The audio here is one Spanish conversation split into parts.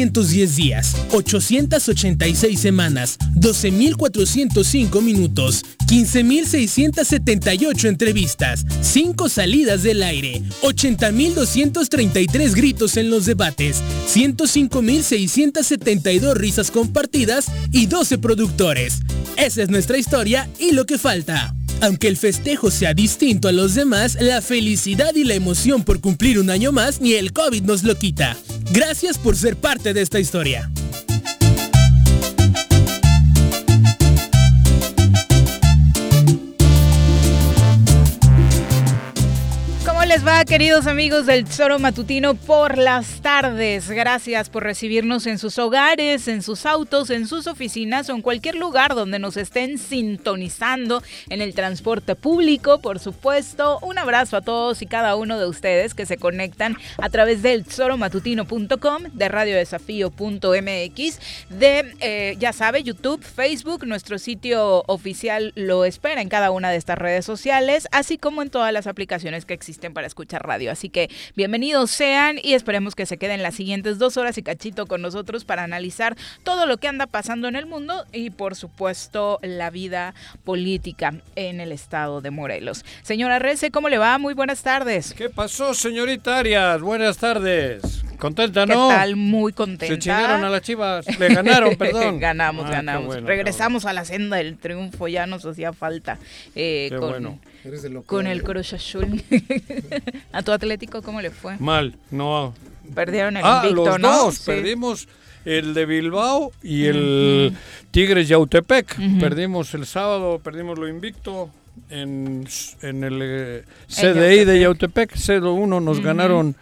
6.210 días, 886 semanas, 12.405 minutos, 15.678 entrevistas, 5 salidas del aire, 80.233 gritos en los debates, 105.672 risas compartidas y 12 productores. Esa es nuestra historia y lo que falta. Aunque el festejo sea distinto a los demás, la felicidad y la emoción por cumplir un año más ni el COVID nos lo quita. Gracias por ser parte de esta historia. Va, queridos amigos del Tesoro Matutino por las tardes? Gracias por recibirnos en sus hogares, en sus autos, en sus oficinas o en cualquier lugar donde nos estén sintonizando, en el transporte público, por supuesto. Un abrazo a todos y cada uno de ustedes que se conectan a través del tesoromatutino.com, de radiodesafío.mx, de, eh, ya sabe, YouTube, Facebook, nuestro sitio oficial lo espera en cada una de estas redes sociales, así como en todas las aplicaciones que existen para escuchar radio. Así que bienvenidos sean y esperemos que se queden las siguientes dos horas y cachito con nosotros para analizar todo lo que anda pasando en el mundo y por supuesto la vida política en el estado de Morelos. Señora Rece, ¿cómo le va? Muy buenas tardes. ¿Qué pasó, señorita Arias? Buenas tardes. ¿Contenta, ¿Qué no? tal? Muy contenta. Se chingaron a las chivas. Le ganaron, perdón. ganamos, Ah, ganamos. qué bueno, Regresamos a la senda del triunfo, ya nos hacía falta. eh, Qué con, bueno. Con el Cruz Azul. ¿A tu Atlético cómo le fue? Mal, no. Perdieron el Ah, invicto, los ¿no? dos. Sí. Perdimos el de Bilbao y el Tigres Yautepec. Ujú. Perdimos el sábado, perdimos lo invicto en, en el eh, CDI de Yautepec. 0-1 nos Ujú. ganaron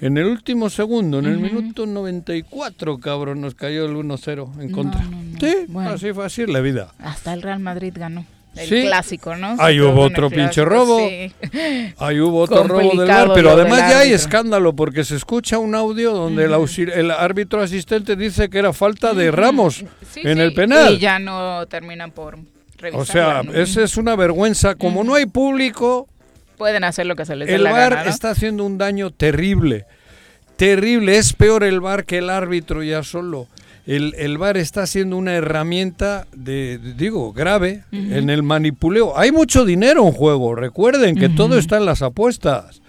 en el último segundo, en el minuto 94, cabrón, nos cayó el 1-0 en No, contra. no, no. Sí, Bueno. así fue así la vida. Hasta el Real Madrid ganó. El Sí. clásico, ¿no? Ahí hubo el otro pinche robo. sí. Ahí hubo otro robo del bar, pero además ya hay escándalo porque se escucha un audio donde el, auxil- el árbitro asistente dice que era falta de Ramos Sí, en el penal. Y ya no terminan por revisar. O sea, esa es una vergüenza. Como no hay público, Pueden hacer lo que se les dé el la ¿no? está haciendo un daño terrible. Terrible. Es peor el VAR que el árbitro ya solo. El, el VAR está haciendo una herramienta de, digo, grave en el manipuleo. Hay mucho dinero en juego. Recuerden que todo está en las apuestas.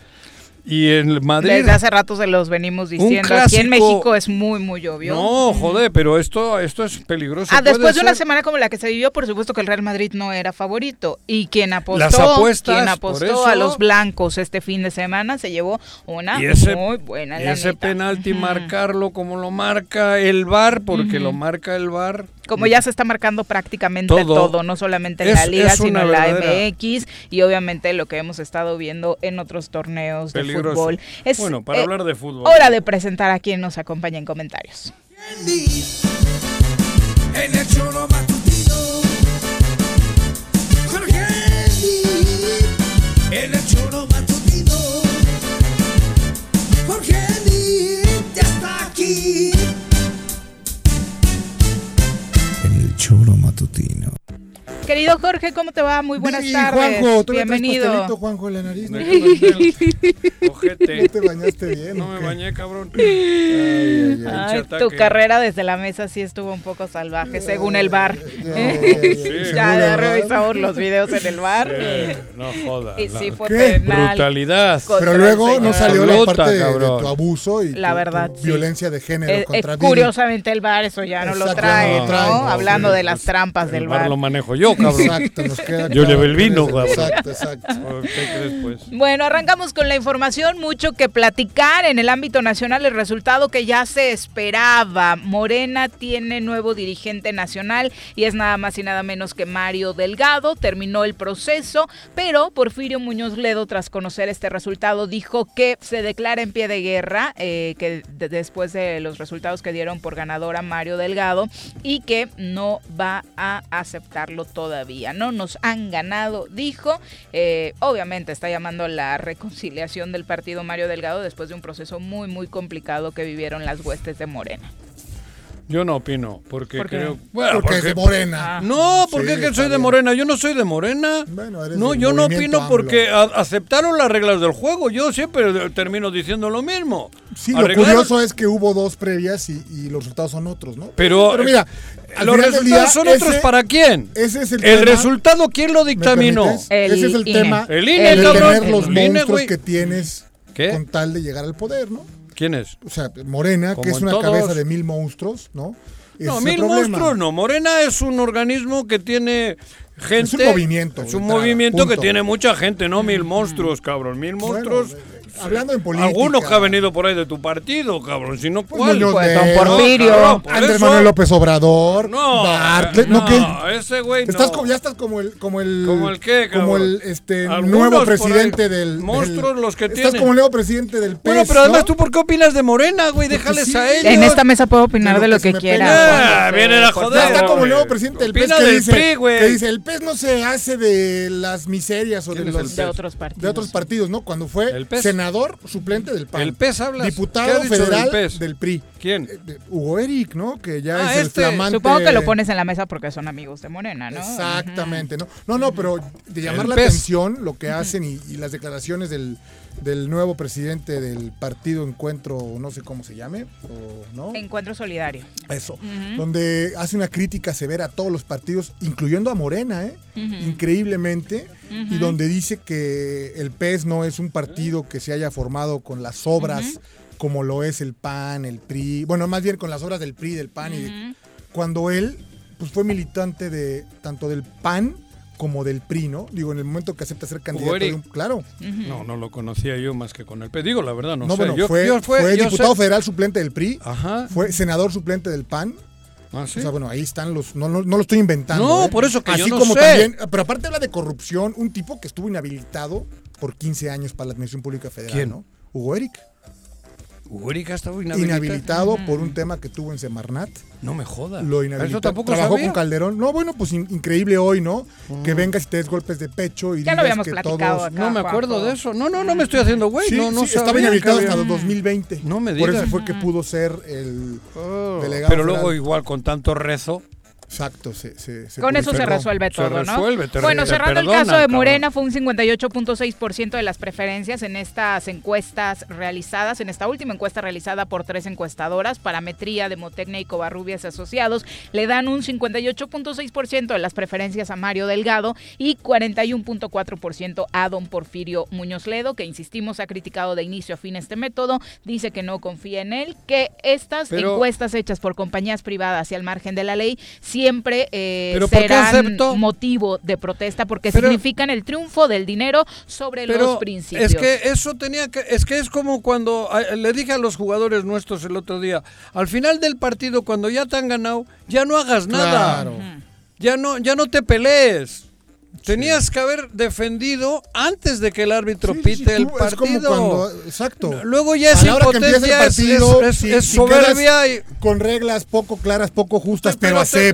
Y en Madrid... Desde hace rato se los venimos diciendo. Aquí en clásico- México es muy, muy obvio. No, joder, pero esto, esto es peligroso. Ah, después de una semana como la que se vivió, por supuesto que el Real Madrid no era favorito. Y quien apostó, Las apuestas, quien apostó eso- a los blancos este fin de semana se llevó una Y ese, muy buena y ese penalti marcarlo como lo marca el VAR, porque Ujú. lo marca el VAR. Como ya se está marcando prácticamente Todo. todo, no solamente en Es- la liga, sino en la MX y obviamente lo que hemos estado viendo en otros torneos de fútbol. Es Bueno, para eh, hablar de fútbol. hora de presentar a quien nos acompaña en comentarios. En el choro matutino. Querido Jorge, ¿cómo te va? Muy buenas tardes. Juanjo, ¿tú le traes Bienvenido. pastelito, Juanjo, en la nariz? ¿No, Me ¿No bañé, Ojete. te bañaste bien? No me bañé, cabrón. Ay, ay, ay. Ay, Pinche tu carrera desde la mesa sí estuvo un poco salvaje, según el bar. Ya, revisamos los videos en el bar. Eh, no jodas. Y sí fue ¿Qué? penal. Brutalidad. Pero luego no salió la parte de, tu abuso y La verdad, tu sí. violencia de género Eh, eh, contra Billy. curiosamente el bar eso ya no lo Exacto, trae, no ¿no? lo trae, no, Hablando de las trampas del El bar bar. lo manejo yo, cabrón. Exacto, nos queda Yo llevé el vino, cabrón. Exacto, exacto. ¿Qué crees, pues? Bueno, arrancamos con la información, mucho que platicar en el ámbito nacional, el resultado que ya se esperaba. Morena tiene nuevo dirigente nacional y es nada más y nada menos que Mario Delgado. Terminó el proceso, pero Porfirio Muñoz Ledo, tras conocer este resultado, dijo que se declara en pie de guerra, eh, que de- después de los resultados que dieron por ganadora Mario Delgado, y que no va a aceptarlo todavía. No nos han ganado, dijo. Eh, obviamente está llamando la reconciliación del partido Mario Delgado después de un proceso muy, muy complicado que vivieron las huestes de Morena. Yo no opino, porque creo... Bueno, Porque es de Morena. Ah. No, porque Sí, es que soy de. Morena. Yo no soy de Morena. Bueno, eres no, yo no opino porque a- aceptaron las reglas del juego. Yo siempre termino diciendo lo mismo. Sí, lo curioso es que hubo dos previas y, y los resultados son otros, ¿no? Pero, Pero mira, al los resultados día, son ese- otros para quién. Ese es el, El tema. resultado, ¿quién lo ¿Me dictaminó? El Ese es el INE. tema El INE, de cabrón. tener los El INE, monstruos güey. que tienes ¿Qué? con tal de llegar al poder, ¿no? ¿Quién es? O sea, Morena, Como que es una todos. cabeza de mil monstruos, ¿no? No, mil problema. monstruos no. Morena es un organismo que tiene gente. Es un movimiento, Es un entrada, movimiento que tiene mucha gente, no mil monstruos, cabrón. Mil monstruos. eh, hablando en política. Algunos que ha venido por ahí de tu partido, cabrón. Si no, Pues ¿cuál? Muñoz Pues, don Porfirio. cabrón, por Andrés eso- Manuel López Obrador, No, Bartlett, no, no, que ese güey no. estás como, ya estás como el como el ¿Como el qué, cabrón? como el este nuevo presidente del Monstruos del- los que estás tienen. como el nuevo presidente del PES, Bueno, pero además ¿no? tú, ¿por qué opinas de Morena, güey? Déjales sí. a ellos. En esta mesa puedo opinar De lo que que quiera. Ah, Juanjo, vienen a por joder. Ya está como el nuevo presidente del PES que del dice, PRI, güey. que dice, el PES no se hace de las miserias o de ¿Quién es los? De otros partidos. de otros partidos, ¿no? Cuando fue PES. Senador suplente del PAN. El PES hablas. ¿Qué Diputado del federal PES? del PRI. ¿Quién? Eh, de- Hugo Eric, ¿no? Que ya Ah, es el este. flamante. Supongo que lo pones en la mesa porque son amigos de Morena, ¿no? Exactamente, ¿no? No, no, pero de llamar El la PES. atención lo que hacen y, y las declaraciones del, del nuevo presidente del partido Encuentro, no sé cómo se llame, o, ¿no? Encuentro solidario. Eso, donde hace una crítica severa a todos los partidos, incluyendo a Morena, ¿eh? increíblemente, y donde dice que el PES no es un partido que se haya formado con las obras como lo es el PAN, el PRI, bueno, más bien con las obras del PRI, del PAN, y de- cuando él pues, fue militante de tanto del PAN como del PRI, ¿no? Digo, en el momento que acepta ser candidato de un- claro. No, no lo conocía yo más que con el PES. Digo, la verdad, no, No, sé. bueno, yo, fue, yo fue yo diputado sé- federal suplente del PRI, Ajá. fue senador suplente del PAN, Ah, ¿sí? O sea, bueno, ahí están los. No, no, no lo estoy inventando. No, ¿eh? por eso que yo Así no como sé. también. Pero aparte habla de corrupción, un tipo que estuvo inhabilitado por 15 años para la Administración Pública Federal, ¿Quién? ¿no? Hugo Eric. Ha estado inhabilitado. Inhabilitado por un tema que tuvo en Semarnat. No me jodas. Lo Eso inhabilitó. tampoco Trabajó sabía. con Calderón. No, bueno, pues in- increíble hoy, ¿no? Que vengas y te des golpes de pecho y Ya lo digas habíamos que platicado todos. acá. No me Juanjo. acuerdo de eso. No, no, no me estoy haciendo güey. Sí, no, no sí, estaba inhabilitado hasta había- el 2020. No me Por digas. eso fue que pudo ser el Oh, delegado. Pero luego federal. igual con tanto rezo. Exacto, se, se, se Con eso se resuelve todo, ¿no? resuelve, bueno, cerrando el caso de. Morena, fue un 58.6% de las preferencias en estas encuestas realizadas, en esta última encuesta realizada por tres encuestadoras, Parametría, Demotecnia y Covarrubias Asociados, le dan un 58.6% de las preferencias a Mario Delgado y 41.4% a don Porfirio Muñoz Ledo, que insistimos ha criticado de inicio a fin este método, dice que no confía en él, que estas Pero- encuestas hechas por compañías privadas y al margen de la ley siempre eh, ¿Pero serán motivo de protesta porque Pero- significan el triunfo del dinero sobre los principios. es que eso tenía que es que es como cuando le dije a los jugadores nuestros el otro día, al final del partido cuando ya te han ganado, ya no hagas nada. Claro. Ya no ya no te pelees. Tenías que haber defendido antes de que el árbitro Sí, sí, pite el partido. Es como cuando, exacto. Luego ya es impotencia, es, partido, es- es- si- es si soberbia y con reglas poco claras, poco justas, pero, te-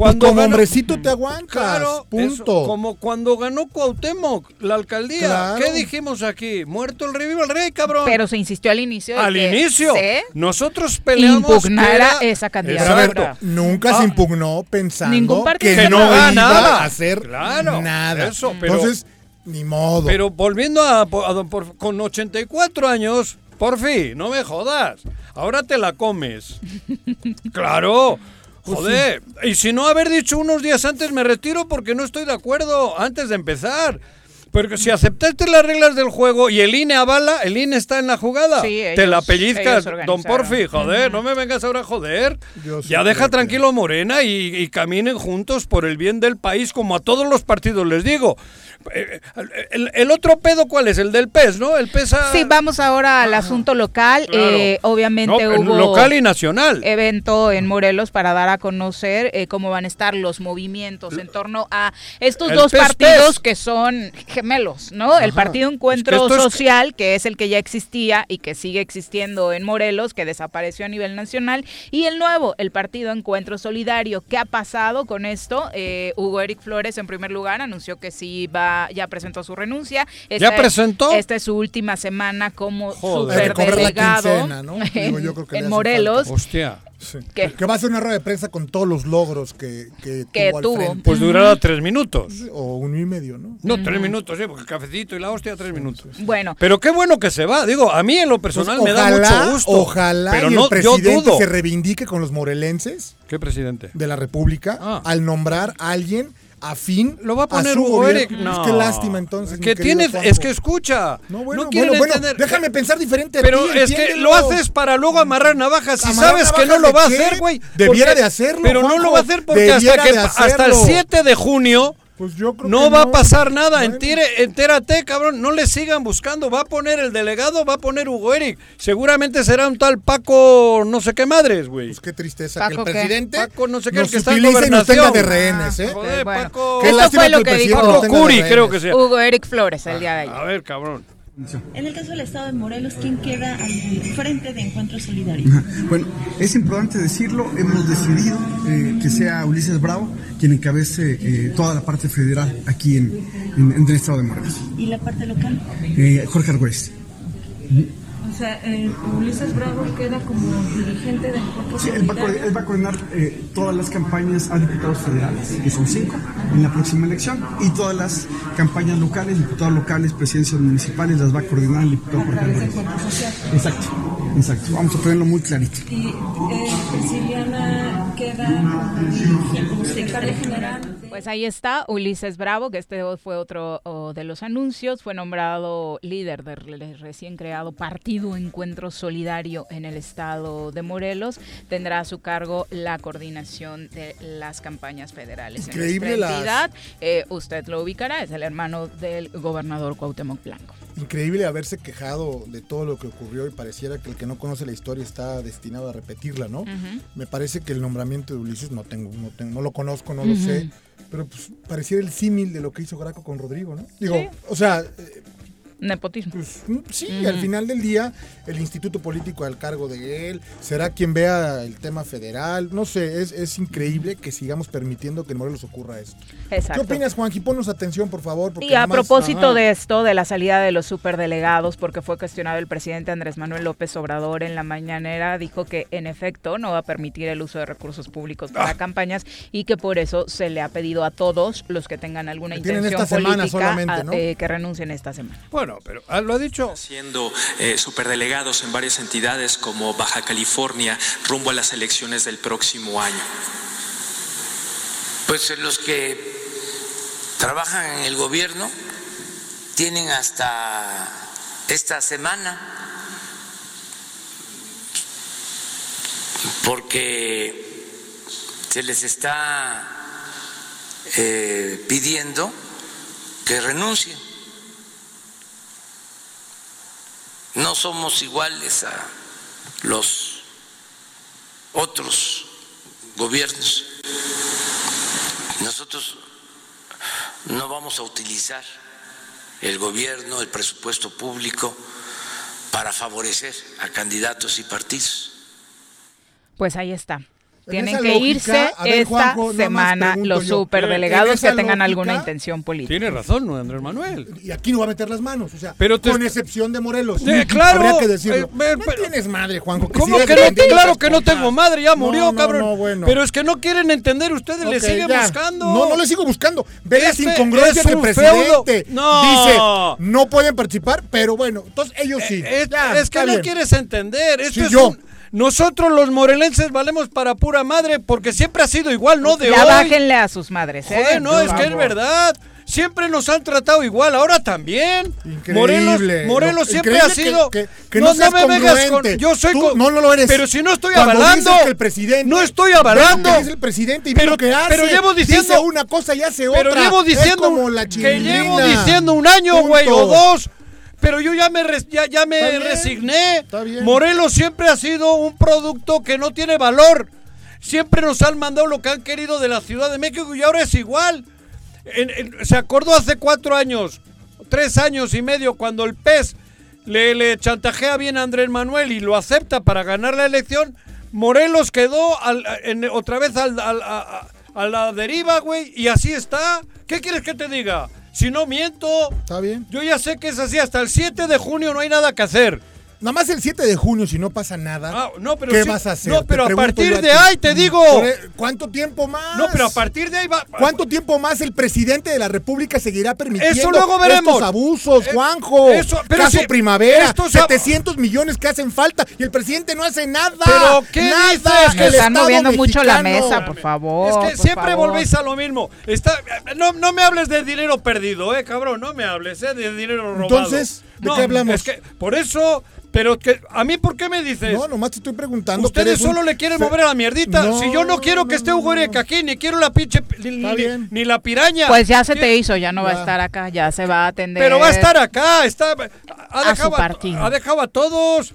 Cuando como ganó- hombrecito te aguantas. Claro, punto. eso, como cuando ganó Cuauhtémoc la alcaldía. Claro. ¿Qué dijimos aquí? Muerto el rey, viva el rey, cabrón. Pero se insistió al inicio. de Al que inicio, se nosotros peleamos que impugnara era- esa candidatura. nunca Ah. se impugnó pensando Ningún partido que que no iba nada. a hacer Claro, nada. eso, pero- Entonces, ni modo. Pero volviendo a, a don Porf- con 84 años, por fin, no me jodas. Ahora te la comes. claro. Pues Joder, y si no haber dicho unos días antes me retiro porque no estoy de acuerdo antes de empezar. Porque si aceptaste las reglas del juego y el INE avala, el INE está en la jugada. Sí, Te la pellizcas, don. Porfi, joder, no me vengas ahora a joder. Yo ya deja tranquilo a Morena y, y caminen juntos por el bien del país, como a todos los partidos les digo. Eh, El, el otro pedo, ¿cuál es? El del PES, ¿no? El PES. a- Sí, vamos ahora al asunto local. Claro. Eh, obviamente No, hubo local y nacional. evento en Morelos para dar a conocer eh, cómo van a estar los movimientos en torno a estos El dos partidos que son gemelos, ¿no? El Partido Encuentro Es que esto es- Social, que es el que ya existía y que sigue existiendo en Morelos, que desapareció a nivel nacional, y el nuevo, el Partido Encuentro Solidario. ¿Qué ha pasado con esto? Eh, Hugo Eric Flores, en primer lugar, anunció que sí va, ya presentó su renuncia. ¿Ya presentó? Esta es su última semana como superdelegado ¿no? En Morelos. Hostia. Sí. ¿Qué? Que va a hacer una rueda de prensa con todos los logros que, que, Que tuvo. Pues durará tres minutos. O un y medio, ¿no? No, tres minutos, sí, porque el cafecito y la hostia, tres minutos. Bueno, Pero qué bueno que se va. Digo, a mí en lo personal Pues me da mucho gusto. Ojalá pero y no, el presidente se reivindique con los morelenses ¿Qué presidente? de la República Ah. al nombrar a alguien afín Lo va a poner su Hugo. Eric. No. Qué lástima entonces. Que querido tiene, Juanjo. es que escucha. No, bueno, no bueno, bueno, déjame pensar diferente a Pero ti, es que lo haces para luego amarrar navajas. Si ¿Amarrar sabes que no lo va a hacer, güey. Debiera porque- de hacerlo, Pero no lo va a hacer porque hasta, que, hasta el hacerlo. 7 de junio Pues yo creo no que va a pasar nada. Bueno. Entérate, cabrón. No le sigan buscando. Va a poner el delegado, va a poner Hugo Eric. Seguramente será un tal Paco no sé qué madres, güey. Pues qué tristeza Paco, que el ¿qué? presidente Paco no sé qué, el nos que está en utilice y nos tenga gobernación. de rehenes, ¿eh? Joder, Bueno. Paco. Qué Esto fue que lo el que presidente dijo de Curi, creo que sea. Hugo Eric Flores el día de ayer. A ver, cabrón. En el caso del Estado de Morelos, ¿quién queda al frente de Encuentro Solidario? Bueno, es importante decirlo, hemos decidido eh, que sea Ulises Bravo quien encabece eh, toda la parte federal aquí en, en- en el estado de Morelos. ¿Y la parte local? Eh, Jorge Argüez. O sea, eh, Ulises Bravo queda como dirigente del Encuentro Sí, él, va a, coordinar- Solidario. él va a coordinar eh, todas las campañas a diputados federales, que son cinco en la próxima elección, y todas las campañas locales, diputados locales, presidencias municipales, las va a coordinar el diputado Social. Exacto, exacto. Vamos a ponerlo muy clarito. Y eh, queda como secretaria general. Pues ahí está Ulises Bravo, que este fue otro oh, de los anuncios. Fue nombrado líder del recién creado Partido Encuentro Solidario en el estado de Morelos. Tendrá a su cargo la coordinación de las campañas federales. Increíble en nuestra entidad. Eh, usted lo ubicará, es el hermano del gobernador Cuauhtémoc Blanco. Increíble haberse quejado de todo lo que ocurrió y pareciera que el que no conoce la historia está destinado a repetirla, ¿no? Me parece que el nombramiento de Ulises no tengo, no tengo, no lo conozco, no lo sé, pero pues pareciera el símil de lo que hizo Graco con Rodrigo, ¿no? Digo, Sí. o sea, Nepotismo. pues mm, sí, al final del día el instituto político al cargo de él será quien vea el tema federal, no sé, es, es increíble que sigamos permitiendo que en Morelos ocurra esto. Exacto. ¿Qué opinas, Juanqui? Ponnos atención, por favor. porque Y a propósito Ajá. de esto, de la salida de los superdelegados, porque fue cuestionado el presidente Andrés Manuel López Obrador en la mañanera, dijo que en efecto no va a permitir el uso de recursos públicos Ah. para campañas y que por eso se le ha pedido a todos los que tengan alguna Que tienen intención esta semana política solamente, a- ¿no? eh, que renuncien esta semana. Bueno, pero ah, lo ha dicho. siendo eh, superdelegados en varias entidades como Baja California rumbo a las elecciones del próximo año. Pues los que trabajan en el gobierno tienen hasta esta semana porque se les está eh, pidiendo que renuncien. No somos iguales a los otros gobiernos. Nosotros no vamos a utilizar el gobierno, el presupuesto público para favorecer a candidatos y partidos. Pues ahí está. Tienen que lógica, irse ver, esta Juanjo, semana los superdelegados que tengan lógica- alguna intención política. Tiene razón, ¿no, Andrés Manuel? Y aquí no va a meter las manos, o sea, Pero te- con excepción de Morelos. Eh, claro, Habría que decirlo. eh, no pero- tienes madre, Juanjo. que ¿Cómo que no? Claro que no tengo madre, ya murió, No, no, cabrón. no, bueno. Pero es que no quieren entender, ustedes le Ok, siguen ya. buscando. No, no le sigo buscando. Ve las Este incongruencias es del presidente. Dice, no pueden participar, pero bueno, entonces ellos sí. Es, Ya, es que no quieres entender. Esto Sí, es yo. un- nosotros los morelenses valemos para pura madre porque siempre ha sido igual, no de ya hoy. bájenle a sus madres, ¿eh? Joder, no, es que es verdad. Siempre nos han tratado igual, ahora también. Increíble. Morelos, Morelos Lo- siempre ha sido. que- que- que no seas me vengas con. Yo soy. Tú con- no, no lo eres. Pero si no estoy Cuando avalando. dices que el presidente. no estoy avalando. dice el presidente y Pero- que hace. pero llevo diciendo- Dice una cosa y hace otra. Pero llevo Es diciendo como la que llevo diciendo un año, güey, o dos. Pero yo ya me, res- ya, ya me Está resigné. está bien. Morelos siempre ha sido un producto que no tiene valor. Siempre nos han mandado lo que han querido de la Ciudad de México y ahora es igual. En- en- se acordó hace cuatro años, tres años y medio, cuando el PES le, le chantajea bien a Andrés Manuel y lo acepta para ganar la elección. Morelos quedó al- en- otra vez al- al- a, a- a la deriva, güey, y así está. ¿Qué quieres que te diga? Si no miento, Está bien. yo ya sé que es así. Hasta el 7 de junio no hay nada que hacer. Nada más el 7 de junio, si no pasa nada. Ah, no, pero ¿Qué vas a hacer? No, pero a partir de ahí te digo. E- ¿Cuánto tiempo más? No, pero a partir de ahí va. ¿Cuánto tiempo más el presidente de la República seguirá permitiendo Eso luego veremos. estos abusos, Eh, Juanjo? eso- pero Caso si- Primavera, estos ab- 700 millones que hacen falta y el presidente no hace nada. ¿Pero qué nada. dices? El Están Estado moviendo mucho la mesa, por favor. Es que siempre favor. volvéis a lo mismo. Está, no, no me hables de dinero perdido, eh, cabrón. No me hables, eh, de dinero robado. Entonces, ¿de No, qué hablamos? Es que, por eso, pero que, ¿a mí por qué me dices? No, nomás te estoy preguntando. que Ustedes un- solo le quieren fe- mover a la mierdita. No, si yo no quiero que esté no, Hugo no. Ereca aquí, ni quiero la pinche. Ni, la piraña. Pues ya se te hizo, ya no va a estar acá, ya se va a atender. Pero va a estar acá, está, ha, A dejado su partido. ha dejado a todos.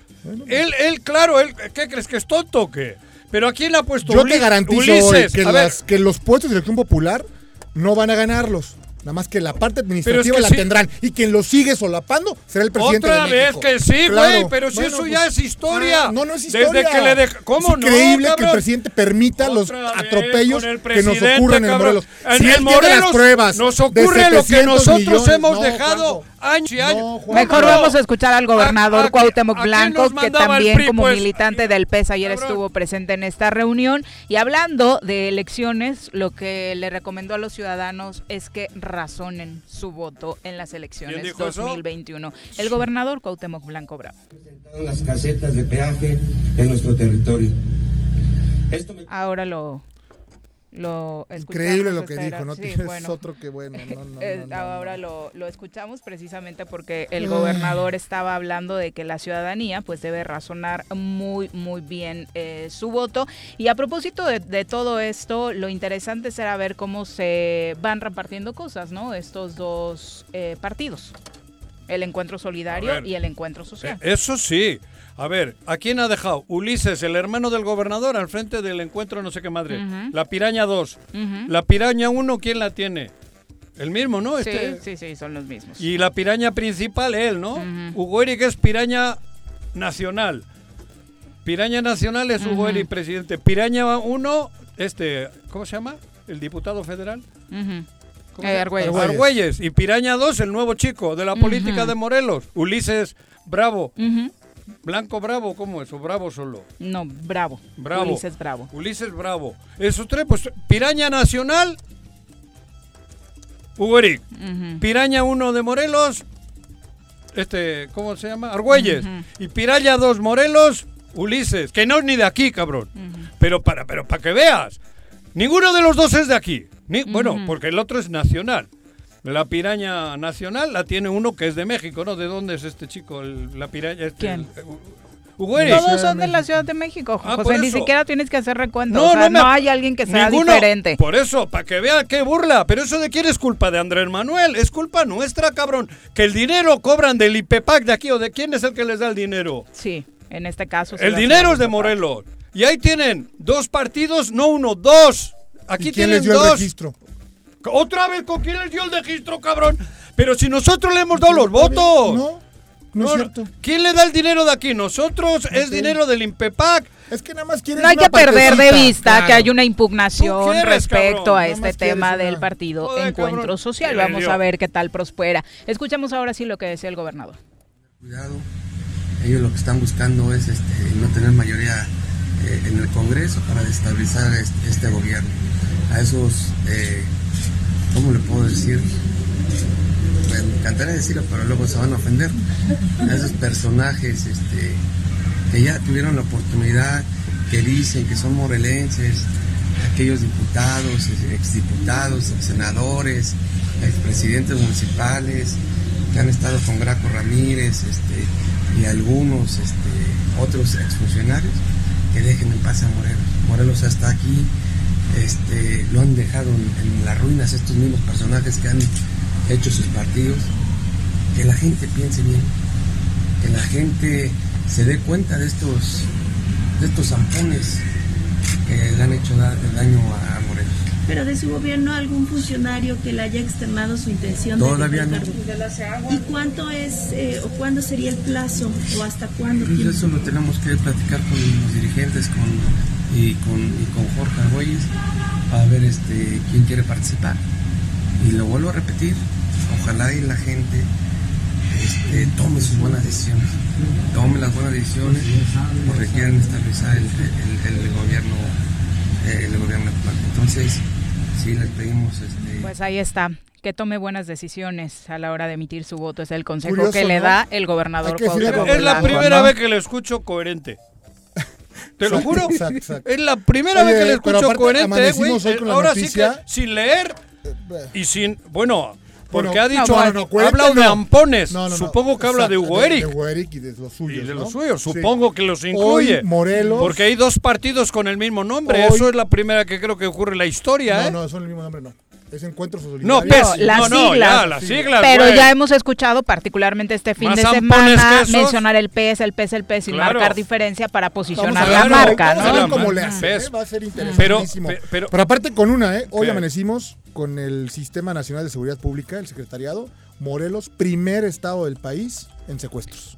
Él, él, claro, él, ¿qué crees que es tonto o qué? Pero ¿a quién le ha puesto Yo Uli- te garantizo Ulises? hoy que, las- que los puestos de elección popular no van a ganarlos. Nada más que la parte administrativa que la sí. tendrán. Y quien lo sigue solapando será el presidente Otra de vez que sí, güey, Claro. pero si Bueno, eso pues, ya es historia. ah, no, no es historia. Desde que le deja. ¿Cómo es no? increíble que el presidente permita los Otra atropellos el que nos ocurren en. Morelos. En, Si él Morelos las pruebas nos de ocurre lo que 700 nosotros millones, hemos no, dejado años y años. No. Mejor No. vamos a escuchar al gobernador ¿A- a- Cuauhtémoc a Blanco, que el también PRI, como pues? militante del PES ayer Cabrón. estuvo presente en esta reunión. Y hablando de elecciones, lo que le recomendó a los ciudadanos es que razonen su voto en las ¿Quién elecciones dijo eso? 2021. El gobernador Cuauhtémoc Blanco Bravo. las casetas de peaje en nuestro territorio. Esto me- Ahora lo... lo Increíble lo que espera. dijo, ¿no? Sí, Tienes bueno. otro que bueno. No, no, no, no, ahora no. Lo, lo escuchamos precisamente porque el gobernador estaba hablando de que la ciudadanía pues debe razonar muy muy bien eh, su voto y a propósito de, de todo esto lo interesante será ver cómo se van repartiendo cosas no estos dos eh, partidos el encuentro solidario ver. y el encuentro social Eh, Eso sí. A ver, ¿a quién ha dejado? Ulises, el hermano del gobernador, al frente del encuentro no sé qué madre. La piraña 2. Ujú. La piraña 1, ¿quién la tiene? El mismo, ¿no? sí Este- sí sí son los mismos Y la piraña principal, él, ¿no? Ujú. Hugo Eric es piraña nacional. Piraña nacional es Hugo. Eric, presidente. Piraña 1, este, ¿cómo se llama? El diputado federal. Ujú. ¿Cómo Eh, Argüelles. Y Piraña 2, el nuevo chico de la política de Morelos. Ulises Bravo. Blanco Bravo, ¿cómo es? ¿O Bravo solo? no bravo Bravo. Ulises Bravo Ulises Bravo. Esos tres, pues, Piraña Nacional, Hugo Eric. Piraña 1 de Morelos, este, ¿cómo se llama? Argüelles. Y Piraña 2 Morelos, Ulises, que no es ni de aquí, cabrón. Pero para, pero para que veas, ninguno de los dos es de aquí. Ni, Bueno, porque el otro es nacional. La piraña nacional la tiene uno que es de México, ¿no? ¿De dónde es este chico? El- la piraña. este, ¿Quién? el- Hugo Eric. Todos son de la Ciudad de México, Ah, José. Ni siquiera tienes que hacer recuento. No, o sea, no no, hay alguien que sea Ninguno. diferente. Por eso, para que vean qué burla. Pero eso de quién es culpa de Andrés Manuel. Es culpa nuestra, cabrón. Que el dinero cobran del IPEPAC de aquí o de quién es el que les da el dinero. Sí, en este caso. sí El dinero es de. Morelos. Y ahí tienen dos partidos, no uno, dos. Aquí ¿Y quién tienen les dio el dos. registro? Otra vez, ¿con quién les dio el registro, cabrón? Pero si nosotros le hemos dado los votos. No. no, es cierto. ¿Quién le da el dinero de aquí? ¿Nosotros? ¿Es dinero del Impepac? Es que nada más quieres No hay una que perder de vista Claro. que hay una impugnación quieres, respecto cabrón. a este tema una- del partido Joder, Encuentro cabrón. Social. ¿Qué le Vamos a ver qué tal prospera. Escuchamos ahora sí lo que decía el gobernador. Cuidado, ellos lo que están buscando es este, no tener mayoría eh, en el Congreso para destabilizar este, este gobierno. A esos, eh, ¿cómo le puedo decir? Me encantaría decirlo, pero luego se van a ofender. A esos personajes este, que ya tuvieron la oportunidad, que dicen que son morelenses, aquellos diputados, exdiputados, senadores, expresidentes municipales, que han estado con Graco Ramírez este, y algunos este, otros exfuncionarios, que dejen en paz a Morelos. Morelos hasta aquí este, lo han dejado en, en las ruinas estos mismos personajes que han hecho sus partidos. Que la gente piense bien, que la gente se dé cuenta de estos, de estos zampones que le han hecho da- daño a Morelos. Pero de su gobierno, algún funcionario que le haya externado su intención Todavía de no. ¿Y cuánto es, eh, o cuándo sería el plazo, o hasta cuándo? Pues eso lo tenemos que platicar con los dirigentes con, y, con, y con Jorge Argüelles para ver este, quién quiere participar. Y lo vuelvo a repetir, ojalá y la gente este, tome sus buenas decisiones, tome las buenas decisiones porque quieren estabilizar el, el- el gobierno el gobierno actual. Entonces, sí, les pedimos este, Pues ahí está. Que tome buenas decisiones a la hora de emitir su voto. Es el consejo Curioso, que le ¿no? da el gobernador Es la primera ¿no? vez que le escucho coherente. Te lo juro. exacto, exacto. Es la primera Oye, vez que le escucho coherente, eh, güey. Ahora noticia- sí que sin leer y sin. Bueno, porque Bueno, ha dicho. no, no, no, coherente habla de no. ampones. No, no, no. Supongo que habla de Hugo De, Eric. Hugo Eric y de los Y suyos. de ¿no? los suyos, Sí. supongo que los incluye. Hoy, Morelos. Porque hay dos partidos con el mismo nombre. Hoy- Eso es la primera que creo que ocurre en la historia, No, ¿eh? no, son el mismo nombre, no. Es Encuentro Solidario. No, PES. las no, no, siglas. ya, las siglas. Pero güey. ya hemos escuchado, particularmente este fin Más de semana, mencionar el PES, el PES, el PES, sin Claro. marcar diferencia para posicionar a la marca, vamos a ¿no? ver cómo le hacen. ¿eh? Va a ser Pero, interesantísimo. pe- pero, Pero aparte con una, ¿eh? Hoy ¿Qué? amanecimos con el Sistema Nacional de Seguridad Pública, el secretariado, Morelos, primer estado del país en secuestros.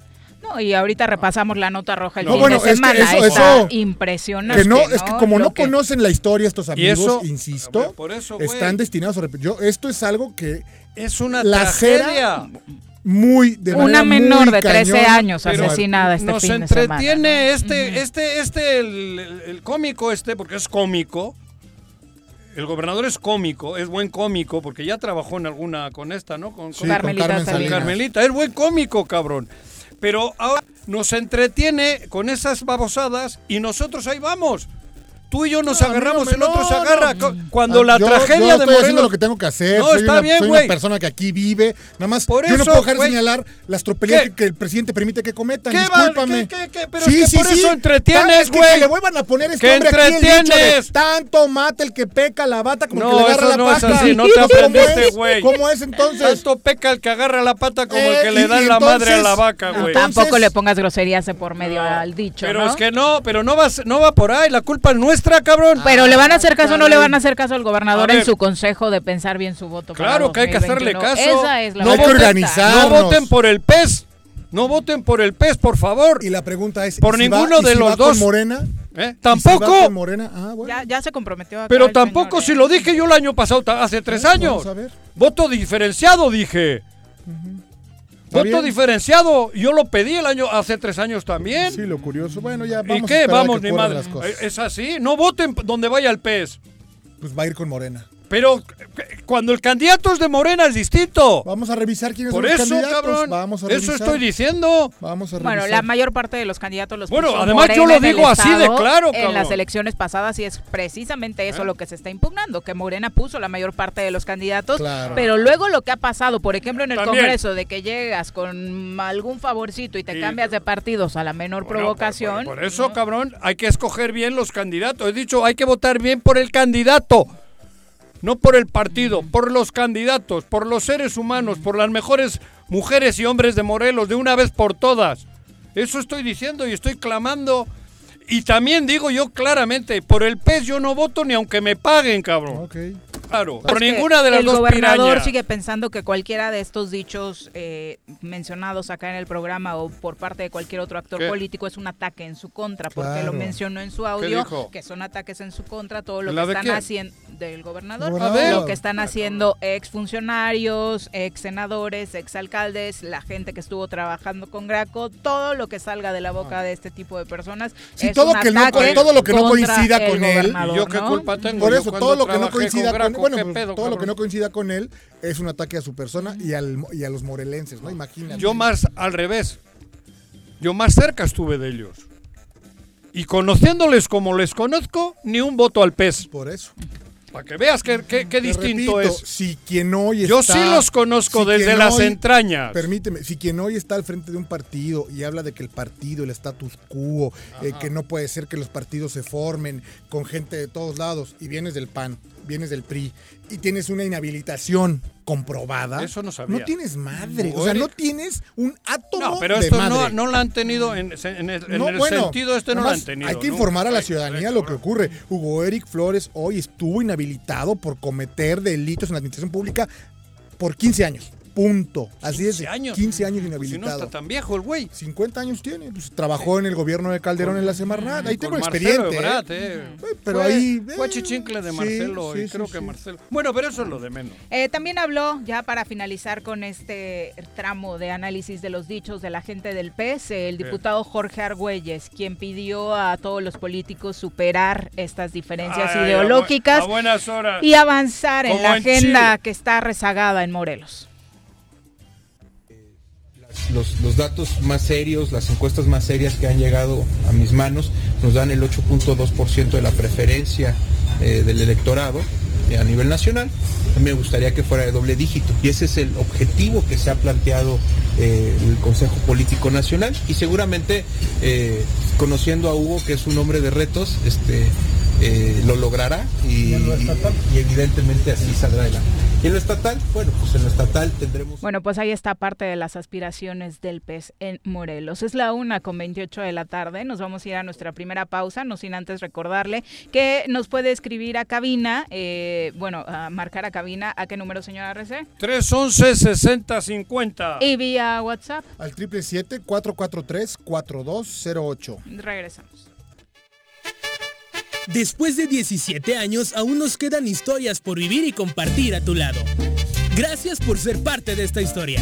No, y ahorita repasamos la nota roja el No, fin bueno, de es que semana. eso- Está eso- impresionante. Que no, es que como no que- conocen la historia estos amigos, eso- insisto, por eso, güey. están destinados a repetir. Yo, esto es algo que es una la tragedia. muy de Una menor muy de 13 cañón, años asesinada este Nos fin de semana. entretiene ¿no? este, este, este, el, el- el cómico este, porque es cómico. El gobernador es cómico, es buen cómico, porque ya trabajó en alguna con esta, ¿no? Con, Sí, con- con Carmelita Carmen. Salinas. Carmelita, es buen cómico, cabrón. Pero ahora nos entretiene con esas babosadas y nosotros ahí vamos. Tú y yo nos No, agarramos, no, el otro no, se agarra. no. Cuando Ah, la yo- tragedia yo de estoy Morelos... haciendo lo que tengo que hacer. No, soy está una, bien, soy una persona que aquí vive. Nada más, Por yo no puedo dejar de señalar las tropelías que, que el presidente permite que cometan. ¿Qué va- Discúlpame. qué- qué- qué? Pero es que por eso entretienes, es que güey. Que le vuelvan a poner este Que hombre aquí el dicho de entretienes. tanto mata el que peca la bata como No, el que le agarra eso la no es pata. así, no te ¿Cómo aprendiste, es? güey. ¿Cómo es entonces? Tanto peca el que agarra la pata como el Eh, que le da la madre a la vaca, No, güey. tampoco le pongas groserías de por medio al dicho, Pero ¿no? es que no, pero no va, no va por ahí, la culpa es nuestra, cabrón. Pero le van a hacer caso o no le van a hacer caso al gobernador en su consejo de pensar bien su voto. Claro que hay que hacerle 2021. caso. Esa es la No hay que propuesta. organizar. No voten por el pez. No voten por el pez, por favor. Y la pregunta es, Por ¿y si ninguno va- y de si los va dos. con Morena? ¿Eh? ¿Y si va Tampoco. con Morena? Ah, bueno. Ya, ya se comprometió. acá Pero tampoco señor, si ¿eh? lo dije yo el año pasado, hace tres años. Vamos a ver. Voto diferenciado, dije. Está Voto bien. diferenciado. Yo lo pedí el año hace tres años también. Sí, lo curioso. Bueno, ya ¿Y vamos a qué? a Vamos, que ni madre. las cosas. Es así. No voten donde vaya el pez. Pues va a ir con Morena. Pero cuando el candidato es de Morena es distinto. Vamos a revisar quiénes Por son los eso, candidatos. cabrón. Vamos a Eso revisar. estoy diciendo. Vamos a revisar. Bueno, la mayor parte de los candidatos los Bueno, puso además yo lo en digo así de claro, En cabrón. las elecciones pasadas y es precisamente eso ¿Eh? lo que se está impugnando, que Morena puso la mayor parte de los candidatos, Claro. pero luego lo que ha pasado, por ejemplo, en el También. Congreso, de que llegas con algún favorcito y te Y- cambias de partidos a la menor Bueno, provocación. Por, por eso, cabrón, hay que escoger bien los candidatos. He dicho, hay que votar bien por el candidato. No por el partido, por los candidatos, por los seres humanos, por las mejores mujeres y hombres de Morelos, de una vez por todas. Eso estoy diciendo y estoy clamando. Y también digo yo claramente, por el pez yo no voto ni aunque me paguen, cabrón. Claro, Pues por ninguna de las el dos gobernador pirañas. sigue pensando que cualquiera de estos dichos eh, mencionados acá en el programa o por parte de cualquier otro actor ¿Qué? político es un ataque en su contra, porque Claro. lo mencionó en su ¿Qué audio, que son ataques en su contra, todo lo ¿La que están quién? haciendo del gobernador, Gobernador. lo que están haciendo ex funcionarios, ex senadores, ex alcaldes, la gente que estuvo trabajando con Graco, todo lo que salga de la boca de este tipo de personas. Sí, es todo, un que no, todo lo que no coincida el con él. gobernador, ¿Yo qué ¿no? culpa tengo? Por eso, todo lo que no coincida con bueno, ¿qué pues, pedo, todo lo que no coincida con él es un ataque a su persona y, al, y a los morelenses, ¿no? Imagínate. Yo más al revés. Yo más cerca estuve de ellos. Y conociéndoles como les conozco, ni un voto al PES. Por eso. Para que veas qué, qué- qué Te distinto repito, es. Si quien hoy Yo sí los conozco si desde las hoy- entrañas. Permíteme, si quien hoy está al frente de un partido y habla de que el partido, el status quo, eh, que no puede ser que los partidos se formen con gente de todos lados y vienes del PAN, vienes del PRI y tienes una inhabilitación comprobada. Eso no sabía. No tienes madre, o No, sea, no tienes un átomo No, pero de esto no, madre. no la han tenido en, en el, en No, el bueno, sentido este no nomás han tenido. Hay que ¿no? informar a la ciudadanía lo que ocurre. Hugo Eric Flores hoy estuvo inhabilitado por cometer delitos en la administración pública por 15 años. Punto. Así es. 15 años. 15 años Si no inhabilitado. está tan viejo el güey. 50 años tiene. Pues, trabajó en el gobierno de Calderón en la Semarnat. Ahí Con tengo expediente. Ebrard, ¿eh? eh. Pero Fue- ahí. Fue eh, chichincle de sí, Marcelo sí, y sí, creo sí. que Marcelo. Bueno, pero eso es lo de menos. Eh, también habló, ya para finalizar con este tramo de análisis de los dichos de la gente del PES, el diputado Jorge Argüelles, quien pidió a todos los políticos superar estas diferencias Ay, ideológicas a bu- a buenas horas. y avanzar en Como la en agenda Chile. que está rezagada en Morelos. Los, los datos más serios, las encuestas más serias que han llegado a mis manos nos dan el 8.2% de la preferencia eh, del electorado a nivel nacional. A mí me gustaría que fuera de doble dígito y ese es el objetivo que se ha planteado eh, el Consejo Político Nacional y seguramente eh, conociendo a Hugo que es un hombre de retos, este, eh, lo logrará y, y evidentemente así saldrá adelante. Y en lo estatal, bueno, pues en lo estatal tendremos... Bueno, pues ahí está parte de las aspiraciones del PES en Morelos. Es la una con 28 de la tarde. Nos vamos a ir a nuestra primera pausa, no sin antes recordarle que nos puede escribir a cabina, eh, bueno, a marcar a cabina. ¿A qué número, señora RC? 311-6050. Y vía WhatsApp. Al 777-443-4208. Regresamos. Después de 17 años, aún nos quedan historias por vivir y compartir a tu lado. Gracias por ser parte de esta historia.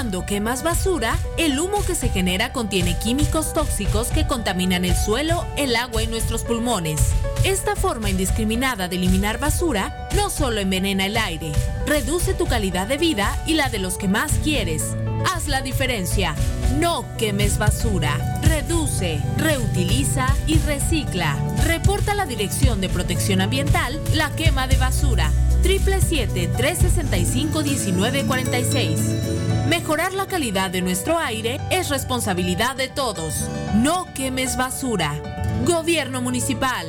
Cuando quemas basura, el humo que se genera contiene químicos tóxicos que contaminan el suelo, el agua y nuestros pulmones. Esta forma indiscriminada de eliminar basura no solo envenena el aire, reduce tu calidad de vida y la de los que más quieres. Haz la diferencia. No quemes basura. Reduce, reutiliza y recicla. Reporta a la Dirección de Protección Ambiental la quema de basura. 777-365-1946. Mejorar la calidad de nuestro aire es responsabilidad de todos. No quemes basura. Gobierno Municipal.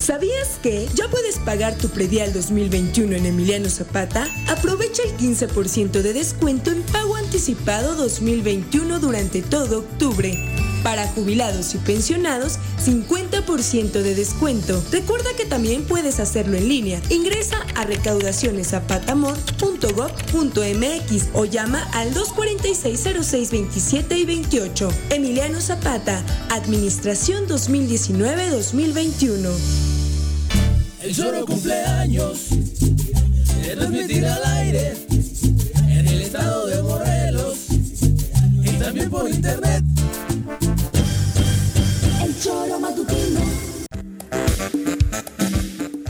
¿Sabías que ya puedes pagar tu predial 2021 en Emiliano Zapata? Aprovecha el 15% de descuento en pago anticipado 2021 durante todo octubre. Para jubilados y pensionados, 50% de descuento. Recuerda que también puedes hacerlo en línea. Ingresa a recaudacioneszapatamor.gov.mx o llama al 246-0627 y 28. Emiliano Zapata, Administración 2019-2021. El Choro cumpleaños, se transmitirá al aire en el estado de Morelos y también por internet. El choro matutino.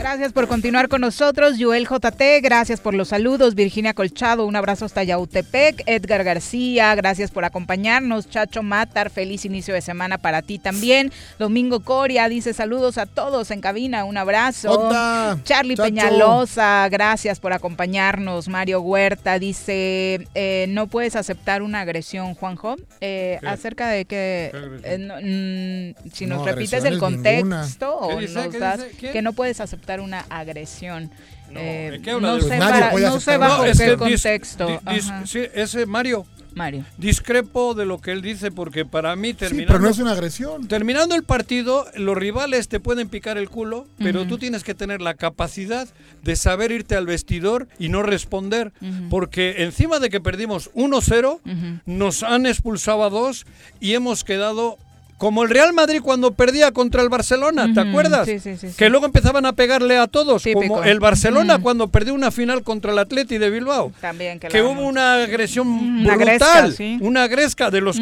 Gracias por continuar con nosotros, Joel JT, gracias por los saludos, Virginia Colchado, un abrazo hasta Yautepec, Edgar García, gracias por acompañarnos, Chacho Matar, feliz inicio de semana para ti también, Domingo Coria dice saludos a todos en cabina, un abrazo, Onda, Charlie Chacho. Peñalosa, gracias por acompañarnos, Mario Huerta dice, eh, no puedes aceptar una agresión, Juanjo, Eh, acerca de que, eh, no, mm, si nos No, repites el contexto ¿Qué o nos ¿Qué das que no puedes aceptar una agresión. Eh, ¿de qué habla? no sé, para- no sé bajo qué que contexto. dis- sí, ese Mario, Mario. discrepo de lo que él dice porque para mí Sí, terminando, pero no es una agresión. terminando el partido, los rivales te pueden picar el culo, pero tú tienes que tener la capacidad de saber irte al vestidor y no responder, porque encima de que perdimos 1-0, Ujú. nos han expulsado a dos y hemos quedado como el Real Madrid cuando perdía contra el Barcelona, ¿te acuerdas? sí, sí, sí. Que luego empezaban a pegarle a todos, Típico. como el Barcelona cuando perdió una final contra el Atleti de Bilbao. También que, Que hubo una agresión Una brutal, sí. una gresca de los...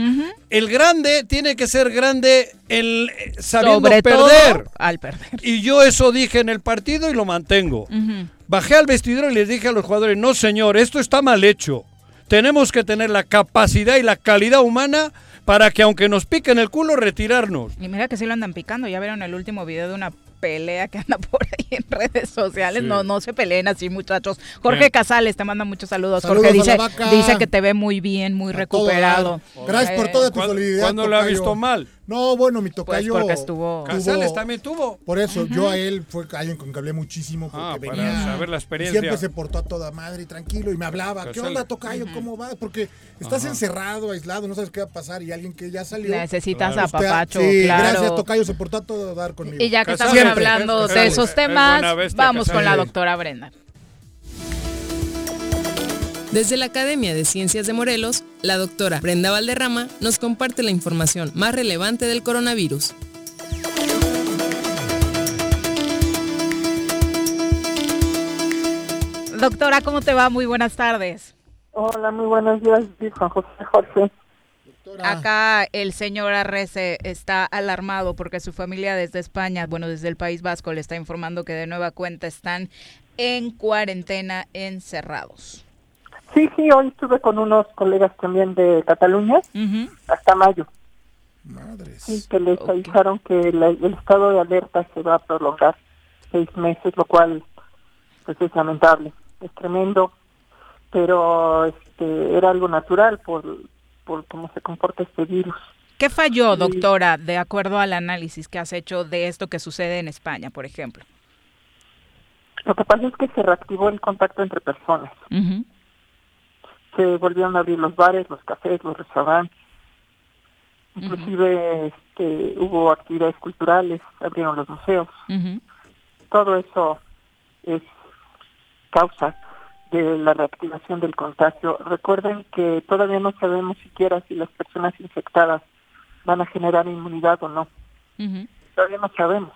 El grande tiene que ser grande el, eh, sabiendo Sobre todo perder. al perder. Y yo eso dije en el partido y lo mantengo. Bajé al vestidor y les dije a los jugadores, no señor, esto está mal hecho. Tenemos que tener la capacidad y la calidad humana para que aunque nos piquen el culo, retirarnos. Y mira que sí lo andan picando. Ya vieron el último video de una pelea que anda por ahí en redes sociales. Sí. No, no se peleen así, muchachos. Jorge Bien. Casales te manda muchos saludos. Saludos Jorge dice, que te ve muy bien, muy A recuperado. Gracias por toda tu ¿Cuándo- solidaridad. cuándo lo ha visto mal? No, bueno, mi Pues tocayo. porque estuvo... Casales también tuvo. Por eso, yo a él fue alguien con que hablé muchísimo porque Ah, para venía. saber la experiencia. Siempre se portó a toda madre y tranquilo y me hablaba. ¿Qué onda, tocayo? ¿Cómo va? Porque estás Ajá. encerrado, aislado, no sabes qué va a pasar y alguien que ya salió. Necesitas Claro. Usted- apapacho, sí, claro. gracias, tocayo, se portó a todo dar conmigo. Y ya que Casales, estamos hablando de esos Es temas, vamos con la doctora Brenda. Desde la Academia de Ciencias de Morelos, la doctora Brenda Valderrama nos comparte la información más relevante del coronavirus. Doctora, ¿cómo te va? Muy buenas tardes. Hola, muy buenos días, Juan José Jorge. Acá el señor Arrece está alarmado porque su familia desde España, bueno, desde el País Vasco, le está informando que de nueva cuenta están en cuarentena encerrados. Sí, sí, hoy estuve con unos colegas también de Cataluña hasta mayo. Madres. Sí, que les avisaron que la- el estado de alerta se va a prolongar seis meses, lo cual pues es lamentable, es tremendo, pero este era algo natural por, por cómo se comporta este virus. ¿Qué falló, Sí. doctora, de acuerdo al análisis que has hecho de esto que sucede en España, por ejemplo? Lo que pasa es que se reactivó el contacto entre personas. Se volvieron a abrir los bares, los cafés, los restaurantes. Inclusive este, hubo actividades culturales, abrieron los museos. Todo eso es causa de la reactivación del contagio. Recuerden que todavía no sabemos siquiera si las personas infectadas van a generar inmunidad o no. Todavía no sabemos.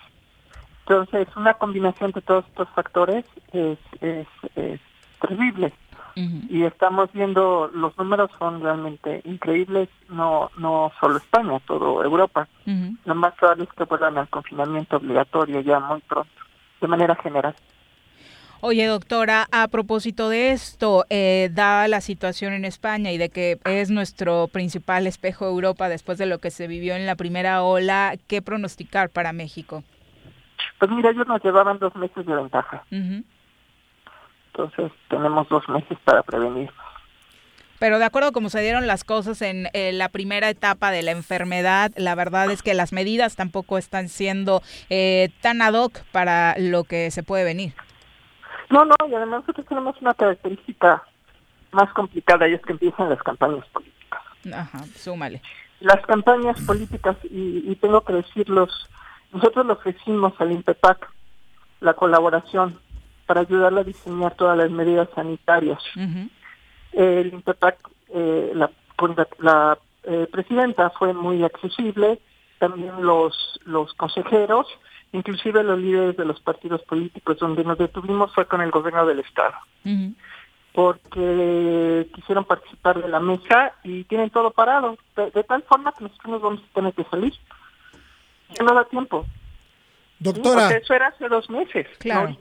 Entonces, una combinación de todos estos factores es, es, es terrible. Y estamos viendo, los números son realmente increíbles, no no solo España, todo Europa. Lo más probable es que vuelvan al confinamiento obligatorio ya muy pronto, de manera general. Oye, doctora, a propósito de esto, eh, dada la situación en España y de que es nuestro principal espejo Europa después de lo que se vivió en la primera ola, ¿qué pronosticar para México? Pues mira, ellos nos llevaban dos meses de ventaja, Ujú. Entonces tenemos dos meses para prevenir. Pero de acuerdo a cómo se dieron las cosas en eh, la primera etapa de la enfermedad, la verdad es que las medidas tampoco están siendo eh, tan ad hoc para lo que se puede venir. No, no, y además nosotros tenemos una característica más complicada y es que empiezan las campañas políticas. Ajá, súmale. Las campañas políticas, y, y tengo que decirlos, nosotros le ofrecimos al INPEPAC la colaboración para ayudarle a diseñar todas las medidas sanitarias. El INPEPAC, eh, la, la eh, presidenta fue muy accesible, también los, los consejeros, inclusive los líderes de los partidos políticos, donde nos detuvimos fue con el gobierno del Estado. Porque quisieron participar de la mesa y tienen todo parado, de, tal forma que nosotros nos vamos a tener que salir. Ya no da tiempo. Doctora. eso era hace dos meses. Claro.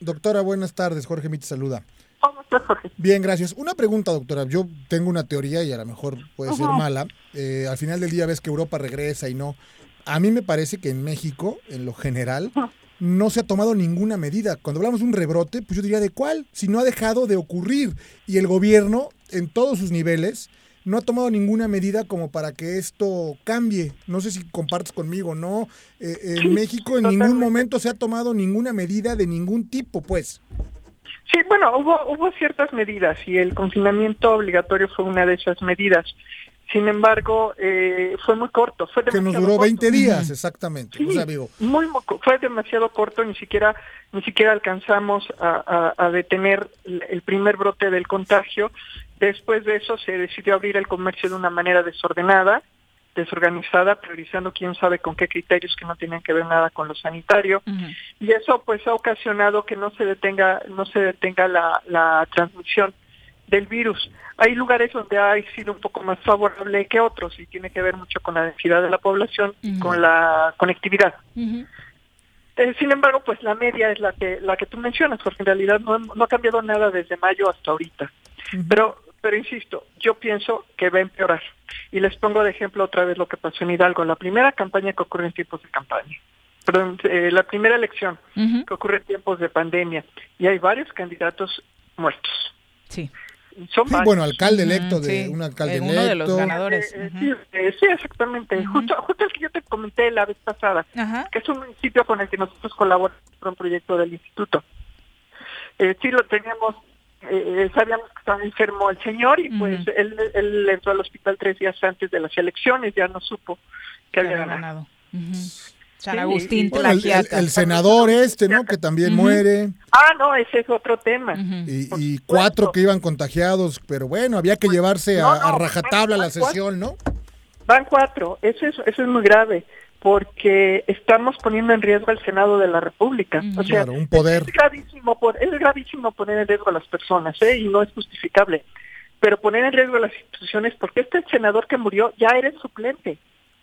Doctora, buenas tardes. Jorge Mit saluda. ¿Cómo estás, Jorge? Bien, gracias. Una pregunta, doctora. Yo tengo una teoría y a lo mejor puede ser mala. Eh, al final del día ves que Europa regresa y no. A mí me parece que en México, en lo general, no se ha tomado ninguna medida. Cuando hablamos de un rebrote, pues yo diría de cuál, si no ha dejado de ocurrir. Y el gobierno, en todos sus niveles, no ha tomado ninguna medida como para que esto cambie. No sé si compartes conmigo, ¿no? Eh, en México en ningún momento se ha tomado ninguna medida de ningún tipo, pues. Sí, bueno, hubo, hubo ciertas medidas y el confinamiento obligatorio fue una de esas medidas. Sin embargo, eh, fue muy corto. Fue que nos duró 20 días, exactamente. Muy, fue demasiado corto, ni siquiera ni siquiera alcanzamos a, a, detener el primer brote del contagio. Después de eso se decidió abrir el comercio de una manera desordenada, desorganizada, priorizando quién sabe con qué criterios que no tienen que ver nada con lo sanitario. Y eso pues ha ocasionado que no se detenga, no se detenga la, la transmisión del virus. Hay lugares donde ha sido un poco más favorable que otros y tiene que ver mucho con la densidad de la población y con la conectividad. Eh, sin embargo, pues la media es la que la que tú mencionas, porque en realidad no, no ha cambiado nada desde mayo hasta ahorita. Pero pero insisto, yo pienso que va a empeorar. Y les pongo de ejemplo otra vez lo que pasó en Hidalgo, la primera campaña que ocurre en tiempos de campaña. Perdón, eh, la primera elección que ocurre en tiempos de pandemia. Y hay varios candidatos muertos. Sí. Son bueno, alcalde electo de un alcalde Uno de los ganadores. Eh, eh, sí, exactamente. justo, justo el que yo te comenté la vez pasada, que es un municipio con el que nosotros colaboramos con un proyecto del instituto. sí lo teníamos eh, sabíamos que estaba enfermo el señor y pues él, él, entró al hospital tres días antes de las elecciones, ya no supo que había ganado. San Agustín el, senador este, ¿no? Que también muere. Ah, no, ese es otro tema. y, cuatro que iban contagiados, pero bueno, había que llevarse a, rajatabla la sesión, ¿no? Van cuatro, eso es, eso es muy grave porque estamos poniendo en riesgo al Senado de la República. O sea, un poder. Es gravísimo, es gravísimo poner en riesgo a las personas, ¿eh? y no es justificable. Pero poner en riesgo a las instituciones, porque este senador que murió ya era el suplente.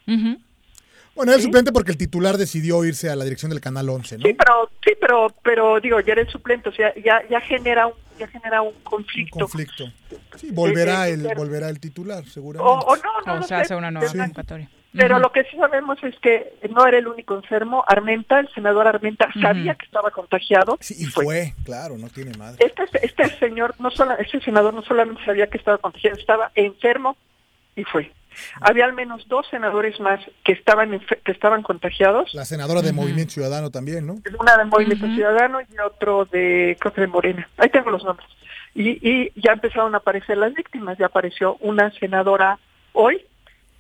Bueno, era el suplente porque el titular decidió irse a la dirección del Canal 11, ¿no? Sí, pero, sí, pero, pero digo, ya era el suplente, o sea, ya, ya genera un ya genera un conflicto. Un conflicto. Sí, volverá, el, volverá el titular, seguramente. O, no, no, o se hace una nueva convocatoria. Pero lo que sí sabemos es que no era el único enfermo. Armenta, el senador Armenta, sabía que estaba contagiado. Sí, y fue. claro, no tiene madre. Este, este señor, no solo, este senador no solamente sabía que estaba contagiado, estaba enfermo y fue. Había al menos dos senadores más que estaban que estaban contagiados. La senadora de Movimiento Ciudadano también, ¿no? Una de Movimiento Ciudadano y otro de, creo de Morena. Ahí tengo los nombres. Y, y ya empezaron a aparecer las víctimas. Ya apareció una senadora hoy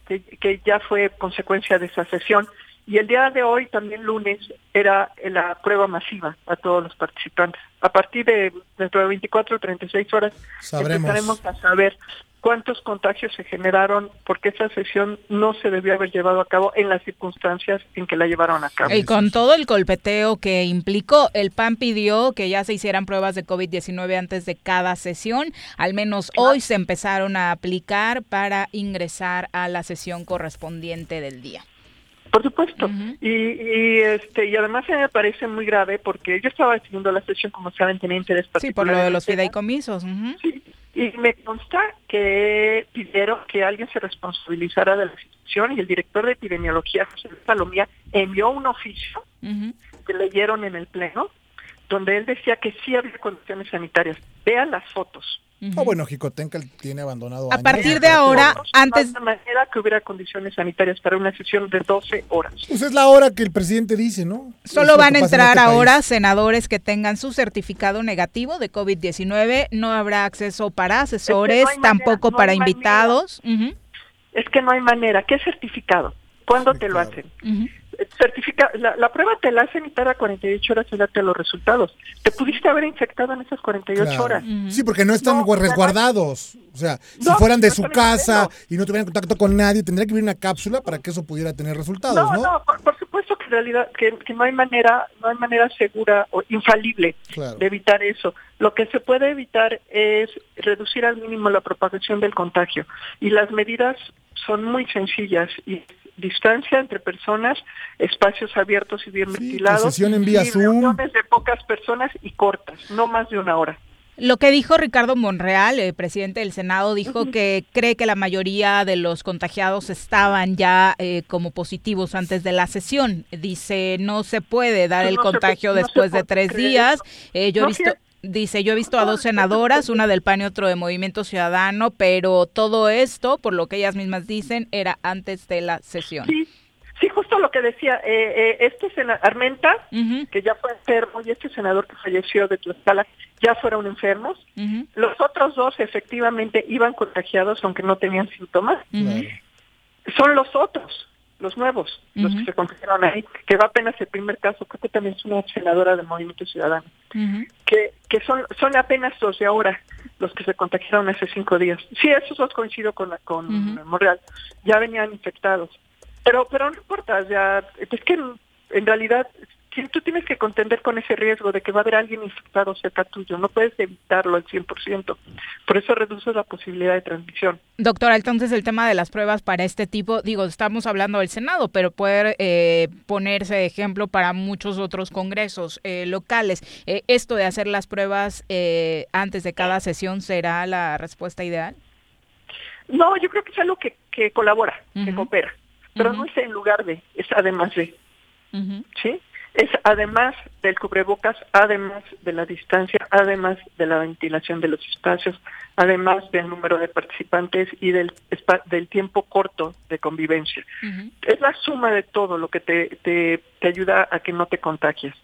que, ya fue consecuencia de esa sesión. Y el día de hoy, también lunes, era la prueba masiva a todos los participantes. A partir de dentro de 24 o 36 horas empezaremos a saber cuántos contagios se generaron porque esa sesión no se debió haber llevado a cabo en las circunstancias en que la llevaron a cabo. Y con todo el golpeteo que implicó, el PAN pidió que ya se hicieran pruebas de COVID-19 antes de cada sesión. Al menos hoy se empezaron a aplicar para ingresar a la sesión correspondiente del día. Por supuesto. y, este y además me parece muy grave porque yo estaba siguiendo la sesión, como saben, tenía interés particular. Sí, por lo de los fideicomisos. Sí, y me consta que pidieron que alguien se responsabilizara de la situación y el director de epidemiología, José Salomía, envió un oficio que leyeron en el pleno, donde él decía que sí había condiciones sanitarias. Vean las fotos. Ah, bueno, Jicotenca tiene abandonado. A años. partir de ahora, antes De manera que hubiera condiciones sanitarias para una sesión de 12 horas. Pues es la hora que el presidente dice, ¿no? Solo lo van a en entrar este ahora país. senadores que tengan su certificado negativo de COVID-19. No habrá acceso para asesores, tampoco no para invitados. Es que no hay manera. ¿Qué certificado? ¿Cuándo te lo hacen? Certifica, la, la prueba te la hacen y tarda 48 horas en darte los resultados. Te pudiste haber infectado en esas 48 Claro. horas. Sí, porque no están No, resguardados. O sea, si fueran de no su casa y no tuvieran contacto con nadie, tendría que vivir una cápsula para que eso pudiera tener resultados, No, ¿no? no, por, por supuesto que en realidad que, que no hay manera, no hay manera segura o infalible Claro. de evitar eso. Lo que se puede evitar es reducir al mínimo la propagación del contagio y las medidas son muy sencillas y distancia entre personas, espacios abiertos y bien ventilados, sesión en vía y Zoom. reuniones de pocas personas y cortas, no más de una hora. Lo que dijo Ricardo Monreal, el presidente del Senado, dijo que cree que la mayoría de los contagiados estaban ya eh, como positivos antes de la sesión. Dice, no se puede dar No el contagio se después de tres días. Eh, yo he visto... Dice, yo he visto a dos senadoras, una del PAN y otro de Movimiento Ciudadano, pero todo esto, por lo que ellas mismas dicen, era antes de la sesión. Sí, sí, justo lo que decía, eh, eh, este senador, Armenta, que ya fue enfermo, y este senador que falleció de Tlaxcala, ya fueron enfermos. Los otros dos efectivamente iban contagiados, aunque no tenían síntomas. Son los otros, los nuevos, los que se contagiaron ahí, que va apenas el primer caso, creo que también es una senadora del Movimiento Ciudadano, que, que son, son apenas los de ahora, los que se contagiaron hace cinco días. Sí, esos dos coincido con, la- con Monreal, ya venían infectados. Pero, pero no importa, ya, es que en, en realidad tú tienes que contender con ese riesgo de que va a haber alguien infectado cerca tuyo, no puedes evitarlo al 100%. Por eso reduces la posibilidad de transmisión. Doctora, entonces el tema de las pruebas para este tipo, digo, estamos hablando del Senado, pero puede eh, ponerse de ejemplo para muchos otros congresos eh, locales. Eh, ¿Esto de hacer las pruebas eh, antes de cada sesión será la respuesta ideal? No, yo creo que es algo que, que colabora, que coopera, pero no es en lugar de, es además de, ¿sí? Es además del cubrebocas, además de la distancia, además de la ventilación de los espacios, además del número de participantes y del, del tiempo corto de convivencia. Es la suma de todo lo que te, te, te ayuda a que no te contagies.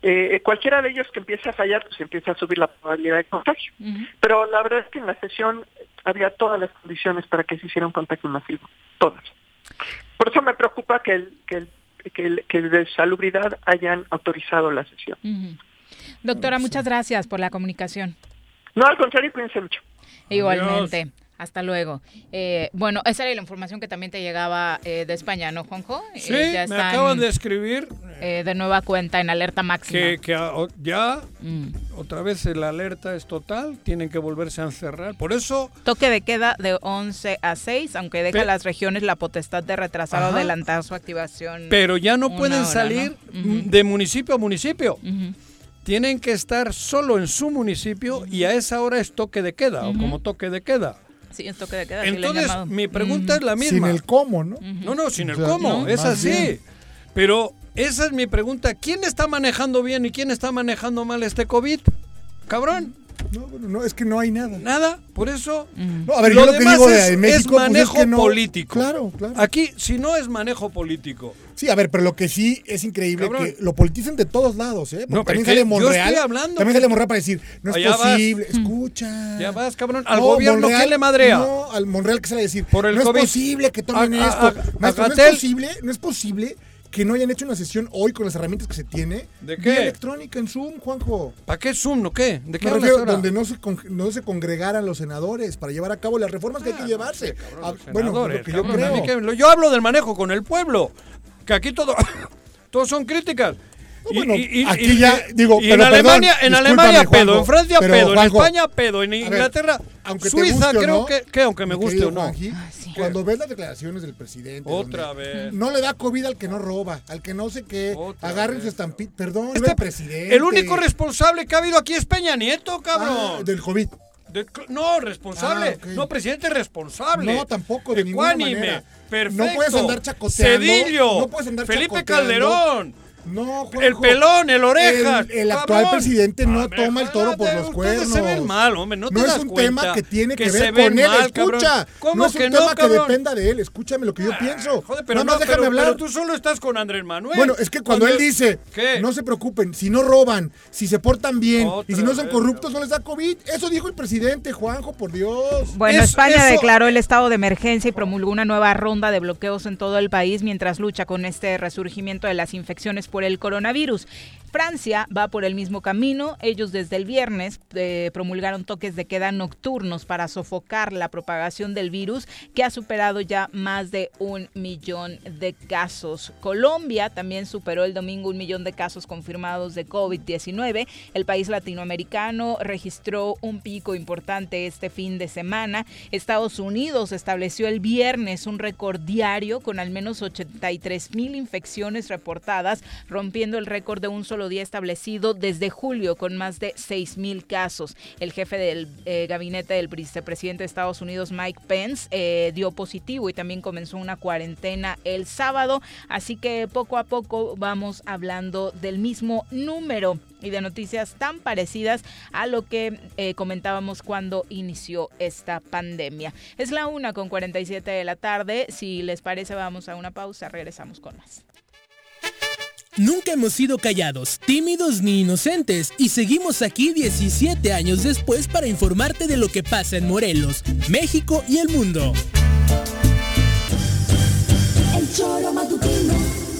Eh, cualquiera de ellos que empiece a fallar, pues empieza a subir la probabilidad de contagio. Pero la verdad es que en la sesión había todas las condiciones para que se hiciera un contagio masivo, todas. Por eso me preocupa que el, que el, que el, que de salubridad hayan autorizado la sesión. Ujú. Doctora, muchas gracias por la comunicación. No, al contrario, cuídense mucho. Igualmente. Hasta luego. Eh, bueno, esa era la información que también te llegaba eh, de España, ¿no, Juanjo? Eh, Sí, ya me están, acaban de escribir eh, de nueva cuenta en alerta máxima. que, que a- o- ya Mm. otra vez la alerta es total, tienen que volverse a encerrar. Por eso Toque de queda de 11 a 6, aunque deja a las regiones la potestad de retrasar o adelantar su activación. Pero ya no pueden hora, salir ¿no? Ujú. de municipio a municipio. Ujú. Tienen que estar solo en su municipio y a esa hora es toque de queda o como toque de queda. Sí, es toque de queda. Entonces, mi pregunta es la Sin misma. el cómo, ¿no? No, no, sin el O sea, cómo, no, es así. bien. Pero esa es mi pregunta. ¿Quién está manejando bien y quién está manejando mal este COVID? Cabrón. No, bueno, no, es que no hay nada. Nada, por eso. No, a ver, lo yo lo que digo de es, en México, es pues, es manejo que no- político. Claro, claro. Aquí, si no es manejo político. Sí, a ver, pero lo que sí es increíble Cabrón. que lo politicen de todos lados, ¿eh? Porque No, pero también sale yo Monreal. estoy hablando, también sale Monreal para decir, no es Allá vas. posible, escucha. Ya vas, cabrón. Al No, gobierno, Monreal- ¿qué le madrea? No, al Monreal que sale a decir, Por el no COVID. es posible que tomen A- a- esto. a- Maestro, a no es posible, no es posible que no hayan hecho una sesión hoy con las herramientas que se tiene. ¿De vía qué? electrónica en Zoom, Juanjo. ¿Para qué Zoom, no qué? ¿De qué refiero ahora? donde no se, con- no se congregaran los senadores para llevar a cabo las reformas que hay que llevarse. Ah, bueno, lo que yo cabrón, creo. que- yo hablo del manejo con el pueblo. Que aquí todo, todos son críticas. Y- bueno, y, y- aquí y- ya, digo, y pero en perdón, Alemania, en Alemania pedo, en Francia pero, pedo, en Juanjo, España pedo, en ver, Inglaterra, aunque te Suiza o creo no, que, que aunque me guste o no. Juanji, Cuando ves las declaraciones del presidente. Otra vez. No le da COVID al que no roba, al que no sé qué. Agarren su estampita. Perdón, Este- el presidente. El único responsable que ha habido aquí es Peña Nieto, cabrón. Ah, del COVID. De- no, responsable. Ah. No, presidente responsable. No, tampoco, de ninguna Ecuánime, manera. Perfecto. No puedes andar chacoteando, Cedillo. no puedes andar Felipe chacoteando. Calderón. No, Juanjo. El pelón, el orejas. El, el actual cabrón. presidente no Hombre, toma el toro por los cuernos. se ven mal, hombre, no te es das un cuenta tema que tiene que, ver con él. mal. Escucha. ¿Cómo no es un no, tema que dependa de él. Escúchame lo que yo pienso. Joder, pero Nada más no, déjame pero, hablar. pero tú solo estás con Andrés Manuel. Bueno, es que cuando él dice, ¿Qué? no se preocupen, si no roban, si se portan bien y si no son vez, corruptos, no les da COVID. Eso dijo el presidente, Juanjo, por Dios. Bueno, Es- España eso- declaró el estado de emergencia y promulgó una nueva ronda de bloqueos en todo el país mientras lucha con este resurgimiento de las infecciones por el coronavirus. Francia va por el mismo camino. Ellos desde el viernes eh, promulgaron toques de queda nocturnos para sofocar la propagación del virus que ha superado ya más de un millón de casos. Colombia también superó el domingo un millón de casos confirmados de COVID-19. El país latinoamericano registró un pico importante este fin de semana. Estados Unidos estableció el viernes un récord diario con al menos 83 mil infecciones reportadas, rompiendo el récord de un solo día establecido desde julio con más de 6 mil casos. El jefe del eh, gabinete del vicepresidente de Estados Unidos, Mike Pence, eh, dio positivo y también comenzó una cuarentena el sábado. Así que poco a poco vamos hablando del mismo número y de noticias tan parecidas a lo que eh, comentábamos cuando inició esta pandemia. Es la una con 47 de la tarde. Si les parece, vamos a una pausa. Regresamos con más. Nunca hemos sido callados, tímidos ni inocentes y seguimos aquí 17 años después para informarte de lo que pasa en Morelos, México y el mundo.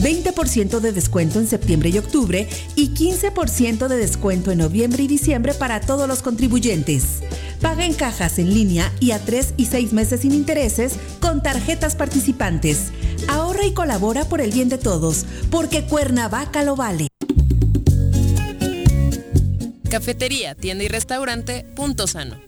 20% de descuento en septiembre y octubre y 15% de descuento en noviembre y diciembre para todos los contribuyentes. Paga en cajas en línea y a 3 y 6 meses sin intereses con tarjetas participantes. Ahorra y colabora por el bien de todos, porque Cuernavaca lo vale. Cafetería, tienda y restaurante Punto Sano.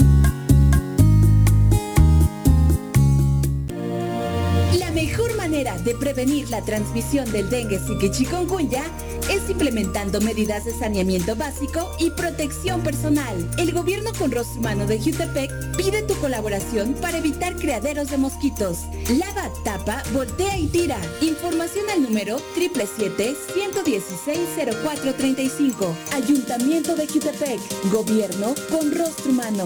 La mejor manera de prevenir la transmisión del dengue, y chikungunya es implementando medidas de saneamiento básico y protección personal. El gobierno con rostro humano de Jutepec pide tu colaboración para evitar criaderos de mosquitos. Lava, tapa, voltea y tira. Información al número 777-116-0435. Ayuntamiento de Jutepec. Gobierno con rostro humano.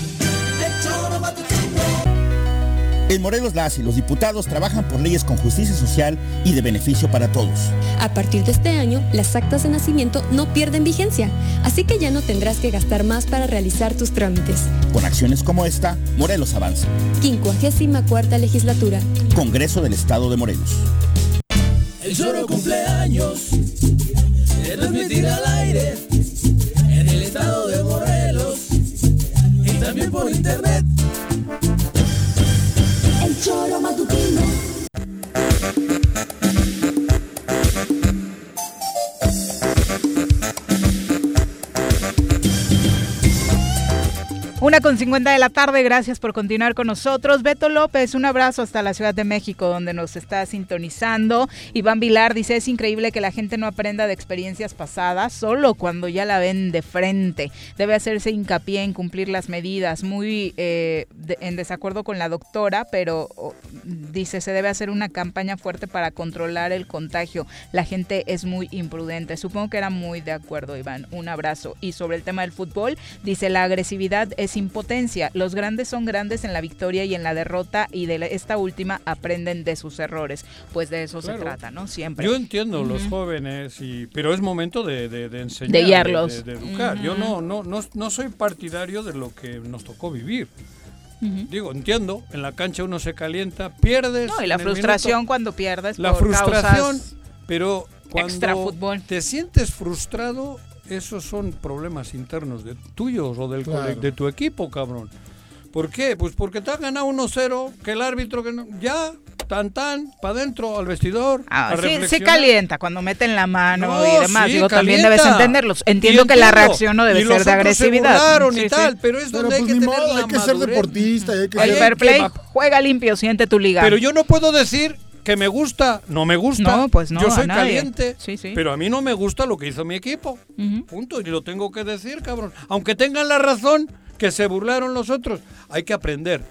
En Morelos las y los diputados trabajan por leyes con justicia social y de beneficio para todos. A partir de este año, las actas de nacimiento no pierden vigencia, así que ya no tendrás que gastar más para realizar tus trámites. Con acciones como esta, Morelos avanza. 54 legislatura. Congreso del Estado de Morelos. El choro cumpleaños se transmitirá al aire en el estado de Morelos y también por internet. Choro matutino. Una con 50 de la tarde, gracias por continuar con nosotros. Beto López, un abrazo hasta la Ciudad de México, donde nos está sintonizando. Iván Vilar dice, es increíble que la gente no aprenda de experiencias pasadas, solo cuando ya la ven de frente. Debe hacerse hincapié en cumplir las medidas. Muy eh, en desacuerdo con la doctora, pero dice, se debe hacer una campaña fuerte para controlar el contagio. La gente es muy imprudente. Supongo que era muy de acuerdo, Iván. Un abrazo. Y sobre el tema del fútbol, dice, la agresividad es impotencia. Los grandes son grandes en la victoria y en la derrota y de esta última aprenden de sus errores. Pues de eso se trata, ¿no? Siempre. Yo entiendo los jóvenes, y, pero es momento de, de, enseñar, de guiarlos. De, educar. Yo no, no, no, no soy partidario de lo que nos tocó vivir. Digo, entiendo, en la cancha uno se calienta, pierdes. No, y la frustración cuando pierdes. La frustración, pero cuando te sientes frustrado, esos son problemas internos de tuyos o del de tu equipo, cabrón. ¿Por qué? Pues porque te ha ganado 1-0, que el árbitro que no, ya tan tan para adentro al vestidor. Ah, sí, sí, calienta cuando meten la mano y demás. Digo, también debes entenderlos. Entiendo, que la reacción no debe ser de agresividad. y tal, pero es donde hay, pues que tener hay que ser deportista, hay que El fair play, juega limpio, siente tu liga. Pero yo no puedo decir que me gusta, no me gusta. No, pues no, Yo soy caliente, pero a mí no me gusta lo que hizo mi equipo. Punto. Y lo tengo que decir, cabrón. Aunque tengan la razón que se burlaron los otros, hay que aprender.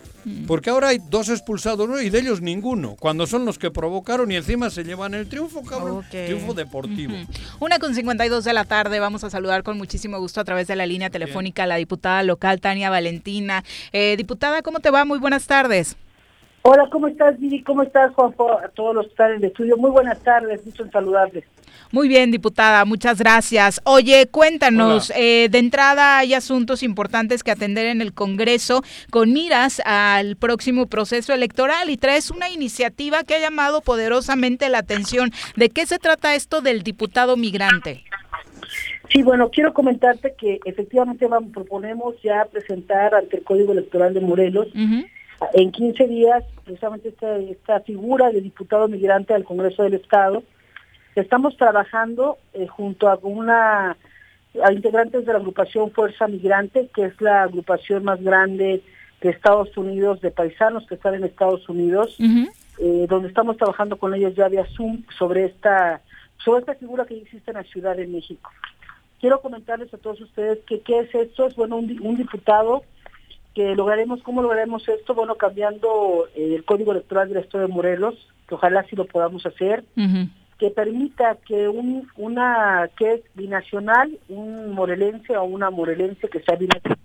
Porque ahora hay dos expulsados ¿no? y de ellos ninguno, cuando son los que provocaron y encima se llevan el triunfo, cabrón. Triunfo deportivo. Una con 52 de la tarde, vamos a saludar con muchísimo gusto a través de la línea telefónica a la diputada local Tania Valentina. Eh, diputada, ¿cómo te va? Muy buenas tardes. Hola, ¿cómo estás, Viri? ¿Cómo estás, Juanjo? A todos los que están en el estudio. Muy buenas tardes, mucho en saludarles. Muy bien, diputada, muchas gracias. Oye, cuéntanos, eh, de entrada hay asuntos importantes que atender en el Congreso con miras al próximo proceso electoral y traes una iniciativa que ha llamado poderosamente la atención. ¿De qué se trata esto del diputado migrante? Sí, bueno, quiero comentarte que efectivamente vamos, proponemos ya presentar ante el Código Electoral de Morelos en 15 días precisamente esta, esta figura de diputado migrante al Congreso del Estado. Estamos trabajando eh, junto a una a integrantes de la agrupación Fuerza Migrante, que es la agrupación más grande de Estados Unidos, de paisanos que están en Estados Unidos, eh, donde estamos trabajando con ellos ya vía Zoom sobre esta, sobre esta figura que existe en la Ciudad de México. Quiero comentarles a todos ustedes que qué es esto, es bueno un, un diputado que lograremos, ¿cómo lograremos esto? Bueno, cambiando eh, el código electoral del Estado de Morelos, que ojalá sí lo podamos hacer, que permita que un, una que es binacional, un morelense o una morelense que sea binacional,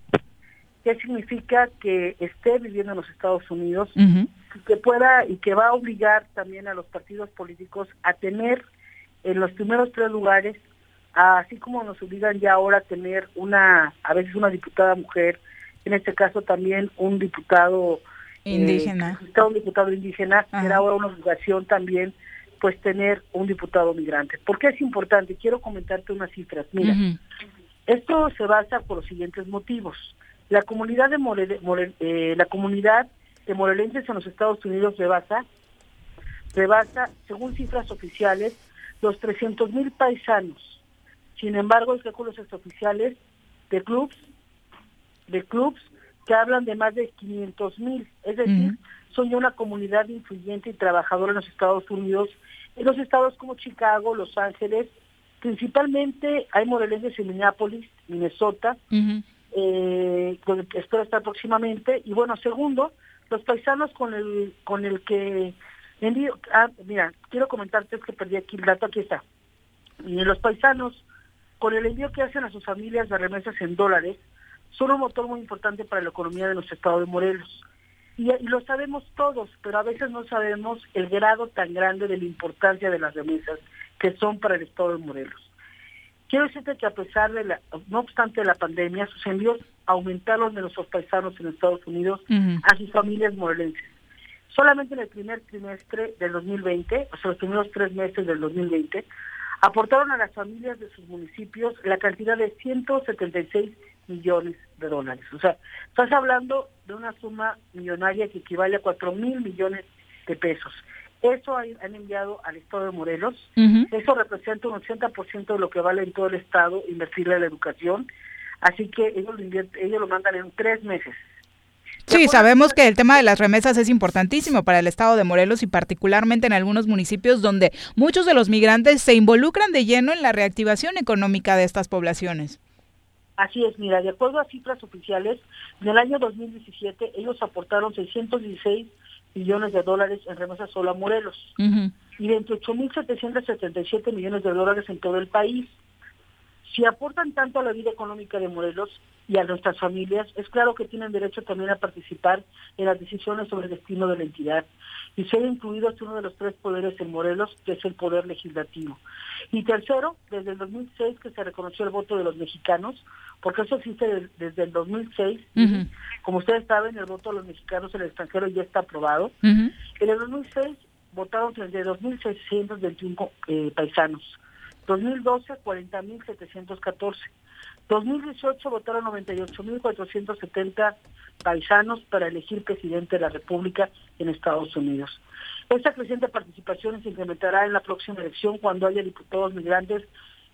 ¿qué significa que esté viviendo en los Estados Unidos, que pueda y que va a obligar también a los partidos políticos a tener en los primeros tres lugares, así como nos obligan ya ahora a tener una, a veces una diputada mujer, en este caso también un diputado eh, indígena, un diputado indígena, era ahora una obligación también pues tener un diputado migrante. ¿Por qué es importante? Quiero comentarte unas cifras. Mira, esto se basa por los siguientes motivos. La comunidad de eh, la comunidad de morelenses en los Estados Unidos rebasa, rebasa, según cifras oficiales, los 300 mil paisanos. Sin embargo, hay cálculos oficiales de clubs de clubs que hablan de más de 500 mil. Es decir, son ya una comunidad influyente y trabajadora en los Estados Unidos, en los estados como Chicago, Los Ángeles, principalmente hay morelenses en Minneapolis, Minnesota, eh, donde espero estar próximamente. Y bueno, segundo, los paisanos con el con el que envío, ah, mira, quiero comentarte que perdí aquí el dato, aquí está. Y los paisanos, con el envío que hacen a sus familias de remesas en dólares, son un motor muy importante para la economía de nuestro estado de Morelos. Y, lo sabemos todos, pero a veces no sabemos el grado tan grande de la importancia de las remesas que son para el estado de Morelos. Quiero decirte que a pesar de la, no obstante la pandemia, sus envíos aumentaron de nuestros paisanos en Estados Unidos a sus familias morelenses. Solamente en el primer trimestre del 2020, o sea, los primeros tres meses del 2020, aportaron a las familias de sus municipios la cantidad de 176 millones de dólares. O sea, estás hablando de una suma millonaria que equivale a 4 mil millones de pesos. Eso han enviado al Estado de Morelos. Eso representa un 80% de lo que vale en todo el Estado invertirle en la educación. Así que ellos lo, ellos lo mandan en tres meses. Sí, sabemos que el tema de las remesas es importantísimo para el estado de Morelos y particularmente en algunos municipios donde muchos de los migrantes se involucran de lleno en la reactivación económica de estas poblaciones. Así es, mira, de acuerdo a cifras oficiales, en el año 2017 ellos aportaron 616 millones de dólares en remesas solo a Morelos y 28.777 millones de dólares en todo el país. Si aportan tanto a la vida económica de Morelos y a nuestras familias, es claro que tienen derecho también a participar en las decisiones sobre el destino de la entidad y ser incluidos es uno de los tres poderes en Morelos, que es el poder legislativo. Y tercero, desde el 2006 que se reconoció el voto de los mexicanos, porque eso existe desde el 2006. Como ustedes saben, el voto de los mexicanos en el extranjero ya está aprobado. En el 2006 votaron desde 2.621 eh, paisanos. 2012, 40.714. 2018 votaron 98.470 paisanos para elegir presidente de la República en Estados Unidos. Esta creciente participación se incrementará en la próxima elección cuando haya diputados migrantes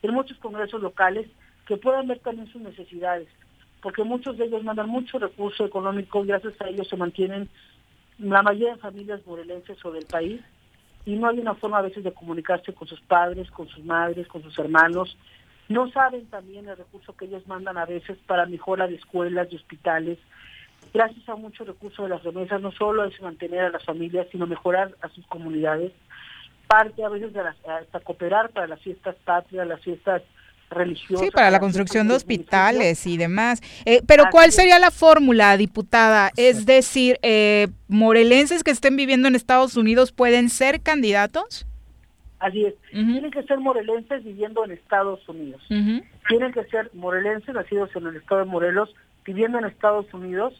en muchos congresos locales que puedan ver también sus necesidades, porque muchos de ellos mandan mucho recurso económico, gracias a ellos se mantienen la mayoría de familias morelenses o del país y no hay una forma a veces de comunicarse con sus padres, con sus madres, con sus hermanos. No saben también el recurso que ellos mandan a veces para mejora de escuelas, de hospitales. Gracias a mucho recurso de las remesas, no solo es mantener a las familias, sino mejorar a sus comunidades. Parte a veces de hasta cooperar para las fiestas patrias, las fiestas religiosas. Sí, para la construcción de hospitales y demás. Eh, pero ¿cuál sería la fórmula, diputada? Es decir, eh, morelenses que estén viviendo en Estados Unidos pueden ser candidatos. Así es. Tienen que ser morelenses viviendo en Estados Unidos. Tienen que ser morelenses nacidos en el estado de Morelos, viviendo en Estados Unidos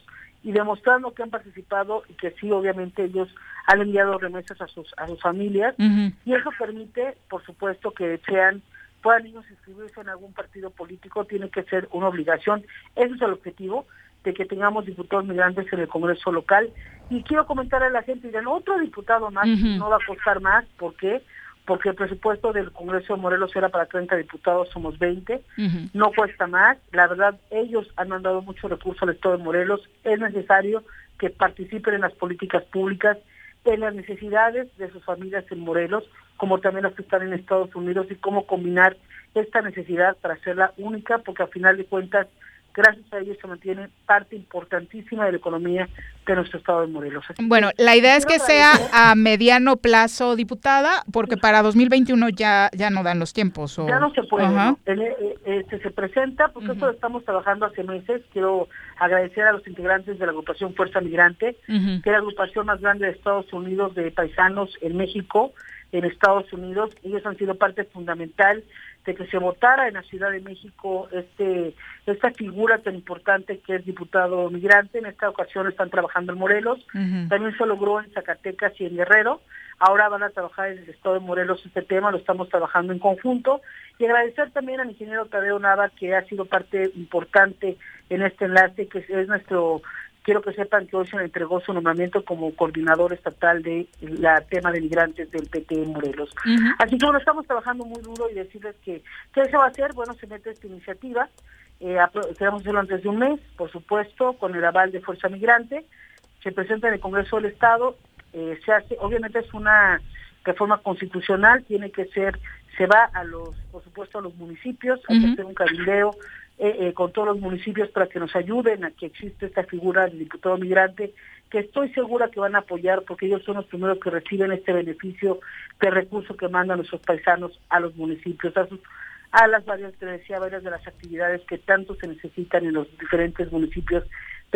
y demostrando que han participado y que sí, obviamente ellos han enviado remesas a sus a sus familias y eso permite, por supuesto, que sean puedan ellos inscribirse en algún partido político, tiene que ser una obligación. Ese es el objetivo de que tengamos diputados migrantes en el Congreso local. Y quiero comentar a la gente, dirán, otro diputado más no va a costar más, ¿por qué? Porque el presupuesto del Congreso de Morelos era para 30 diputados, somos 20, no cuesta más. La verdad, ellos han mandado mucho recurso al Estado de Morelos, es necesario que participen en las políticas públicas, en las necesidades de sus familias en Morelos, como también las que están en Estados Unidos y cómo combinar esta necesidad para hacerla única, porque al final de cuentas, gracias a ellos se mantiene parte importantísima de la economía de nuestro estado de Morelos. bueno, la idea es que sea a mediano plazo, diputada, porque para 2021 ya ya no dan los tiempos. Ya no se puede. Eh, este, se presenta, porque esto lo estamos trabajando hace meses. Quiero agradecer a los integrantes de la agrupación Fuerza Migrante, que es la agrupación más grande de Estados Unidos de paisanos en México en Estados Unidos. Ellos han sido parte fundamental de que se votara en la Ciudad de México este esta figura tan importante que es diputado migrante. En esta ocasión están trabajando en Morelos. También se logró en Zacatecas y en Guerrero. Ahora van a trabajar en el estado de Morelos este tema, lo estamos trabajando en conjunto. Y agradecer también al ingeniero Tadeo Nava, que ha sido parte importante en este enlace, que es nuestro Quiero que sepan que hoy se le entregó su nombramiento como coordinador estatal de la tema de migrantes del PT Morelos. Así que bueno, estamos trabajando muy duro y decirles que qué se va a hacer. Bueno, se mete esta iniciativa. Eh, queremos hacerlo antes de un mes, por supuesto, con el aval de Fuerza Migrante. Se presenta en el Congreso del Estado. Eh, se hace, obviamente es una reforma constitucional, tiene que ser, se va a los, por supuesto, a los municipios, hay que hacer un cabildeo, eh, eh, con todos los municipios para que nos ayuden a que existe esta figura del diputado migrante, que estoy segura que van a apoyar porque ellos son los primeros que reciben este beneficio de recurso que mandan nuestros paisanos a los municipios, a, sus, a las varias, te decía, varias de las actividades que tanto se necesitan en los diferentes municipios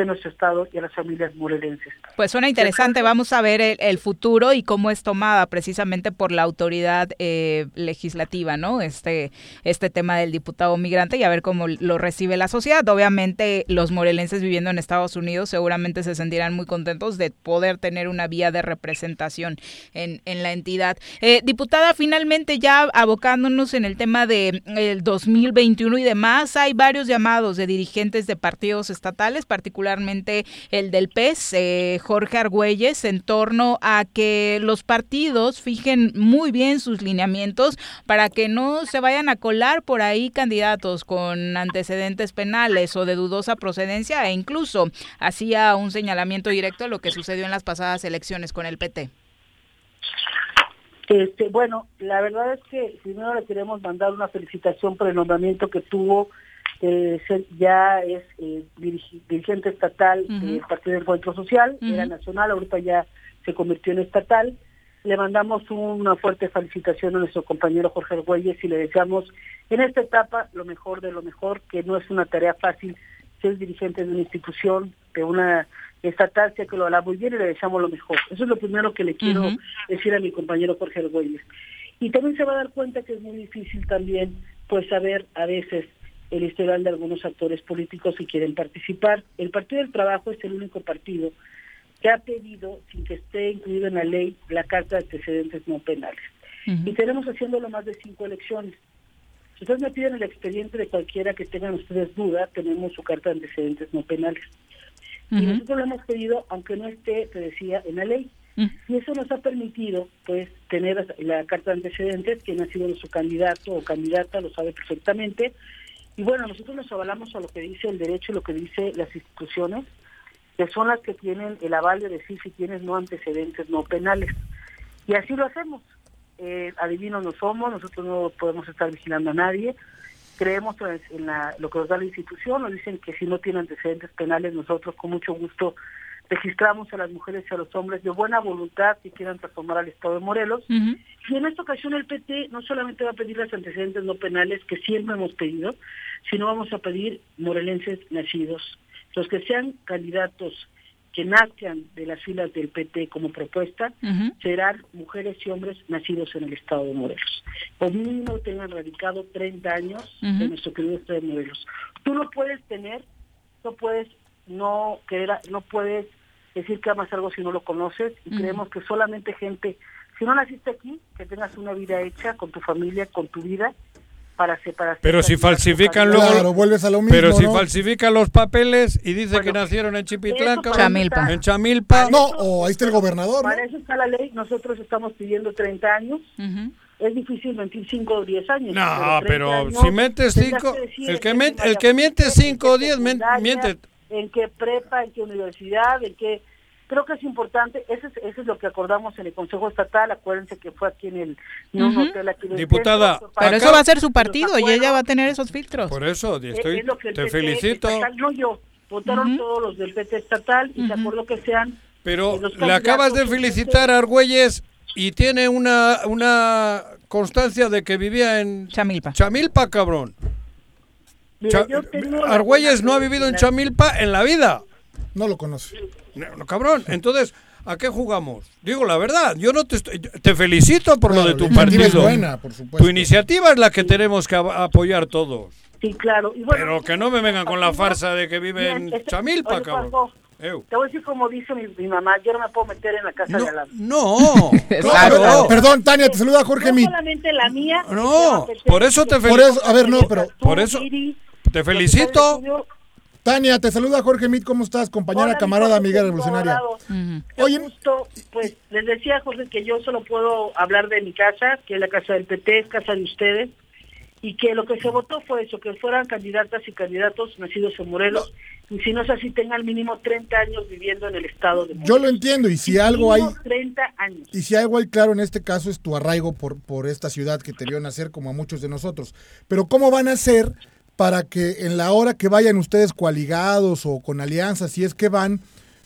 de nuestro estado y a las familias morelenses. Pues suena interesante, vamos a ver el, futuro y cómo es tomada precisamente por la autoridad eh, legislativa, ¿no? Este, este tema del diputado migrante y a ver cómo lo recibe la sociedad. Obviamente los morelenses viviendo en Estados Unidos seguramente se sentirán muy contentos de poder tener una vía de representación en, en la entidad. Eh, diputada, finalmente ya abocándonos en el tema del de, 2021 y demás, hay varios llamados de dirigentes de partidos estatales, particularmente particularmente el del PES, eh, Jorge Argüelles, en torno a que los partidos fijen muy bien sus lineamientos para que no se vayan a colar por ahí candidatos con antecedentes penales o de dudosa procedencia e incluso hacía un señalamiento directo a lo que sucedió en las pasadas elecciones con el PT. Este, bueno, la verdad es que primero le queremos mandar una felicitación por el nombramiento que tuvo, eh, ya es eh, dirigente estatal del Partido de Encuentro Social, era nacional, ahorita ya se convirtió en estatal. Le mandamos una fuerte felicitación a nuestro compañero Jorge Argüelles y le deseamos en esta etapa lo mejor de lo mejor, que no es una tarea fácil ser dirigente de una institución, de una estatal, sé que lo hará muy bien y le deseamos lo mejor. Eso es lo primero que le quiero decir a mi compañero Jorge Argüelles. Y también se va a dar cuenta que es muy difícil también pues saber a veces el historial de algunos actores políticos que quieren participar. El Partido del Trabajo es el único partido que ha pedido, sin que esté incluido en la ley, la carta de antecedentes no penales. Y tenemos haciéndolo más de cinco elecciones. Si ustedes me piden el expediente de cualquiera que tengan ustedes duda, tenemos su carta de antecedentes no penales. Y nosotros lo hemos pedido, aunque no esté, te decía, en la ley. Y eso nos ha permitido, pues, tener la carta de antecedentes, quien ha sido su candidato o candidata lo sabe perfectamente. Y bueno, nosotros nos avalamos a lo que dice el derecho y lo que dice las instituciones, que son las que tienen el aval de decir si tienes no antecedentes no penales. Y así lo hacemos. Eh, adivinos no somos, nosotros no podemos estar vigilando a nadie creemos en la, lo que nos da la institución, nos dicen que si no tienen antecedentes penales, nosotros con mucho gusto registramos a las mujeres y a los hombres de buena voluntad que quieran transformar al Estado de Morelos. Y en esta ocasión el PT no solamente va a pedir los antecedentes no penales que siempre hemos pedido, sino vamos a pedir morelenses nacidos, los que sean candidatos que nazcan de las filas del PT como propuesta serán mujeres y hombres nacidos en el estado de Morelos. O mínimo tengan radicado 30 años en nuestro querido estado de Morelos. Tú no puedes tener, no puedes no querer, no puedes decir que amas algo si no lo conoces y creemos que solamente gente, si no naciste aquí, que tengas una vida hecha con tu familia, con tu vida, para separar. Pero si falsifican luego, Claro, vuelves a lo mismo, pero si ¿no? falsifican los papeles y dice que nacieron en Chipitlán. Chamilpa. en Chamilpa, No, o ahí está el gobernador, ¿no? Para eso está la ley, nosotros estamos pidiendo 30 años. Es difícil mentir 5 o 10 años. No, 30 pero años, si mentes tendrás 5, que decir el que, el que miente fuiste, 5 o en qué 10 men- secundaria, miente. En qué prepa, en qué universidad, en qué... Creo que es importante, eso es, eso es lo que acordamos en el Consejo Estatal, acuérdense que fue aquí en el un hotel aquí en el Diputada, centro, Pero para- eso va a ser su partido y ella va a tener esos filtros. Por eso, es- estoy, es lo que el te PT felicito. estatal, no yo, votaron todos los del PT estatal y se acordó que sean Pero le acabas de felicitar a Argüelles y tiene una, una constancia de que vivía en Chamilpa. Chamilpa, cabrón. Mira, Cha- yo tengo la Argüelles no ha vivido en Chamilpa en la vida. No lo conoce. No, no, cabrón, entonces, ¿a qué jugamos? Digo la verdad, yo no te estoy, te felicito por Claro, lo de tu partido. es buena, por supuesto. Tu iniciativa es la que tenemos que apoyar todos. Sí, claro. Y bueno, Pero que no me vengan con la farsa de que vive en este- Chamilpa, cabrón. Eu. Te voy a decir como dice mi, mi mamá, yo no me puedo meter en la casa de al lado. No, Claro. Perdón, Tania, te saluda Jorge No Mit. solamente la mía. No, por eso te Por felicito. eso, a ver, no, pero. Por eso te felicito. Tania, te saluda Jorge Mit, ¿cómo estás? Compañera, Hola, mi camarada, amiga revolucionaria. abogado. Oye, Justo, pues les decía Jorge que yo solo puedo hablar de mi casa, que es la casa del PT, es casa de ustedes, y que lo que se votó fue eso, que fueran candidatas y candidatos nacidos en Morelos, y si no es así, tengan mínimo 30 años viviendo en el estado de Morelos. yo lo entiendo, y si algo hay, Mínimo 30 años. y si algo hay claro en este caso es tu arraigo por, por esta ciudad que te vio nacer como a muchos de nosotros. Pero ¿cómo van a hacer para que en la hora que vayan ustedes coaligados o con alianzas, si es que van,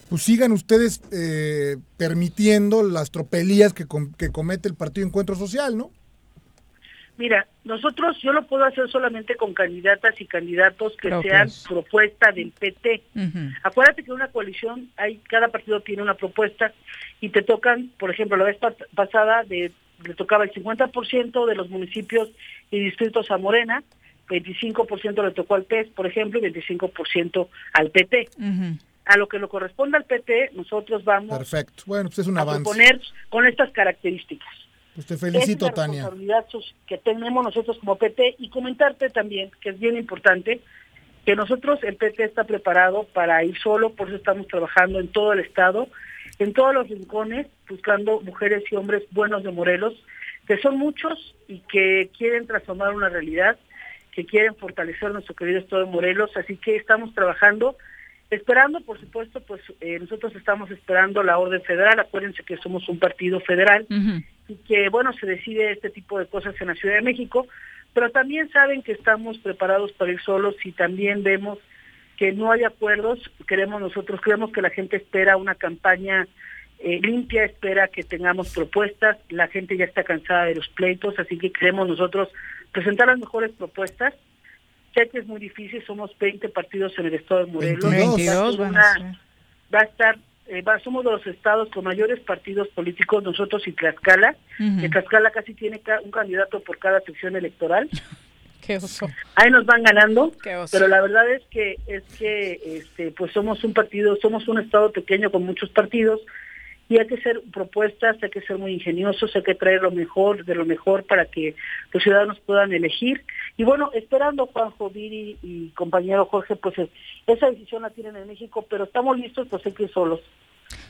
pues sigan ustedes eh, permitiendo las tropelías que, com- que comete el Partido Encuentro Social, ¿no? Mira, nosotros yo lo puedo hacer solamente con candidatas y candidatos que Propios. sean propuesta del PT. Acuérdate que en una coalición hay cada partido tiene una propuesta y te tocan, por ejemplo, la vez pa- pasada de, le tocaba el 50% de los municipios y distritos a Morena, 25% le tocó al PES, por ejemplo, y 25% al PT. A lo que le corresponde al PT, nosotros vamos Perfecto. Bueno, pues es un a avance. proponer con estas características. Pues te felicito, es Tania. responsabilidad que tenemos nosotros como PT y comentarte también, que es bien importante, que nosotros, el PT está preparado para ir solo, por eso estamos trabajando en todo el estado, en todos los rincones, buscando mujeres y hombres buenos de Morelos, que son muchos y que quieren transformar una realidad, que quieren fortalecer nuestro querido estado de Morelos, así que estamos trabajando, esperando, por supuesto, pues eh, nosotros estamos esperando la orden federal, acuérdense que somos un partido federal y que, bueno, se decide este tipo de cosas en la Ciudad de México, pero también saben que estamos preparados para ir solos y también vemos que no hay acuerdos, queremos nosotros, creemos que la gente espera una campaña eh, limpia, espera que tengamos propuestas, la gente ya está cansada de los pleitos, así que queremos nosotros presentar las mejores propuestas. Sé que es muy difícil, somos 20 partidos en el estado de Morelos. 22 van a ser. va a estar, eh, va- somos de los estados con mayores partidos políticos, nosotros y Tlaxcala. Ujú. que Tlaxcala casi tiene ca- un candidato por cada sección electoral. Qué oso. Ahí nos van ganando, Qué oso. pero la verdad es que es que este pues somos un partido, somos un estado pequeño con muchos partidos y hay que hacer propuestas, hay que ser muy ingeniosos, hay que traer lo mejor de lo mejor para que los ciudadanos puedan elegir. Y bueno, esperando Juanjo Viri y compañero Jorge, pues es- esa decisión la tienen en México, pero estamos listos pues hay que ir solos.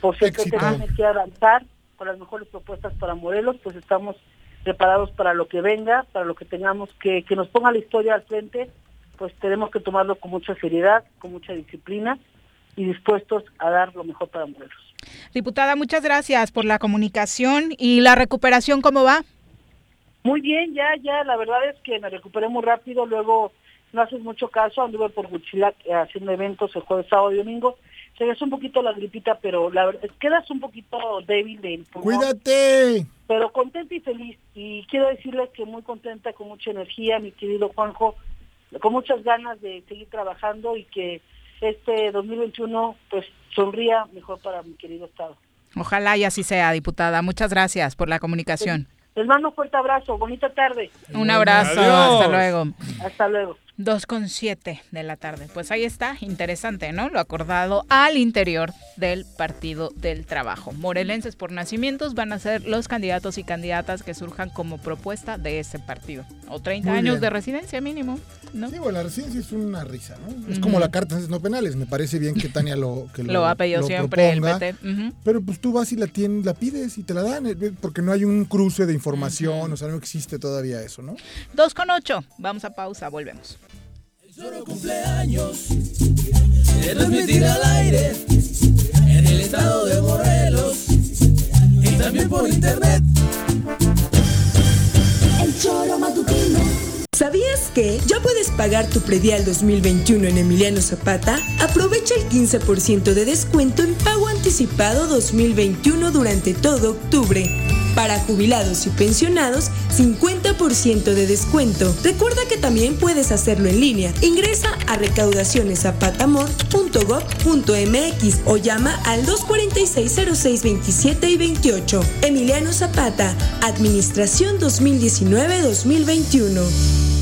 Por PT Éxito. tiene que avanzar con las mejores propuestas para Morelos, pues estamos preparados para lo que venga, para lo que tengamos que, que nos ponga la historia al frente, pues tenemos que tomarlo con mucha seriedad, con mucha disciplina y dispuestos a dar lo mejor para Morelos. Diputada, muchas gracias por la comunicación y la recuperación, ¿cómo va? Muy bien, ya, ya, la verdad es que me recuperé muy rápido, luego no haces mucho caso, anduve por Huitzilac eh, haciendo eventos el jueves, sábado y domingo, se me hace un poquito la gripita, pero la verdad, quedas un poquito débil del pulmón. Cuídate. pero contenta y feliz. Y quiero decirles que muy contenta, con mucha energía, mi querido Juanjo, con muchas ganas de seguir trabajando y que este 2021 pues sonría mejor para mi querido Estado. Ojalá y así sea, diputada. Muchas gracias por la comunicación. Les mando un fuerte abrazo, bonita tarde. Un abrazo, Adiós. hasta luego. Hasta luego. 2 con 7 de la tarde. Pues ahí está, interesante, ¿no? Lo acordado al interior del Partido del Trabajo. Morelenses por nacimientos van a ser los candidatos y candidatas que surjan como propuesta de ese partido. O 30 Muy años bien. de residencia mínimo, ¿no? Sí, bueno, la residencia es una risa, ¿no? Es como la carta de no penales. Me parece bien que Tania lo que Lo ha pedido siempre el PT. Pero pues tú vas y la tienes, la pides y te la dan, eh, porque no hay un cruce de información, o sea, no existe todavía eso, ¿no? 2 con 8. Vamos a pausa, volvemos. Solo cumpleaños se transmitirá al aire en el estado de Morelos y también por internet. El choro matutino. ¿Sabías que ya puedes pagar tu predial 2021 en Emiliano Zapata? Aprovecha el 15% de descuento en pago anticipado 2021 durante todo octubre. Para jubilados y pensionados, 50% de descuento. Recuerda que también puedes hacerlo en línea. Ingresa a recaudacionesapatamor.gov.mx o llama al 246-0627 y 28. Emiliano Zapata, Administración 2019-2021.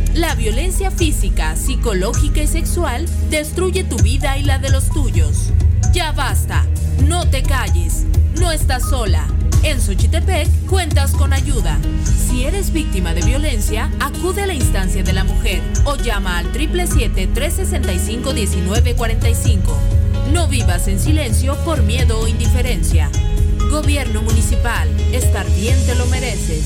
La violencia física, psicológica y sexual destruye tu vida y la de los tuyos. Ya basta, no te calles, no estás sola. En Xochitepec cuentas con ayuda. Si eres víctima de violencia, acude a la instancia de la mujer o llama al 777-365-1945. No vivas en silencio por miedo o indiferencia. Gobierno municipal, estar bien te lo mereces.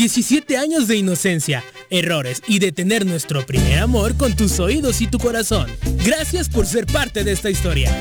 17 años de inocencia, errores y de tener nuestro primer amor con tus oídos y tu corazón. Gracias por ser parte de esta historia.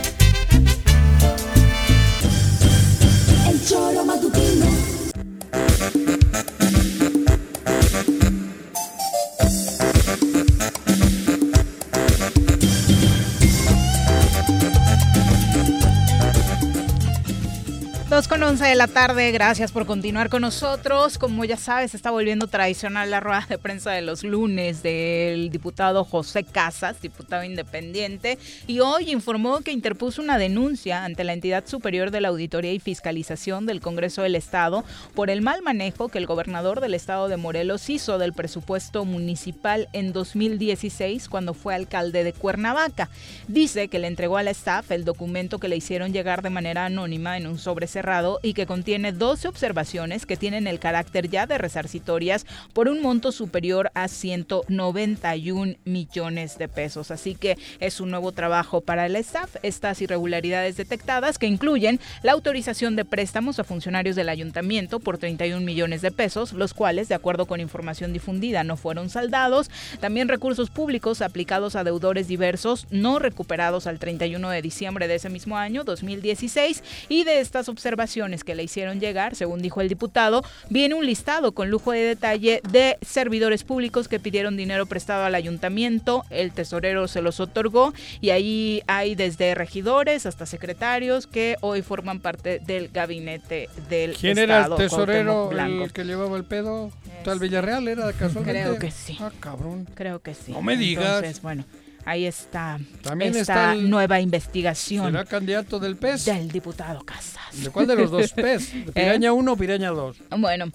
11 de la tarde, gracias por continuar con nosotros. Como ya sabes, está volviendo tradicional la rueda de prensa de los lunes del diputado José Casas, diputado independiente, y hoy informó que interpuso una denuncia ante la entidad superior de la auditoría y fiscalización del Congreso del Estado por el mal manejo que el gobernador del estado de Morelos hizo del presupuesto municipal en 2016 cuando fue alcalde de Cuernavaca. Dice que le entregó al staff el documento que le hicieron llegar de manera anónima en un sobre cerrado y que contiene 12 observaciones que tienen el carácter ya de resarcitorias por un monto superior a 191 millones de pesos. Así que es un nuevo trabajo para el staff. Estas irregularidades detectadas que incluyen la autorización de préstamos a funcionarios del ayuntamiento por 31 millones de pesos, los cuales, de acuerdo con información difundida, no fueron saldados. También recursos públicos aplicados a deudores diversos no recuperados al 31 de diciembre de ese mismo año, 2016, y de estas observaciones que le hicieron llegar, según dijo el diputado, viene un listado con lujo de detalle de servidores públicos que pidieron dinero prestado al ayuntamiento, el tesorero se los otorgó y ahí hay desde regidores hasta secretarios que hoy forman parte del gabinete del ¿Quién era el tesorero el que llevaba el pedo? ¿Tal Villarreal era casualmente? Creo que sí. Ah, cabrón. Creo que sí. No me digas. Entonces, bueno, ahí está También esta está el- nueva investigación ¿Será candidato del PES? del diputado Casas. ¿De cuál de los dos PES? ¿De Piraña 1 o Piraña 2? Bueno,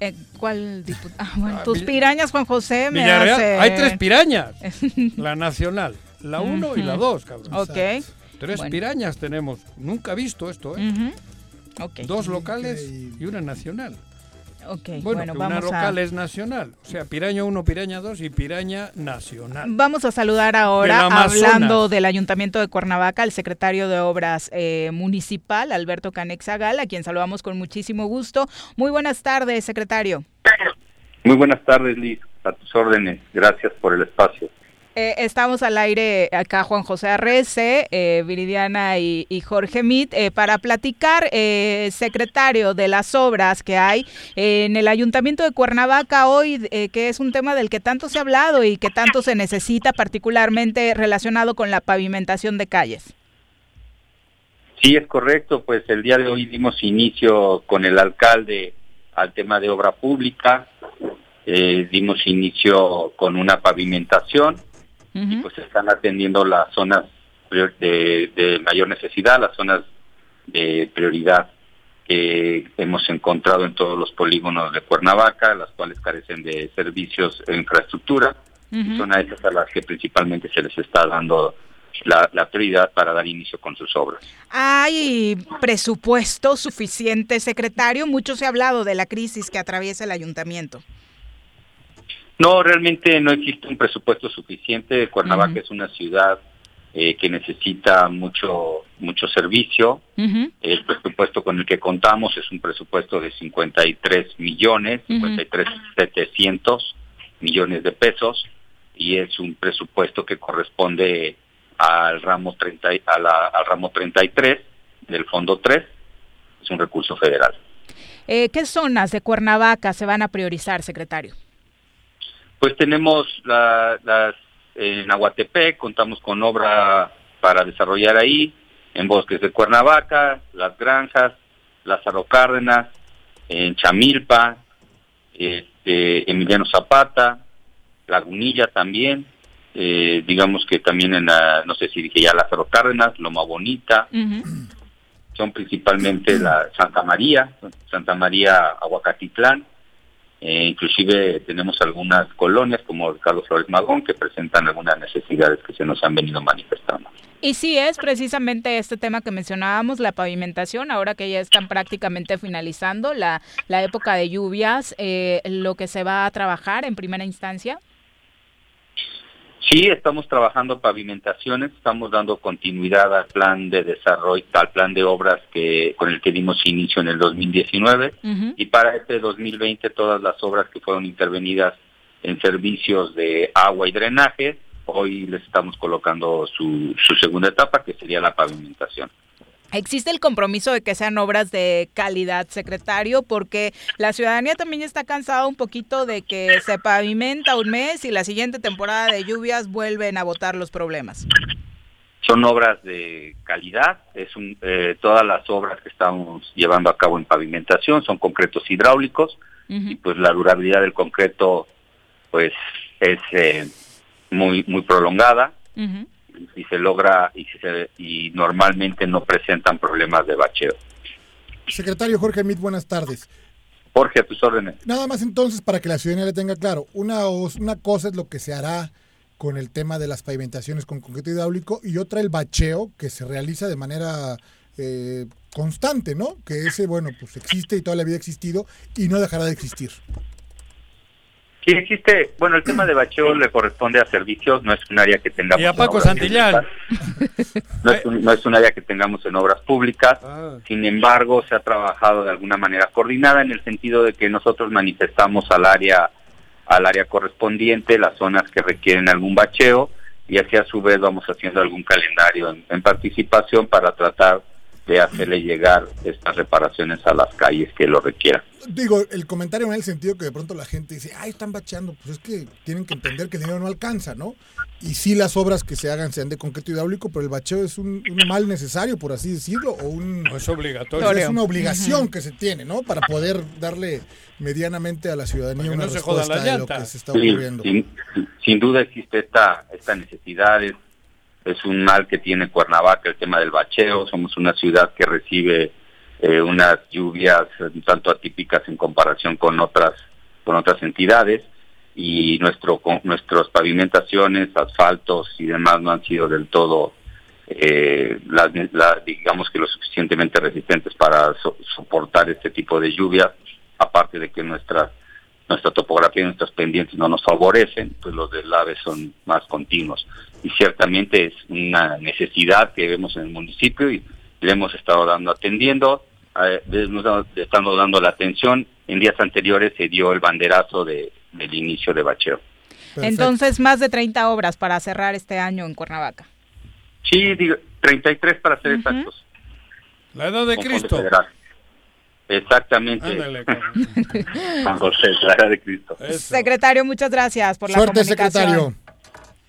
eh, ¿cuál diputado? Ah, bueno, Ah, tus pirañas, Juan José, me Villarreal, hace- hay tres pirañas. La nacional, la 1 y la Ujú. 2, cabrón. Ok. Tres Bueno. pirañas tenemos. Nunca visto esto, ¿eh? Ujú. Ok. Dos locales y una nacional. Ok, Bueno, bueno, que una vamos a... local es nacional. O sea, piraña 1, piraña 2 y piraña nacional. Vamos a saludar ahora, Amazonas. hablando del Ayuntamiento de Cuernavaca, al secretario de Obras eh, Municipal, Alberto Canexagal, a quien saludamos con muchísimo gusto. Muy buenas tardes, secretario. Muy buenas tardes, Liz. A tus órdenes. Gracias por el espacio. Eh, estamos al aire acá Juan José Arrece, eh, Viridiana y, Jorge Mit, eh, para platicar, eh, secretario, de las obras que hay en el Ayuntamiento de Cuernavaca hoy, eh, que es un tema del que tanto se ha hablado y que tanto se necesita, particularmente relacionado con la pavimentación de calles. Sí, es correcto. Pues el día de hoy dimos inicio con el alcalde al tema de obra pública. Dimos inicio con una pavimentación y pues están atendiendo las zonas de, de mayor necesidad, las zonas de prioridad que hemos encontrado en todos los polígonos de Cuernavaca, las cuales carecen de servicios e infraestructura. y son a esas a las que principalmente se les está dando la, la prioridad para dar inicio con sus obras. ¿Hay presupuesto suficiente, secretario? Mucho se ha hablado de la crisis que atraviesa el ayuntamiento. No, realmente no existe un presupuesto suficiente. Cuernavaca es una ciudad eh, que necesita mucho mucho servicio. El presupuesto con el que contamos es un presupuesto de 53 millones, Ujú. 53 700 millones de pesos y es un presupuesto que corresponde al ramo 30 y- a la- al ramo 33 del fondo 3. Es un recurso federal. Eh, ¿Qué zonas de Cuernavaca se van a priorizar, secretario? Pues tenemos la- las en Aguatepec, contamos con obra para desarrollar ahí, en Bosques de Cuernavaca, Las Granjas, Lázaro Cárdenas, en Chamilpa, este, Emiliano Zapata, Lagunilla también, eh, digamos que también en la, no sé si dije ya Lázaro Cárdenas, Loma Bonita, son son principalmente la Santa María, Santa María Aguacatitlán, eh, inclusive tenemos algunas colonias como Carlos Flores Magón que presentan algunas necesidades que se nos han venido manifestando. Y sí es precisamente este tema que mencionábamos, la pavimentación, ahora que ya están prácticamente finalizando la, la época de lluvias, eh, lo que se va a trabajar en primera instancia. Sí, estamos trabajando pavimentaciones, estamos dando continuidad al plan de desarrollo, al plan de obras que con el que dimos inicio en el 2019 y para este 2020 todas las obras que fueron intervenidas en servicios de agua y drenaje, hoy les estamos colocando su, su segunda etapa que sería la pavimentación. Existe el compromiso de que sean obras de calidad, secretario, porque la ciudadanía también está cansada un poquito de que se pavimenta un mes y la siguiente temporada de lluvias vuelven a botar los problemas. Son obras de calidad, es un, eh, todas las obras que estamos llevando a cabo en pavimentación son concretos hidráulicos y pues la durabilidad del concreto pues es eh, muy muy prolongada y se logra y, se, y normalmente no presentan problemas de bacheo. Secretario Jorge Mit, buenas tardes. Jorge, a tus órdenes. Nada más entonces para que la ciudadanía le tenga claro, una, una cosa es lo que se hará con el tema de las pavimentaciones con concreto hidráulico y otra el bacheo que se realiza de manera eh, constante, ¿no? Que ese, bueno, pues existe y toda la vida ha existido y no dejará de existir. Sí, existe, bueno, el tema de bacheo le corresponde a servicios, no es un área que tengamos. Y a Paco Santillán. No es, un, no es un área que tengamos en obras públicas. Ah. Sin embargo, se ha trabajado de alguna manera coordinada en el sentido de que nosotros manifestamos al área al área correspondiente las zonas que requieren algún bacheo y así a su vez vamos haciendo algún calendario en, en participación para tratar de hacerle llegar estas reparaciones a las calles que lo requieran. Digo, el comentario en el sentido que de pronto la gente dice, ay, están bacheando, pues es que tienen que entender que el dinero no alcanza, ¿no? Y sí las obras que se hagan sean de concreto hidráulico, pero el bacheo es un, un mal necesario, por así decirlo, o un... es obligatorio. Es una obligación que se tiene, ¿no? Para poder darle medianamente a la ciudadanía una no se respuesta las de lo que se está Sí, ocurriendo. sin, sin duda existe esta, esta necesidad, es, es un mal que tiene Cuernavaca el tema del bacheo, somos una ciudad que recibe eh, unas lluvias un tanto atípicas en comparación con otras con otras entidades. Y nuestro con, nuestras pavimentaciones, asfaltos y demás no han sido del todo eh, las, la- digamos que lo suficientemente resistentes para so- soportar este tipo de lluvias, aparte de que nuestra nuestra topografía y nuestras pendientes no nos favorecen, pues los deslaves son más continuos. Y ciertamente es una necesidad que vemos en el municipio y le hemos estado dando atendiendo, eh, le hemos estamos dando la atención. En días anteriores se dio el banderazo de, del inicio de bacheo. Entonces, más de 30 obras para cerrar este año en Cuernavaca. Sí, digo, 33 para ser exactos. La edad de con Cristo. Exactamente. Ándale, Juan José, la edad de Cristo. Secretario, muchas gracias por la Suerte, comunicación. secretario.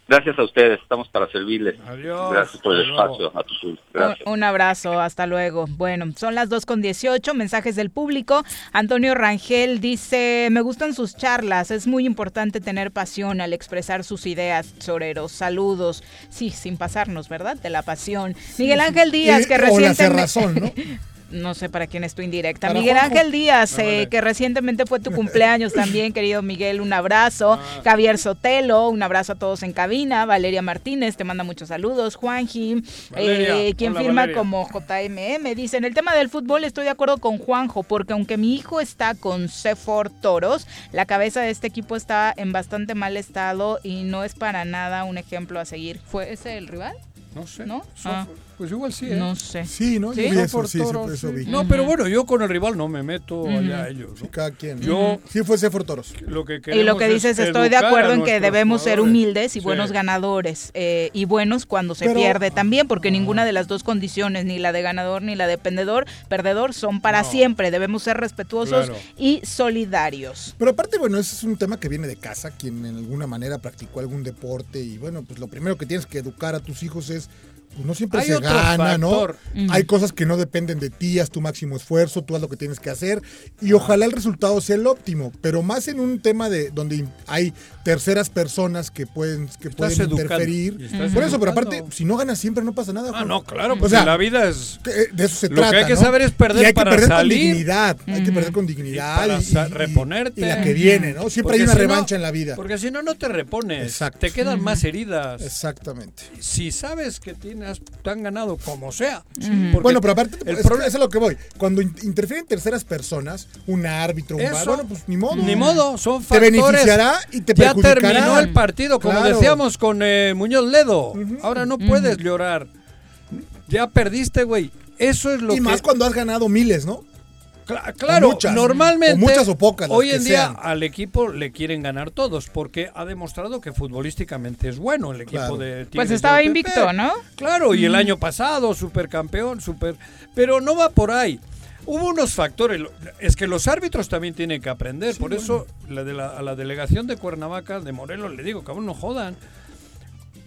Gracias a ustedes, estamos para servirles. Adiós. Gracias por el espacio. A tus, gracias. Un abrazo, hasta luego. Bueno, son las 2 con 18, mensajes del público. Antonio Rangel dice, me gustan sus charlas, es muy importante tener pasión al expresar sus ideas, soreros. Saludos. Sí, sin pasarnos, ¿verdad? De la pasión. Miguel Ángel Díaz, Y- que o la recientemente... cerrazón, ¿no? No sé para quién es tu indirecta. Para Miguel Juanjo. Ángel Díaz, Ah, eh, que recientemente fue tu cumpleaños también, querido Miguel, un abrazo. Ah. Javier Sotelo, un abrazo a todos en cabina. Valeria Martínez, te manda muchos saludos. Juanji, eh, quien hola, firma Valeria. como JMM, dice, en el tema del fútbol estoy de acuerdo con Juanjo, porque aunque mi hijo está con Cefor Toros, la cabeza de este equipo está en bastante mal estado y no es para nada un ejemplo a seguir. ¿Fue ese el rival? No sé. ¿No? Ah. Pues igual sí, ¿eh? No sé. Sí, ¿no? Yo ¿Sí? vi eso, Por sí, sí, toros, eso sí. vi. No, pero bueno, yo con el rival no me meto allá a ellos. ¿no? Cada quien. Yo- Sí fue Sefor Toros. Lo que Y lo que es dices, estoy de acuerdo en que debemos ser humildes y Sí. buenos ganadores. eh, y buenos cuando se Pero- pierde también, porque ninguna de las dos condiciones, ni la de ganador ni la de pendedor, perdedor, son para siempre. Debemos ser respetuosos Claro. y solidarios. Pero aparte, bueno, ese es un tema que viene de casa, quien en alguna manera practicó algún deporte y bueno, pues lo primero que tienes que educar a tus hijos es pues no siempre Hay se gana, ¿no? Hay cosas que no dependen de ti, haz tu máximo esfuerzo, tú haz lo que tienes que hacer y ojalá el resultado sea el óptimo, pero más en un tema de donde hay terceras personas que pueden que Estás pueden educando. interferir. Por eso, pero aparte, si no ganas siempre no pasa nada. Ah, no, claro, O pues sea, la vida es... eh, de eso se Lo trata. que hay que ¿no? saber es perder y hay para que perder salir. con dignidad, hay que perder con Y dignidad para y, reponerte. y la que viene, ¿no? Siempre Porque hay una si no- revancha en la vida. Porque si no, no te repones. Exacto. Te quedan más heridas. Exactamente. Si sabes que tienes, te han ganado como sea. Bueno, pero aparte, el es, problema- es a lo que voy. Cuando in- interfieren terceras personas, un árbitro, un Eso, bar, bueno, pues ni modo. Ni modo, son Te factores. beneficiará y te Ya terminó el partido, como Claro. decíamos con eh, Muñoz Ledo. Ahora no puedes llorar. Ya perdiste, güey. Eso es lo y que... más cuando has ganado miles, ¿no? Cla- Claro, O muchas. normalmente. O muchas o pocas, Hoy en día sean. al equipo le quieren ganar todos porque ha demostrado que futbolísticamente es bueno el equipo Claro. de Tigres Pues estaba invicto, ¿no? Claro, y el año pasado, supercampeón, super. Pero no va por ahí. Hubo unos factores, es que los árbitros también tienen que aprender, por eso la de la- a la delegación de Cuernavaca, de Morelos, le digo, cabrón, no jodan.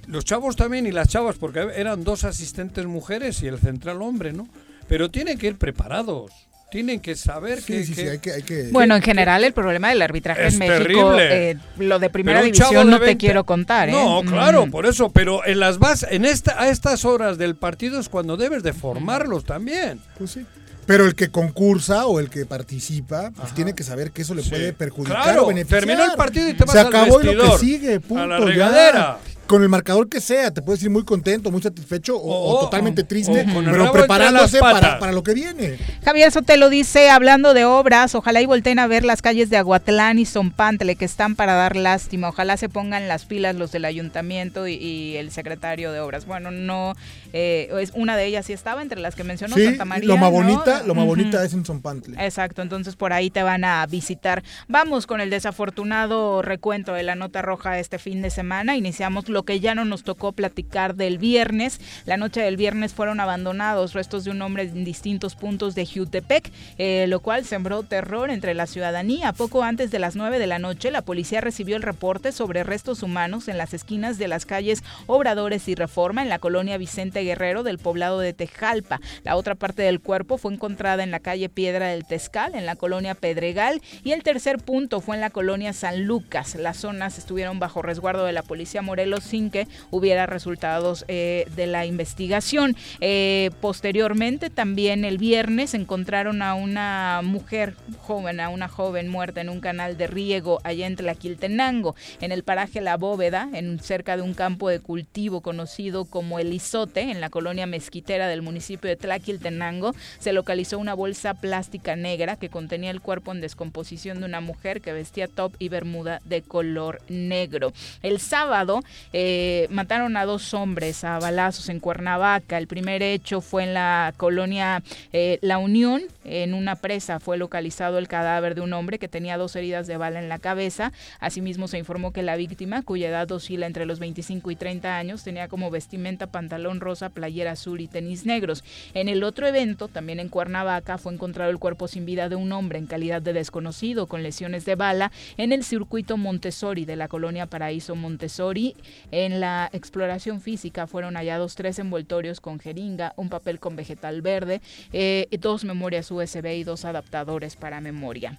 Los chavos también y las chavas, porque eran dos asistentes mujeres y el central hombre, ¿no? Pero tienen que ir preparados, tienen que saber Sí, que, sí, sí, que- hay que, hay que- Bueno, en general el problema del arbitraje Es en México, terrible. eh, lo de primera división de no te 20 quiero contar, ¿eh? No, claro, Mm. por eso, pero en las bases, en esta, a estas horas del partido es cuando debes de formarlos también. Pues sí. Pero el que concursa o el que participa, pues tiene que saber que eso le puede perjudicar Claro, o beneficiar. terminó el partido y te vas Se al acabó y lo que sigue, punto. a la ya. Con el marcador que sea, te puedes ir muy contento, muy satisfecho o, o O- totalmente triste, o con el pero preparándose para, para lo que viene. Javier Sotelo dice, hablando de obras, ojalá y volteen a ver las calles de Aguatlán y Zompantle que están para dar lástima. Ojalá se pongan las pilas los del ayuntamiento y, y el secretario de obras. Bueno, no, eh, es una de ellas sí estaba entre las que mencionó Sí, Santa María. lo más ¿no? bonita, lo más bonita es en Zompantle. Exacto, entonces por ahí te van a visitar. Vamos con el desafortunado recuento de la nota roja este fin de semana. Iniciamos lo que ya no nos tocó platicar del viernes. La noche del viernes fueron abandonados restos de un hombre en distintos puntos de Jutepec, eh, lo cual sembró terror entre la ciudadanía. Poco antes de las 9 de la noche, la policía recibió el reporte sobre restos humanos en las esquinas de las calles Obradores y Reforma en la colonia Vicente Guerrero del poblado de Tejalpa. La otra parte del cuerpo fue encontrada en la calle Piedra del Tezcal, en la colonia Pedregal, y el tercer punto fue en la colonia San Lucas. Las zonas estuvieron bajo resguardo de la policía Morelos sin que hubiera resultados eh, de la investigación. Eh, posteriormente, también el viernes, encontraron a una mujer joven, a una joven muerta en un canal de riego allá en Tlaquiltenango, en el paraje La Bóveda, en cerca de un campo de cultivo conocido como El Izote, en la colonia mezquitera del municipio de Tlaquiltenango, se localizó una bolsa plástica negra que contenía el cuerpo en descomposición de una mujer que vestía top y bermuda de color negro. El sábado eh, mataron a dos hombres a balazos en Cuernavaca. El primer hecho fue en la colonia eh, La Unión, en una presa fue localizado el cadáver de un hombre que tenía dos heridas de bala en la cabeza. Asimismo se informó que la víctima, cuya edad oscila entre los 25 y 30 años, tenía como vestimenta pantalón rosa, playera azul y tenis negros. En el otro evento, también en Cuernavaca, fue encontrado el cuerpo sin vida de un hombre en calidad de desconocido con lesiones de bala en el circuito Montessori de la colonia Paraíso Montessori. En la exploración física fueron hallados tres envoltorios con jeringa, un papel con vegetal verde, eh, dos memorias USB y dos adaptadores para memoria.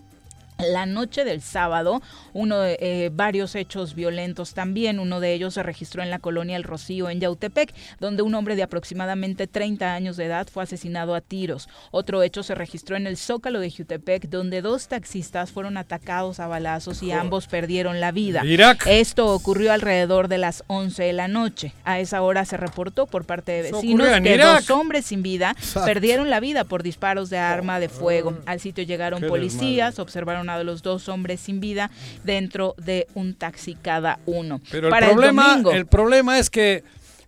La noche del sábado, uno de, eh, varios hechos violentos también. Uno de ellos se registró en la colonia El Rocío, en Yautepec, donde un hombre de aproximadamente 30 años de edad fue asesinado a tiros. Otro hecho se registró en el Zócalo de Jutepec, donde dos taxistas fueron atacados a balazos y ambos perdieron la vida. Irak. Esto ocurrió alrededor de las 11 de la noche. A esa hora se reportó por parte de vecinos que Irak. dos hombres sin vida Exacto. perdieron la vida por disparos de arma de fuego. Al sitio llegaron Qué policías, observaron a los dos hombres sin vida dentro de un taxi cada uno. Pero el problema, domingo, el problema es que,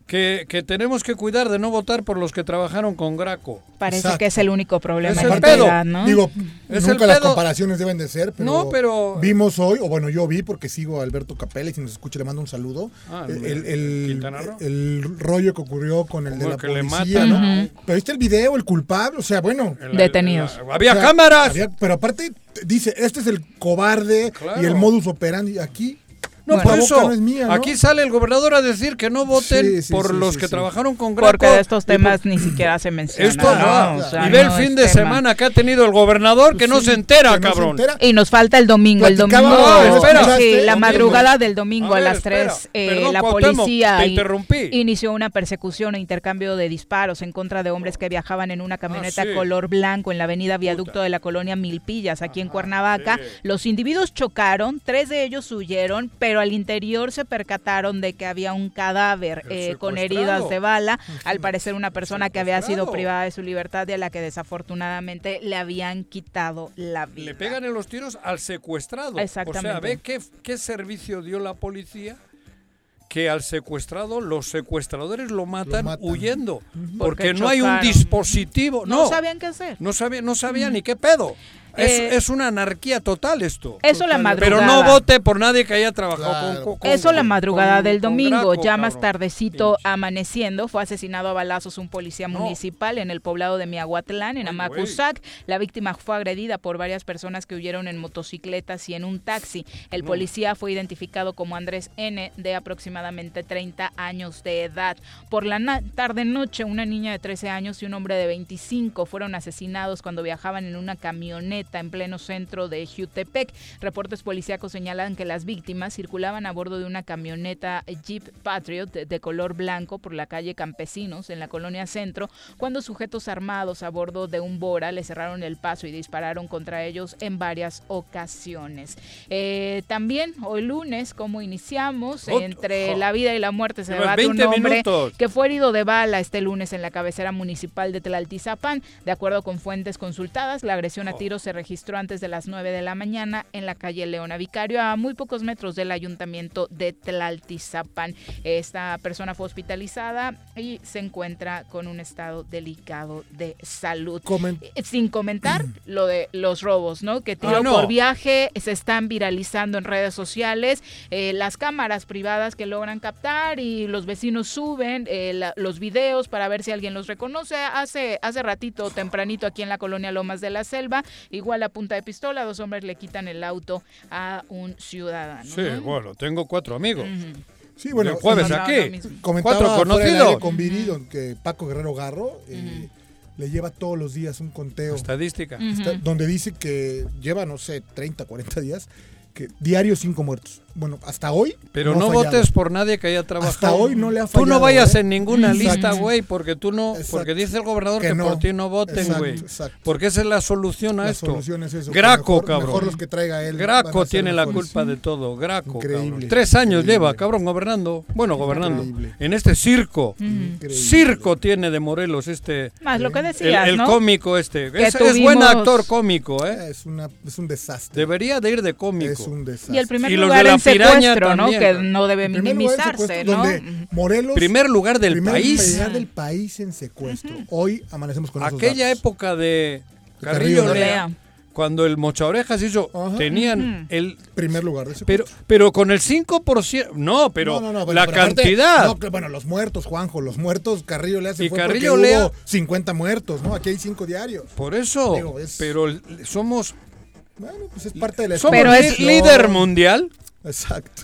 que, que tenemos que cuidar de no votar por los que trabajaron con Graco. parece que es el único problema Es en el realidad, pedo. ¿no? Digo, Es nunca el las pedo. comparaciones deben de ser, pero, No, pero- vimos hoy, o bueno, yo vi porque sigo a Alberto Capella y si nos escucha le mando un saludo. Ah, el, ¿en el- Roo? el rollo que ocurrió con el de la el le policía, ¿no? Pero viste el video, el culpable, o sea, bueno. El- Detenidos. el- había O sea, cámaras. había- pero aparte dice, este es el cobarde Claro. y el modus operandi aquí. No, por eso. no es mía, ¿no? Aquí sale el gobernador a decir que no voten Sí, sí, por sí, los sí, que sí. trabajaron con Graco. Porque de estos temas por- ni siquiera se menciona. Esto no. O sea, y ve el fin de tema. semana que ha tenido el gobernador que no se entera, cabrón. Y nos falta el domingo. El domingo, No, espera. sí, la madrugada del domingo A las espera. 3, eh, Perdón, la policía in- inició una persecución e intercambio de disparos en contra de hombres que viajaban en una camioneta Ah, sí. color blanco en la avenida Viaducto de la colonia Milpillas, aquí en Cuernavaca. Los individuos chocaron, tres de ellos huyeron, pero al interior se percataron de que había un cadáver eh, con heridas de bala. Al parecer una persona que había sido privada de su libertad y a la que desafortunadamente le habían quitado la vida. Le pegan en los tiros al secuestrado. O sea, Exactamente. ve qué, qué servicio dio la policía que al secuestrado los secuestradores lo matan, huyendo. Porque, Porque no hay un dispositivo. No No, sabían qué hacer. No sabía, no sabía ni qué pedo. Es, Eh, es una anarquía total esto. Eso la Pero no madrugada. vote por nadie que haya trabajado con, con- con- Eso la madrugada con- del domingo, Graco, ya más cabrón. tardecito amaneciendo, fue asesinado a balazos un policía municipal en el poblado de Miahuatlán, en Amacuzac. La víctima fue agredida por varias personas que huyeron en motocicletas y en un taxi. El No. policía fue identificado como Andrés N, de aproximadamente 30 años de edad. Por la tarde-noche, una niña de 13 años y un hombre de 25 fueron asesinados cuando viajaban en una camioneta en pleno centro de Jutepec. Reportes policíacos señalan que las víctimas circulaban a bordo de una camioneta Jeep Patriot de, color blanco por la calle Campesinos en la colonia Centro cuando sujetos armados a bordo de un Bora le cerraron el paso y dispararon contra ellos en varias ocasiones. Eh, también hoy lunes, como iniciamos, Ot- entre la vida y la muerte se debate un 20 hombre minutos. que fue herido de bala este lunes en la cabecera municipal de Tlaltizapán. De acuerdo con fuentes consultadas, la agresión a tiros se registró antes de las 9 de la mañana en la calle Leona Vicario, a muy pocos metros del ayuntamiento de Tlaltizapán. Esta persona fue hospitalizada y se encuentra con un estado delicado de salud. Eh, Sin comentar lo de los robos, ¿no? Que tiro Ah, no. por viaje se están viralizando en redes sociales, eh, las cámaras privadas que logran captar y los vecinos suben eh, la- los videos para ver si alguien los reconoce. Hace, hace ratito, tempranito, aquí en la colonia Lomas de la Selva, igual a punta de pistola, dos hombres le quitan el auto a un ciudadano. Sí, bueno, tengo cuatro amigos. Sí, bueno, El jueves aquí. Comentaba Cuatro conocidos. con Viri, don- que Paco Guerrero Garro eh, le lleva todos los días un conteo. Estadística. Está- donde dice que lleva, no sé, 30, 40 días, que diario cinco muertos. Bueno, hasta hoy. Pero no, votes por nadie que haya trabajado. Hasta hoy no le ha Tú fallado. no vayas ¿eh? en ninguna Exacto. lista, güey, porque tú no, porque dice el gobernador que, Que no. por ti no voten, güey. Porque esa es la solución a La esto. solución es eso, que Graco, mejor- cabrón. mejor los que traiga él van a Graco tiene la culpa de todo. Graco. Increíble, cabrón. Tres años increíble. lleva, cabrón, gobernando. Bueno, gobernando. Increíble. En este circo. Increíble. Circo tiene de Morelos este. Más lo que El, decías, el ¿no? cómico este. Que Es, es buen actor cómico, ¿eh? Es, una, es un desastre. Debería de ir de cómico. Es un desastre. Y el primer lugar piraña secuestro, ¿no? también, Que no debe minimizarse, secuestro, ¿no? donde Morelos. Primer lugar del primer país. lugar del país en secuestro. Hoy amanecemos con esos Aquella datos. época de Carrillo Carrillo Lea. Cuando el Mocha Orejas hizo, tenían Ujú. el primer lugar de pero pero con el 5%, no, pero No, no, no, la pero aparte- cantidad. no, que, bueno, los muertos, Juanjo, los muertos, Carrillo Lea se Y fue Carrillo porque Lea- hubo 50 muertos, ¿no? Aquí hay 5 diarios. Por eso, Digo, es- pero somos Bueno, pues es parte de la somos Pero es- líder mundial, Exacto.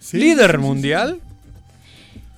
Sí, líder sí, sí, sí. mundial.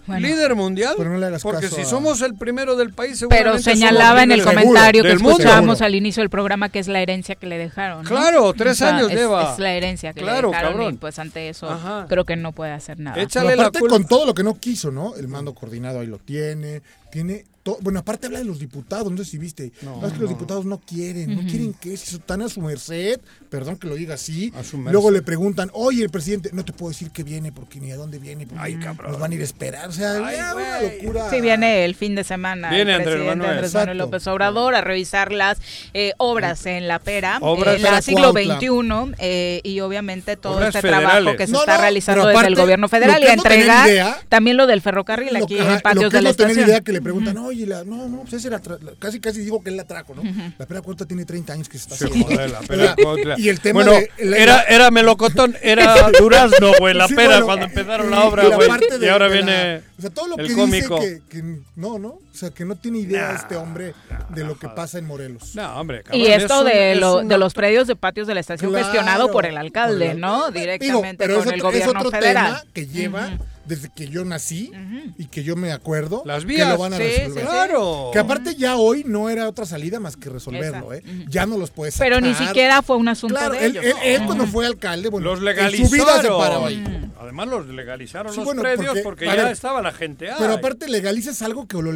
Bueno. líder mundial, Pero no le hagas porque caso si a- somos el primero del país, Pero señalaba en el comentario que escuchábamos al inicio del programa que es la herencia que le dejaron. ¿no? Claro, tres años es, lleva. Es la herencia que Claro, le dejaron cabrón. y pues ante eso Ajá. creo que no puede hacer nada. Pero aparte con todo lo que no quiso, ¿no? El mando coordinado ahí lo tiene, tiene bueno, aparte habla de los diputados, no sé si viste. No, es que los diputados no quieren, no quieren que si están a su merced, perdón que lo diga así. su merced. Luego le preguntan, oye, el presidente, no te puedo decir que viene porque ni a dónde viene, porque nos van a ir a esperar. O sea, ya, una locura. Sí, viene el fin de semana Viene el Andrés presidente Manuel. Andrés Manuel. López Obrador a revisar las eh, obras en la pera, Obras- en la siglo. XXI eh, y obviamente todo Obras este federales. trabajo que se No, está no, realizando desde el gobierno federal y a entregar idea- también lo del ferrocarril Lo aquí en ajá, el patio lo que de la no estación. idea que le preguntan, oye, la, no, no, pues ese era tra- casi casi digo que él la trajo, ¿no? La pera cuarta tiene 30 años que se está Sí, haciendo. joder, la pera Cuautla. Y el tema bueno, de la- era, era melocotón, era durazno, güey, la Sí, pera bueno, cuando empezaron y- la obra, y la güey. Y de- ahora de la- viene o sea, todo lo el que cómico. dice que, que no, ¿no? O sea, que no tiene idea este hombre de lo que pasa en Morelos. No, hombre, y esto de, lo, de los predios de patios de la estación gestionado por el alcalde, ¿no? Directamente pero con es el otro, gobierno es otro federal. tema que lleva desde que yo nací y que yo me acuerdo Las que vías, lo van a sí, resolver. sí, sí. Claro. Que aparte ya hoy no era otra salida más que resolverlo, ¿eh? Ya no los puedes sacar. Pero ni siquiera fue un asunto Claro, de él, ellos. él- él cuando fue alcalde, bueno, Los legalizaron. su vida se paró ahí. Además los legalizaron Sí, los bueno, predios porque, ya estaba la gente. Pero aparte legalizas algo que o lo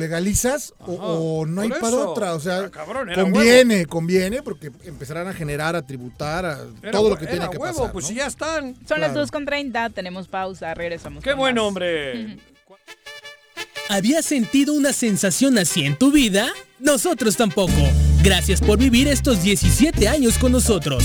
o, o no hay para eso. otra. O sea, Ah, cabrón, conviene, conviene, porque empezarán a generar, a tributar, a Era todo lo que tiene que huevo, pasar. pues ¿no? si ya están. Son las Claro. 2 con 30, tenemos pausa, regresamos. Qué buen más. hombre. ¿Habías sentido una sensación así en tu vida? Nosotros tampoco. Gracias por vivir estos 17 años con nosotros.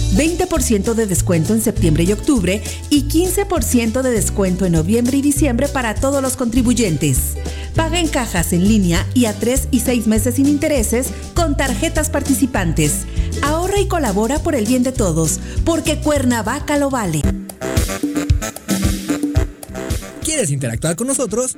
20% de descuento en septiembre y octubre y 15% de descuento en noviembre y diciembre para todos los contribuyentes. Paga en cajas en línea y a 3 y 6 meses sin intereses con tarjetas participantes. Ahorra y colabora por el bien de todos, porque Cuernavaca lo vale. ¿Quieres interactuar con nosotros?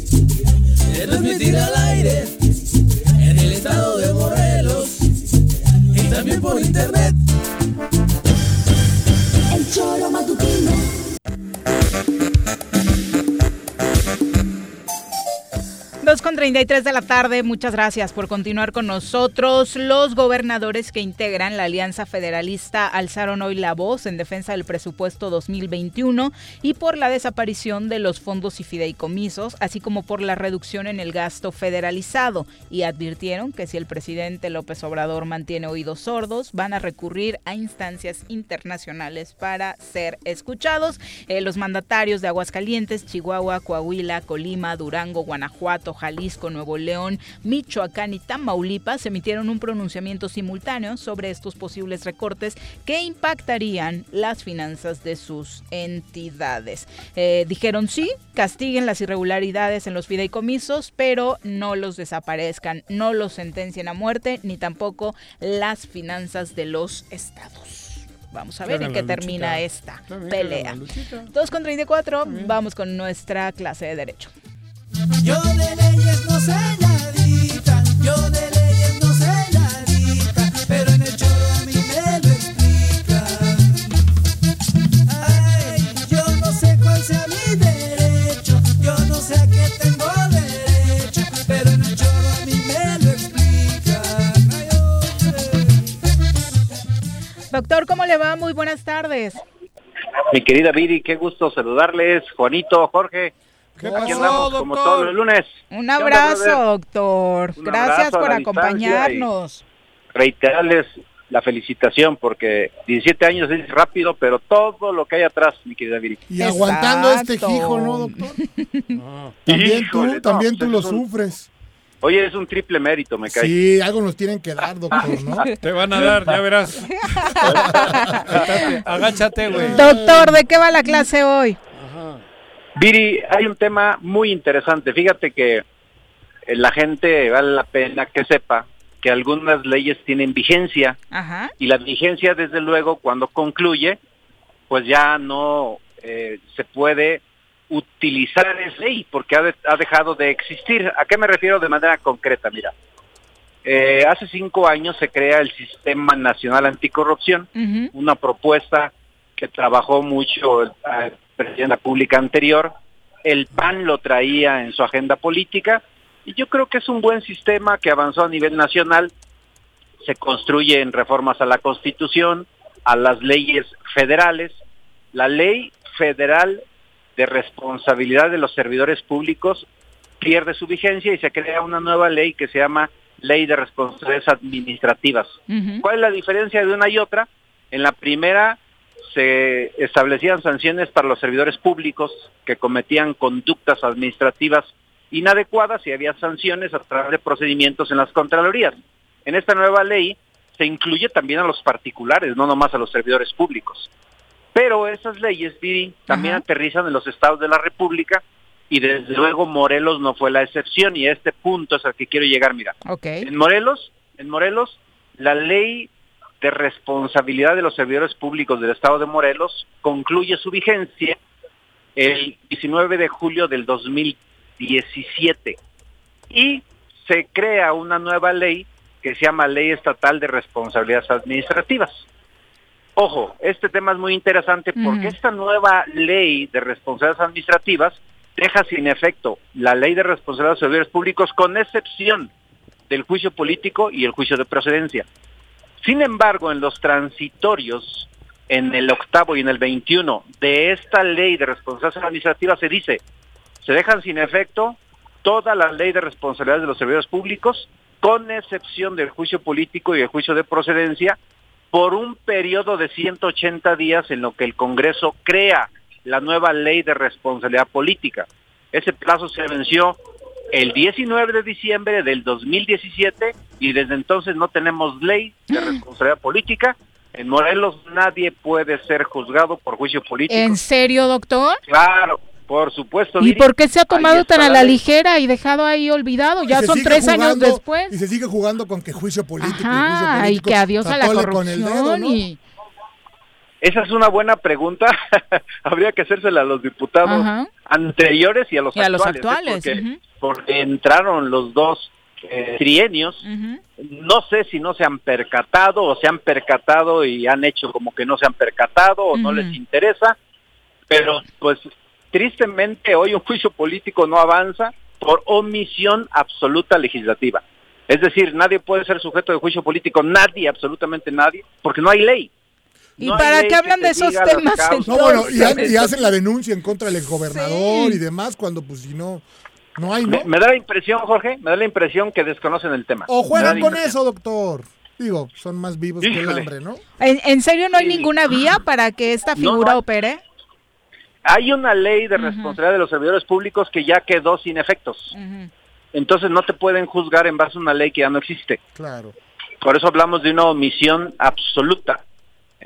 Se transmitirá al aire. En el estado de Morelos. Y también por internet. El choro matutino. Dos con 33 de la tarde, muchas gracias por continuar con nosotros. Los gobernadores que integran la Alianza Federalista alzaron hoy la voz en defensa del presupuesto 2021 y por la desaparición de los fondos y fideicomisos, así como por la reducción en el gasto federalizado y advirtieron que si el presidente López Obrador mantiene oídos sordos, van a recurrir a instancias internacionales para ser escuchados. Eh, los mandatarios de Aguascalientes, Chihuahua, Coahuila, Colima, Durango, Guanajuato, Jalisco, Nuevo León, Michoacán y Tamaulipas emitieron un pronunciamiento simultáneo sobre estos posibles recortes que impactarían las finanzas de sus entidades. Eh, dijeron sí, castiguen las irregularidades en los fideicomisos, pero no los desaparezcan, no los sentencien a muerte, ni tampoco las finanzas de los estados. Vamos a ver en qué termina luchita. esta pelea. la luchita. 2 con 34, vamos con nuestra clase de Derecho. Yo de leyes no sé nadita, yo de leyes no sé nadita, pero en el choro a mí me lo explican. Ay, yo no sé cuál sea mi derecho, yo no sé a qué tengo derecho, pero en el choro a mí me lo explican. Ay, hombre. va? Muy buenas tardes. Mi querida Viri, qué gusto saludarles. Juanito, Jorge. ¿Qué Aquí andamos como doctor? todos los lunes. Un ¿Qué onda, abrazo, doctor. Un Gracias abrazo por acompañarnos. Reiterarles la felicitación porque 17 años es rápido, pero todo lo que hay atrás, mi querida Viri. Y aguantando este hijo, ¿no, doctor? También tú, Híjole, no, también tú pues lo un- sufres. Oye, es un triple mérito, me cae. Sí, algo nos tienen que dar, doctor, ¿no? Te van a dar, ya verás. Agáchate, güey. Doctor, ¿de qué va la clase hoy? Viri, hay un tema muy interesante. Fíjate que eh, la gente vale la pena que sepa que algunas leyes tienen vigencia Ajá. y la vigencia, desde luego, cuando concluye, pues ya no eh, se puede utilizar esa ley porque ha, de- ha dejado de existir. ¿A qué me refiero de manera concreta? Mira, eh, hace cinco años se crea el Sistema Nacional Anticorrupción, una propuesta que trabajó mucho el, el presidente de la Pública anterior. El PAN lo traía en su agenda política y yo creo que es un buen sistema que avanzó a nivel nacional. Se construye en reformas a la Constitución, a las leyes federales. La ley federal de responsabilidad de los servidores públicos pierde su vigencia y se crea una nueva ley que se llama Ley de Responsabilidades Administrativas. ¿Cuál es la diferencia de una y otra? En la primera se establecían sanciones para los servidores públicos que cometían conductas administrativas inadecuadas y había sanciones a través de procedimientos en las Contralorías. En esta nueva ley se incluye también a los particulares, no nomás a los servidores públicos. Pero esas leyes, Viri, también aterrizan en los estados de la República y desde luego Morelos no fue la excepción y a este punto es al que quiero llegar, mira. Ok. En Morelos, en Morelos, la ley de responsabilidad de los servidores públicos del estado de Morelos concluye su vigencia el 19 de julio del 2017 y se crea una nueva ley que se llama Ley Estatal de Responsabilidades Administrativas. Ojo, este tema es muy interesante porque esta nueva ley de responsabilidades administrativas deja sin efecto la ley de responsabilidades de los servidores públicos con excepción del juicio político y el juicio de procedencia. Sin embargo, en los transitorios, en el octavo y en el 21 de esta ley de responsabilidades administrativas se dice, se dejan sin efecto toda la ley de responsabilidades de los servidores públicos, con excepción del juicio político y el juicio de procedencia, por un periodo de 180 días en lo que el Congreso crea la nueva ley de responsabilidad política. Ese plazo se venció el 19 de diciembre del 2017 y desde entonces no tenemos ley de responsabilidad política. En Morelos nadie puede ser juzgado por juicio político. ¿En serio, doctor? Claro, por supuesto. ¿Y Viri. por qué se ha tomado tan a la ley. ligera y dejado ahí olvidado? Ya son tres años jugando- después. Y se sigue jugando con que juicio político y juicio Ajá, y político. que adiós a la Atole con el corrupción dedo, ¿no? y... Esa es una buena pregunta. Habría que hacérsela a los diputados Ajá. anteriores y a los Y a los actuales. ¿eh? Porque, entraron los dos eh, trienios. No sé si no se han percatado o se han percatado y han hecho como que no se han percatado o no les interesa. Pero pues tristemente hoy un juicio político no avanza por omisión absoluta legislativa. Es decir, nadie puede ser sujeto de juicio político, nadie, absolutamente nadie, porque no hay ley. ¿Y No para qué hablan que de esos temas. No, bueno, y, ha- y Entonces, hacen la denuncia en contra del gobernador Sí. y demás cuando pues si no, no hay, ¿no? Me, me da la impresión, Jorge, me da la impresión que desconocen el tema. O juegan con eso, doctor. Digo, son más vivos que el hambre, ¿no? ¿En, en serio no hay ninguna vía para que esta figura no. opere? Hay una ley de responsabilidad de los servidores públicos que ya quedó sin efectos. Entonces no te pueden juzgar en base a una ley que ya no existe. Claro. Por eso hablamos de una omisión absoluta.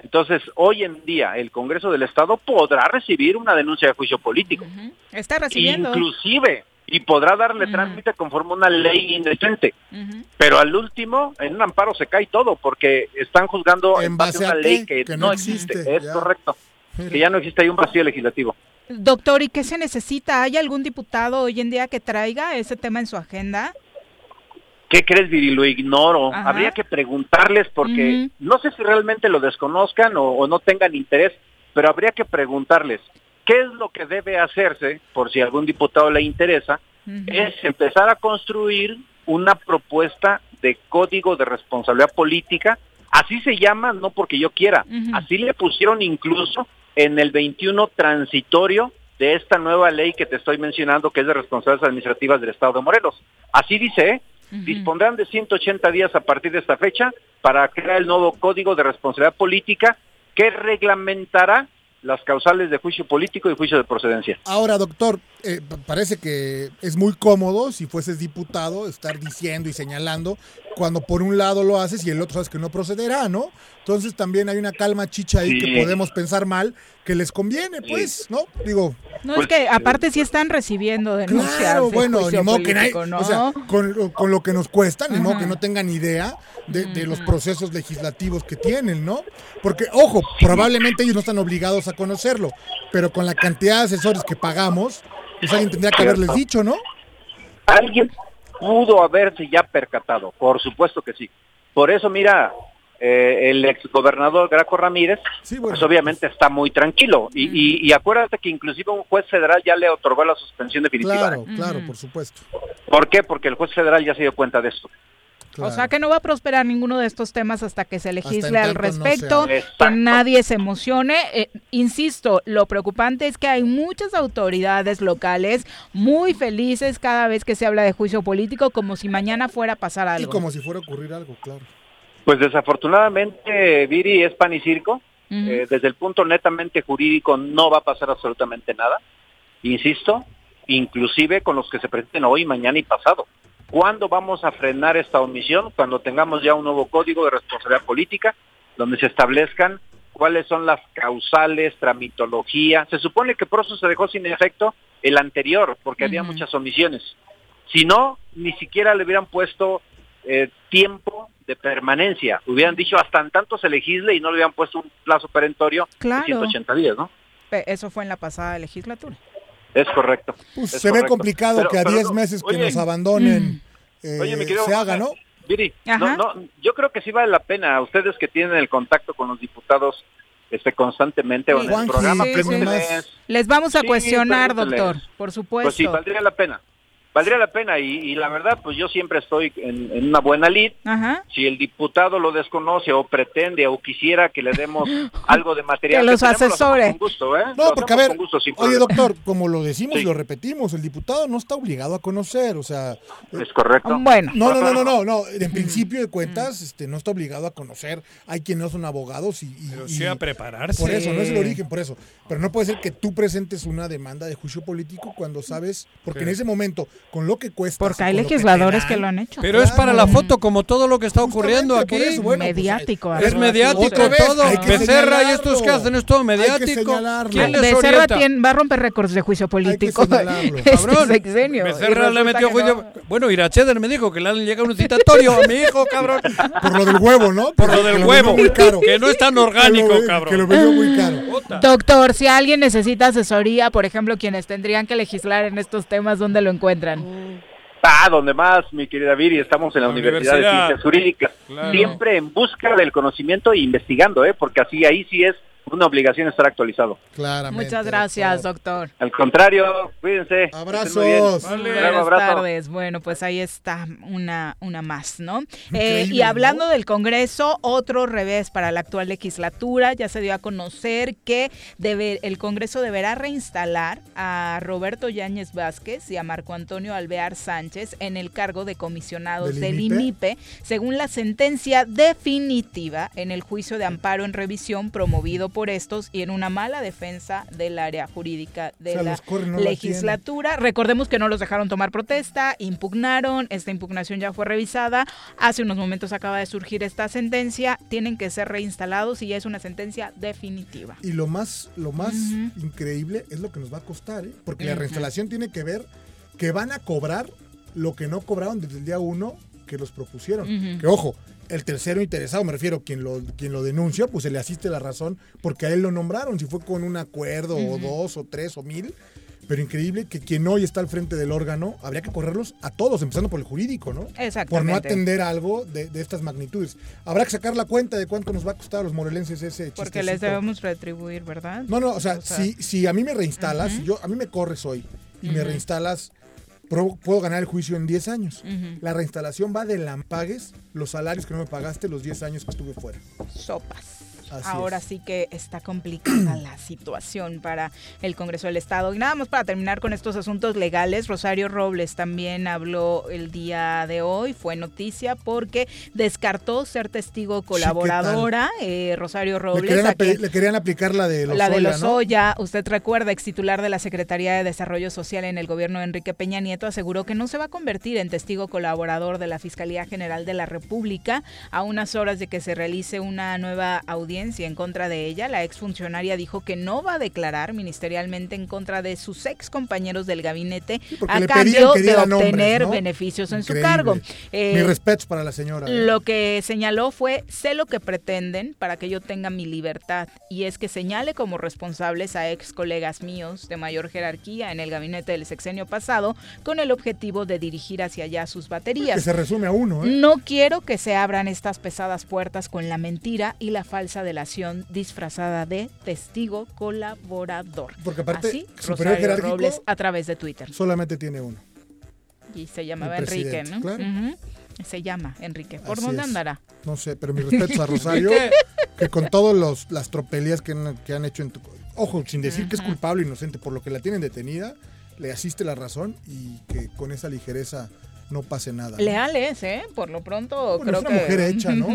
Entonces, hoy en día, el Congreso del Estado podrá recibir una denuncia de juicio político. Está recibiendo. Inclusive, y podrá darle trámite conforme a una ley indecente. Pero al último, en un amparo se cae todo, porque están juzgando en, base a una a ley que, que no no existe. existe, Es ya. correcto. Que ya no existe, hay un vacío legislativo. Doctor, ¿y qué se necesita? ¿Hay algún diputado hoy en día que traiga ese tema en su agenda? ¿Qué crees, Viri? Lo ignoro. Ajá. Habría que preguntarles porque no sé si realmente lo desconozcan o, o no tengan interés, pero habría que preguntarles qué es lo que debe hacerse, por si algún diputado le interesa, es empezar a construir una propuesta de código de responsabilidad política Así se llama, no porque yo quiera. Así le pusieron incluso en el 21 transitorio de esta nueva ley que te estoy mencionando, que es de responsabilidades administrativas del Estado de Morelos. Así dice, ¿eh? Dispondrán de 180 días a partir de esta fecha para crear el nuevo Código de Responsabilidad Política que reglamentará las causales de juicio político y juicio de procedencia. Ahora, doctor, eh, parece que es muy cómodo, si fueses diputado, estar diciendo y señalando cuando por un lado lo haces y el otro sabes que no procederá, ¿no? Entonces también hay una calma chicha ahí que podemos pensar mal, que les conviene, pues, ¿no? Digo. No, es pues, que aparte sí están recibiendo denuncias. Claro, bueno, ni modo que ¿no? o sea, con, con, lo que nos cuesta, ni modo que no tengan idea de, de, los procesos legislativos que tienen, ¿no? Porque, ojo, probablemente ellos no están obligados a conocerlo, pero con la cantidad de asesores que pagamos, pues alguien tendría que haberles dicho, ¿no? Alguien pudo haberse ya percatado, por supuesto que sí. Por eso, mira, eh, el exgobernador Graco Ramírez, pues obviamente está muy tranquilo. Y, y, acuérdate que inclusive un juez federal ya le otorgó la suspensión definitiva. Claro, claro, por supuesto. ¿Por qué? Porque el juez federal ya se dio cuenta de esto. O sea que no va a prosperar ninguno de estos temas hasta que se legisle al respecto, que nadie se emocione. Eh, insisto, lo preocupante es que hay muchas autoridades locales muy felices cada vez que se habla de juicio político, como si mañana fuera a pasar algo. Y como si fuera a ocurrir algo, claro. Pues desafortunadamente, Viri, es pan y circo. Eh, desde el punto netamente jurídico no va a pasar absolutamente nada. Insisto, inclusive con los que se presenten hoy, mañana y pasado. ¿Cuándo vamos a frenar esta omisión? Cuando tengamos ya un nuevo código de responsabilidad política, donde se establezcan cuáles son las causales, tramitología. Se supone que por eso se dejó sin efecto el anterior, porque había muchas omisiones. Si no, ni siquiera le hubieran puesto eh, tiempo de permanencia. Hubieran dicho hasta en tanto se legisle y no le hubieran puesto un plazo perentorio de 180 días, ¿no? Eso fue en la pasada legislatura. Es correcto. Pues se ve complicado que a 10 meses que nos abandonen mm. eh, se haga, ¿no? Viri, no, no, yo creo que sí vale la pena. Ustedes que tienen el contacto con los diputados este constantemente o en el programa les vamos a cuestionar, doctor, por supuesto. Pues sí, valdría la pena valdría la pena y, la verdad pues yo siempre estoy en, una buena lid. Si el diputado lo desconoce o pretende o quisiera que le demos algo de material que los asesores con gusto, ¿eh? no porque a ver oye doctor como lo decimos y lo repetimos el diputado no está obligado a conocer o sea es correcto. Bueno. No no no no no, no. en principio de cuentas este no está obligado a conocer hay quienes no son abogados y, y pero sí a prepararse. por eso no es el origen por eso pero no puede ser que tú presentes una demanda de juicio político cuando sabes porque en ese momento con lo que cuesta. Porque hay legisladores que, lo han hecho. Pero es para la foto, como todo lo que está ocurriendo aquí. es pues, mediático. es mediático todo. Becerra y estos que hacen es todo mediático. ¿Quién les Becerra va a romper récords de juicio político. cabrón. Becerra le metió juicio. Bueno, Iracheder me dijo que le han llegado un citatorio a mi hijo, cabrón. Por lo del huevo, ¿no? Por lo del huevo. Que no es tan orgánico, cabrón. Que lo vendió muy caro. Doctor, si alguien necesita asesoría, por ejemplo, quienes tendrían que legislar en estos temas, ¿dónde lo encuentran? Ah, donde más, mi querida Viri, estamos en la, Universidad, de Ciencias Jurídicas, siempre en busca del conocimiento e investigando, ¿eh? porque así ahí sí es una obligación estar actualizado. Claramente. Muchas gracias, doctor. Al contrario, cuídense. Abrazos. Buenas tardes. Bueno, pues ahí está una, una más, ¿no? Eh, y hablando del Congreso, otro revés para la actual legislatura. Ya se dio a conocer que debe, el Congreso deberá reinstalar a Roberto Yáñez Vázquez y a Marco Antonio Alvear Sánchez en el cargo de comisionados del, INIPE, según la sentencia definitiva en el juicio de amparo en revisión promovido por estos y en una mala defensa del área jurídica de la legislatura. Recordemos que no los dejaron tomar protesta, impugnaron, esta impugnación ya fue revisada, hace unos momentos acaba de surgir esta sentencia, tienen que ser reinstalados y ya es una sentencia definitiva. Y lo más, lo más increíble es lo que nos va a costar, ¿eh? porque la reinstalación tiene que ver que van a cobrar lo que no cobraron desde el día uno que los propusieron. Que ojo, el tercero interesado, me refiero, quien lo, quien lo denuncia, pues se le asiste la razón porque a él lo nombraron, si fue con un acuerdo o dos o tres o mil. Pero increíble que quien hoy está al frente del órgano, habría que correrlos a todos, empezando por el jurídico, ¿no? Exactamente. Por no atender algo de, estas magnitudes. Habrá que sacar la cuenta de cuánto nos va a costar a los morelenses ese Porque les debemos retribuir, ¿verdad? No, no, o sea, Si, si a mí me reinstalas, yo, a mí me corres hoy y me reinstalas puedo ganar el juicio en 10 años. La reinstalación va de lampagues los salarios que no me pagaste los 10 años que estuve fuera. Sopas. Así Ahora sí que está complicada la situación para el Congreso del Estado. Y nada más para terminar con estos asuntos legales, Rosario Robles también habló el día de hoy, fue noticia porque descartó ser testigo colaboradora. Eh, Rosario Le Robles, querían, le querían aplicar la de los la de los ¿no? Oya, usted recuerda, ex titular de la Secretaría de Desarrollo Social en el gobierno de Enrique Peña Nieto, aseguró que no se va a convertir en testigo colaborador de la Fiscalía General de la República a unas horas de que se realice una nueva audiencia en contra de ella. La exfuncionaria dijo que no va a declarar ministerialmente en contra de sus ex compañeros del gabinete porque a cambio que de nombres, obtener ¿no? beneficios en su cargo. Eh, Mis respetos para la señora. ¿eh? lo que señaló fue, sé lo que pretenden para que yo tenga mi libertad, y es que señale como responsables a ex colegas míos de mayor jerarquía en el gabinete del sexenio pasado, con el objetivo de dirigir hacia allá sus Que baterías. se resume a uno, ¿eh? No quiero que se abran estas pesadas puertas con la mentira y la falsa delación disfrazada de testigo colaborador. Porque aparte, Así, superior Rosario jerárquico- Robles a través de Twitter. Solamente tiene uno. Y se llamaba Enrique, ¿no? claro. Ujú. Se llama Enrique. ¿Por Así dónde es. andará? No sé, pero mis respetos a Rosario, que con todas las tropelías que han, que han hecho en tu... Ojo, sin decir que es culpable o inocente, por lo que la tienen detenida, le asiste la razón y que con esa ligereza no pase nada. ¿no? Leal es, ¿eh? Por lo pronto Bueno, creo es una que... mujer hecha, ¿no?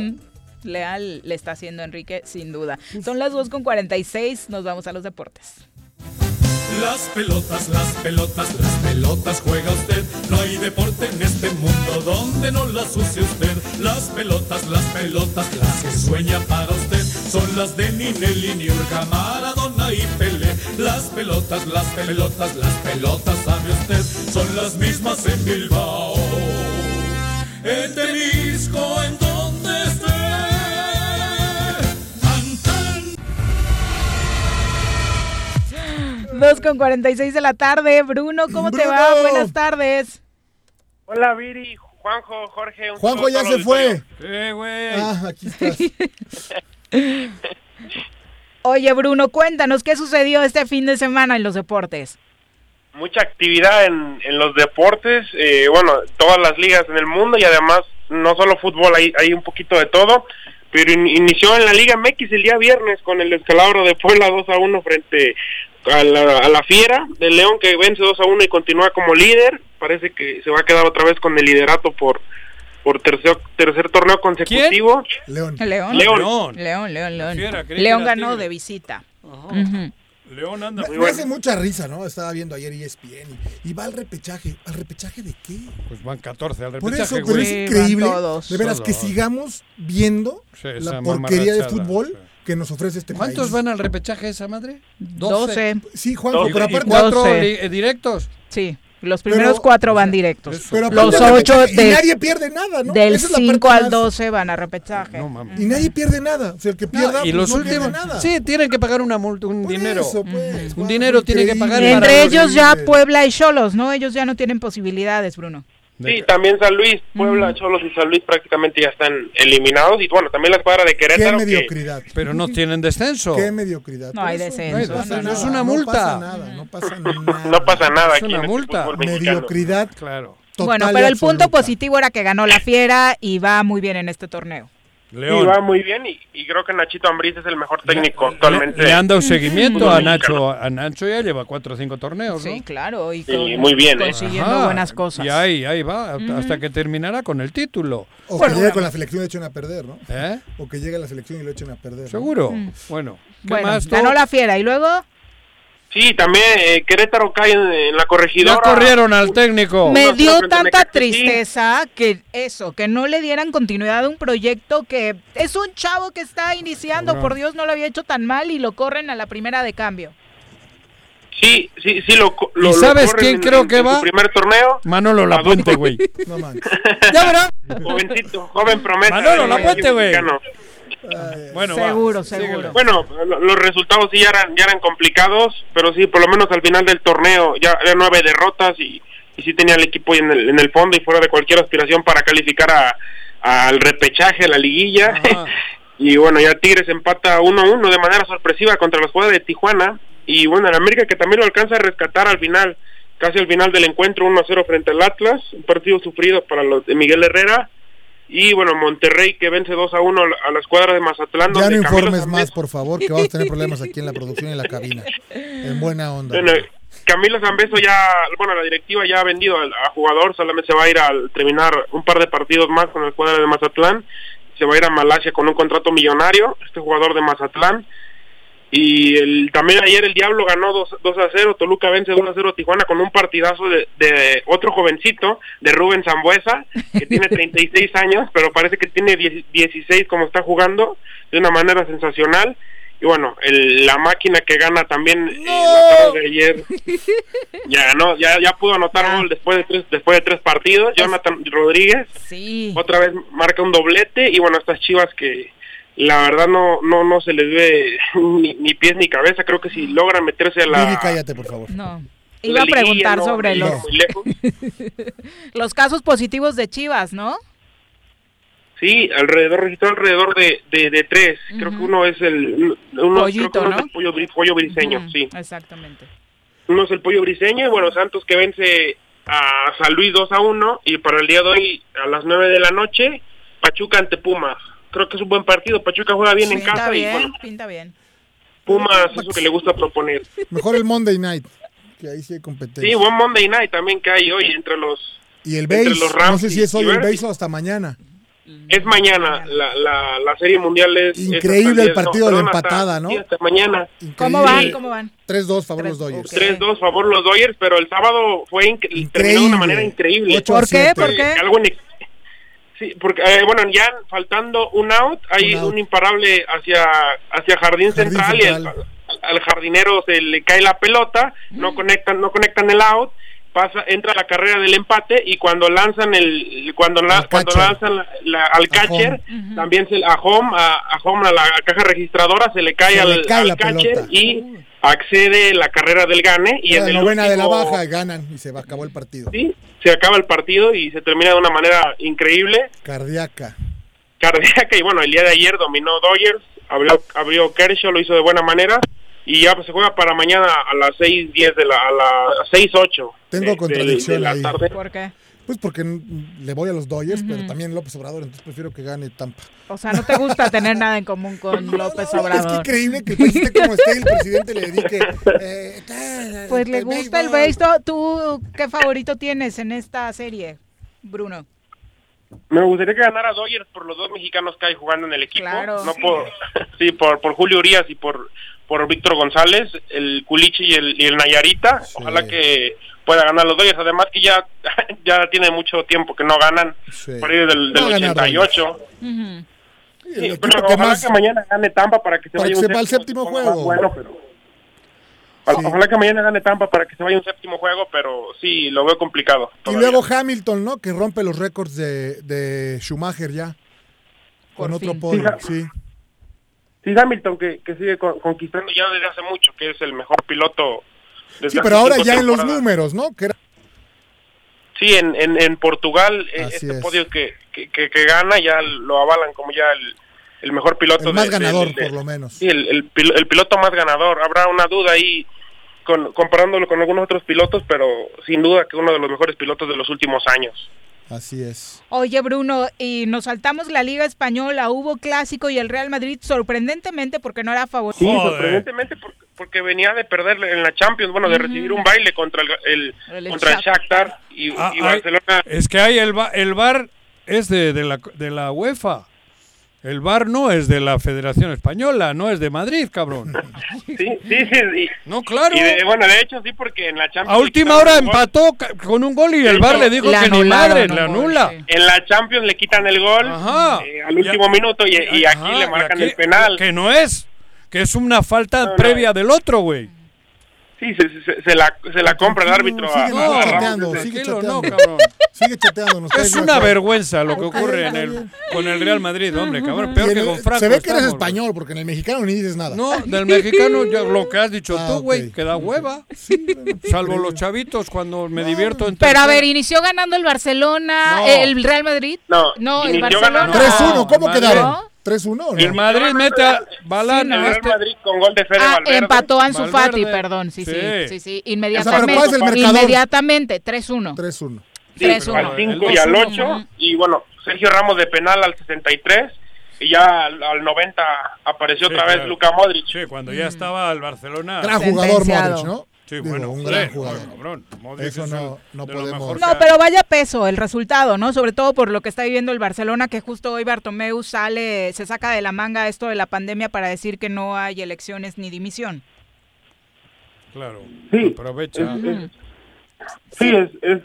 Leal le está haciendo Enrique, sin duda. Son las 2 con 46, nos vamos a los deportes. Las pelotas, las pelotas, las pelotas juega usted. No hay deporte en este mundo donde no las use usted. Las pelotas, las pelotas, las que sueña para usted. Son las de Ninelli, Niurka, Maradona y Pelé. Las pelotas, las pelotas, las pelotas, sabe usted. Son las mismas en Bilbao. 2 con 46 de la tarde. Bruno, ¿cómo te va? Buenas tardes. Hola Viri, Juanjo, Jorge. un Juanjo ya se fue. Eh, güey. Ah, aquí estás. Oye, Bruno, cuéntanos qué sucedió este fin de semana en los deportes. Mucha actividad en, en los deportes, eh, bueno, todas las ligas en el mundo y además no solo fútbol, hay, hay un poquito de todo. Pero in- inició en la Liga MX el día viernes con el descalabro de Puebla 2 a 1 frente a la, a la Fiera del León que vence 2 a 1 y continúa como líder. Parece que se va a quedar otra vez con el liderato por por tercer, tercer torneo consecutivo. León. León. León. León, León, León. Fiera, que León ganó Tigre. de visita. Ujú. León anda Me, me hace mucha risa, ¿no? Estaba viendo ayer ESPN y, y va al repechaje. ¿Al repechaje de qué? Pues van 14 al Por repechaje, eso, pero es increíble. De veras, que Todos. sigamos viendo Sí, la porquería de fútbol sí. Que nos ofrece este ¿Cuántos país. van al repechaje esa madre? 12. Sí, Juanjo, ¿Y, pero y aparte... cuatro eh, directos? Sí, los primeros Pero- cuatro van directos. Pero los ocho repechaje, y de- nadie pierde nada, ¿no? del Esa es la parte 5 al más- 12 van a repechaje. No. Y nadie pierde nada. O sea, el que pierda, y pues, los no pierde últimos. nada. Sí, tienen que pagar una multa, un Por dinero. eso, pues, un Juanjo, dinero tiene que pagar para Entre los- ellos ya. Puebla y Cholos, ¿no? Ellos ya no tienen posibilidades, Bruno. Sí, también San Luis, Puebla, Cholos y San Luis prácticamente ya están eliminados. Y bueno, también la escuadra de Qué Querétaro. que- mediocridad. Pero no tienen descenso. Qué mediocridad. No hay descenso, no hay pasa descenso, nada, es una No multa. pasa nada, no pasa nada. no pasa nada Es aquí una este multa. mexicano. Mediocridad Claro. total bueno, pero el punto positivo era que ganó la Fiera y va muy bien en este torneo. León. Sí, va muy bien y, y creo que Nachito Ambriz es el mejor técnico actualmente. Le, han dado seguimiento a. Nacho. A Nacho ya lleva cuatro o cinco torneos, ¿no? Sí, claro, y Sí, con- muy bien, ¿eh? consiguiendo Ajá, buenas cosas. Y ahí, ahí va, hasta que terminará con el título. O Bueno, que llegue con la selección y lo echen a perder, ¿no? ¿Eh? O que llegue a la selección y lo echen a perder. ¿no? ¿Seguro? Bueno, ¿qué Bueno, más? tú? ganó la Fiera y luego Sí, también eh, Querétaro cae en, en la Ya corregidora. corrieron al técnico. me dio tanta tristeza que eso, que no le dieran continuidad a un proyecto que es un chavo que está iniciando, por Dios no lo había hecho tan mal y lo corren a la primera de cambio. Sí, sí, sí, lo, co- lo ¿Y sabes quién en- creo en que su va? primer torneo. Manolo Lapuente, güey. No manches. ya verás. Jovencito, joven promesa. Manolo Lapuente, güey. Bueno, va, seguro, síguele. seguro. Bueno, lo- los resultados sí ya eran, ya eran complicados, pero sí, por lo menos al final del torneo ya había nueve derrotas y, y sí tenía el equipo en el, en el fondo y fuera de cualquier aspiración para calificar a, al repechaje, a la liguilla. Y bueno, ya Tigres empata 1-1 de manera sorpresiva contra la escuadra de Tijuana. Y bueno, el América que también lo alcanza a rescatar al final casi al final del encuentro 1-0 frente al Atlas, un partido sufrido para los de Miguel Herrera. Y bueno, Monterrey que vence 2 a 1 a la escuadra de Mazatlán. Ya no Camilo informes Zambeso- más, por favor, que vamos a tener problemas aquí en la producción y en la cabina. En buena onda. Bueno, Camilo Zambeso ya, bueno, la directiva ya ha vendido al a jugador, solamente se va a ir al terminar un par de partidos más con el cuadro de Mazatlán, se va a ir a Malasia con un contrato millonario, este jugador de Mazatlán, y el, también ayer el Diablo ganó 2, 2 a 0, Toluca vence 1 a 0 a Tijuana con un partidazo de, de otro jovencito, de Rubén Zambuesa, que tiene 36 años, pero parece que tiene 10 16 como está jugando, de una manera sensacional. Y bueno, el- la máquina que gana también eh, la tarde de ayer ya ganó, ya, ya pudo anotar gol después de tres, después de tres partidos. Jonathan Rodríguez otra vez marca un doblete y bueno, estas chivas que la verdad no no no se les ve ni, ni pies ni cabeza. Creo que si logran meterse a la Vivi, cállate, por favor. No. Iba a preguntar no, sobre no, los, los casos positivos de Chivas, ¿no? Sí, alrededor, registró alrededor de, de, de tres. Creo que uno es el, uno, creo que es el pollo, pollo briseño, sí. Exactamente. Uno es el pollo briseño y bueno, Santos que vence a San Luis 2 a 1 y para el día de hoy a las 9 de la noche, Pachuca ante Pumas. Creo que es un buen partido, Pachuca juega bien en Pinta casa y bien, bueno, pinta bien. Pumas es lo que le gusta proponer. Mejor el Monday Night, que ahí sí hay competencia. Sí, buen Monday Night también que hay hoy entre los... y el entre base, los Rams no sé si es y hoy el base o hasta mañana. Es mañana, la, la, la serie mundial es... Increíble hasta el diez, no, partido de hasta- empatada, ¿no? sí, hasta mañana. ¿Cómo van? ¿Cómo van? 3-2 favor los Dodgers. 3-2 favor los Dodgers, pero el sábado fue inc- terminó de una manera increíble. ¿Por qué? ¿Por qué? Algo inex- Sí, porque eh, bueno, ya faltando un out, hay un, imparable hacia hacia jardín, central, y al, al jardinero se le cae la pelota, no conectan no conectan el out, pasa entra la carrera del empate y cuando lanzan el cuando la- cuando lanzan la- la- al catcher, también se a home a, a home a la caja registradora se le cae Se al, le cae al la catcher pelota. y accede la carrera del gane y Y en la el novena de la último- baja ganan y se acabó el partido. Sí, se acaba el partido y se termina de una manera increíble, Cardíaca. cardíaca y bueno, el día de ayer dominó Dodgers, abrió, abrió Kershaw, lo hizo de buena manera y ya pues, se juega para mañana a las 6:10 de la a las 6:08. Tengo de- de- contradicción de la ahí. tarde. ¿Por qué? Pues porque le voy a los Dodgers, pero también López Obrador, entonces prefiero que gane Tampa. O sea, no te gusta tener nada en común con López Es que Obrador. increíble que el como esté presidente le dedique. eh, Pues le el gusta el béisbol. ¿Tú qué favorito tienes en esta serie, Bruno? Me gustaría que ganara Dodgers por los dos mexicanos que hay jugando en el equipo. Claro. No por, sí, por, por Julio Urias y por, por Víctor González, el Culichi y el, y el Nayarita. Ojalá que pueda ganar los Dodgers. Además que ya, ya tiene mucho tiempo que no ganan. Por ahí del, del Va a ganar 88. el Sí, equipo pero que ojalá más- que mañana gane Tampa para que se Para vaya que un sepa el séptimo juego. Bueno, pero... Ojalá que mañana gane Tampa para que se vaya un séptimo juego, pero sí, lo veo complicado. Y luego Hamilton, ¿no? Que rompe los récords de, de Schumacher ya. Con otro fin. podio, Sí, sí. Sí, Hamilton que, que sigue con- conquistando ya desde hace mucho, que es el mejor piloto. Sí, pero ahora ya en los números, ¿no? Que era- Sí, en, en, en Portugal eh, Así este es. podio que, que, que- que gana ya lo avalan como ya el, el mejor piloto. el más de- ganador, de- por lo menos. Sí, el, el piloto más ganador. Habrá una duda ahí con, comparándolo con algunos otros pilotos, pero sin duda que uno de los mejores pilotos de los últimos años. Así es. Oye, Bruno, y nos saltamos la Liga Española, hubo clásico y el Real Madrid, sorprendentemente, porque no era favorito. Sí, sorprendentemente porque, porque venía de perder en la Champions, bueno, de recibir un baile contra el, el- El contra el Shakhtar y, Ah, y ay, Barcelona. es que hay el, el VAR es de, de la, de la UEFA. El VAR no es de la Federación Española, no es de Madrid, cabrón. Sí, sí, sí. No, claro. Y de- bueno, de hecho sí, porque en la Champions... A última hora empató con un gol y el no, le dijo que ni madre, gol, anula. En la Champions le quitan el gol eh, al último minuto y, y aquí Ajá, le marcan aquí- el penal. Que no es, que es una falta No, no. previa del otro, güey. Sí, se, se, se la, se la compra el árbitro. a- Sigue a- a chateando, sigue chateando. no. Sigue chateando. Es una vergüenza lo que ocurre en el, con el Real Madrid, hombre, cabrón. Peor en que el- con Franco. se ve que eres estamos, español, porque en el mexicano ni dices nada. No, del mexicano, ya lo que has dicho Ah, tú, güey, ok. que da hueva. Salvo los chavitos cuando me divierto en Pero a ver, inició ganando el Barcelona, No. el Real Madrid. No, no el Barcelona. ganando- 3-1, ¿cómo quedaron? ¿No? 3-1, ¿o no? El Madrid mete a Balán. El Real este- Madrid con gol de Fede Ah, Valverde. empató Ansu Fati, perdón, sí, sí, Sí. sí, sí, pero inmediatamente, ¿cuál es inmediatamente, 3-1. 3-1. Sí, 3-1. al 5 El y al 2-1, 8. ujú. Y bueno, Sergio Ramos de penal al 63. Y ya al, al 90 apareció Sí, otra vez claro. Luka Modric. Sí, cuando ya estaba el Barcelona. Gran jugador. Modric, ¿no? Sí, Digo, bueno, un gran jugador. cabrón. Eso es no- no podemos- No, pero vaya peso el resultado, ¿no? Sobre todo por lo que está viviendo el Barcelona, que justo hoy Bartomeu sale, se saca de la manga esto de la pandemia para decir que no hay elecciones ni dimisión. Claro. Sí, Aprovecha. es- es- Sí, es, es,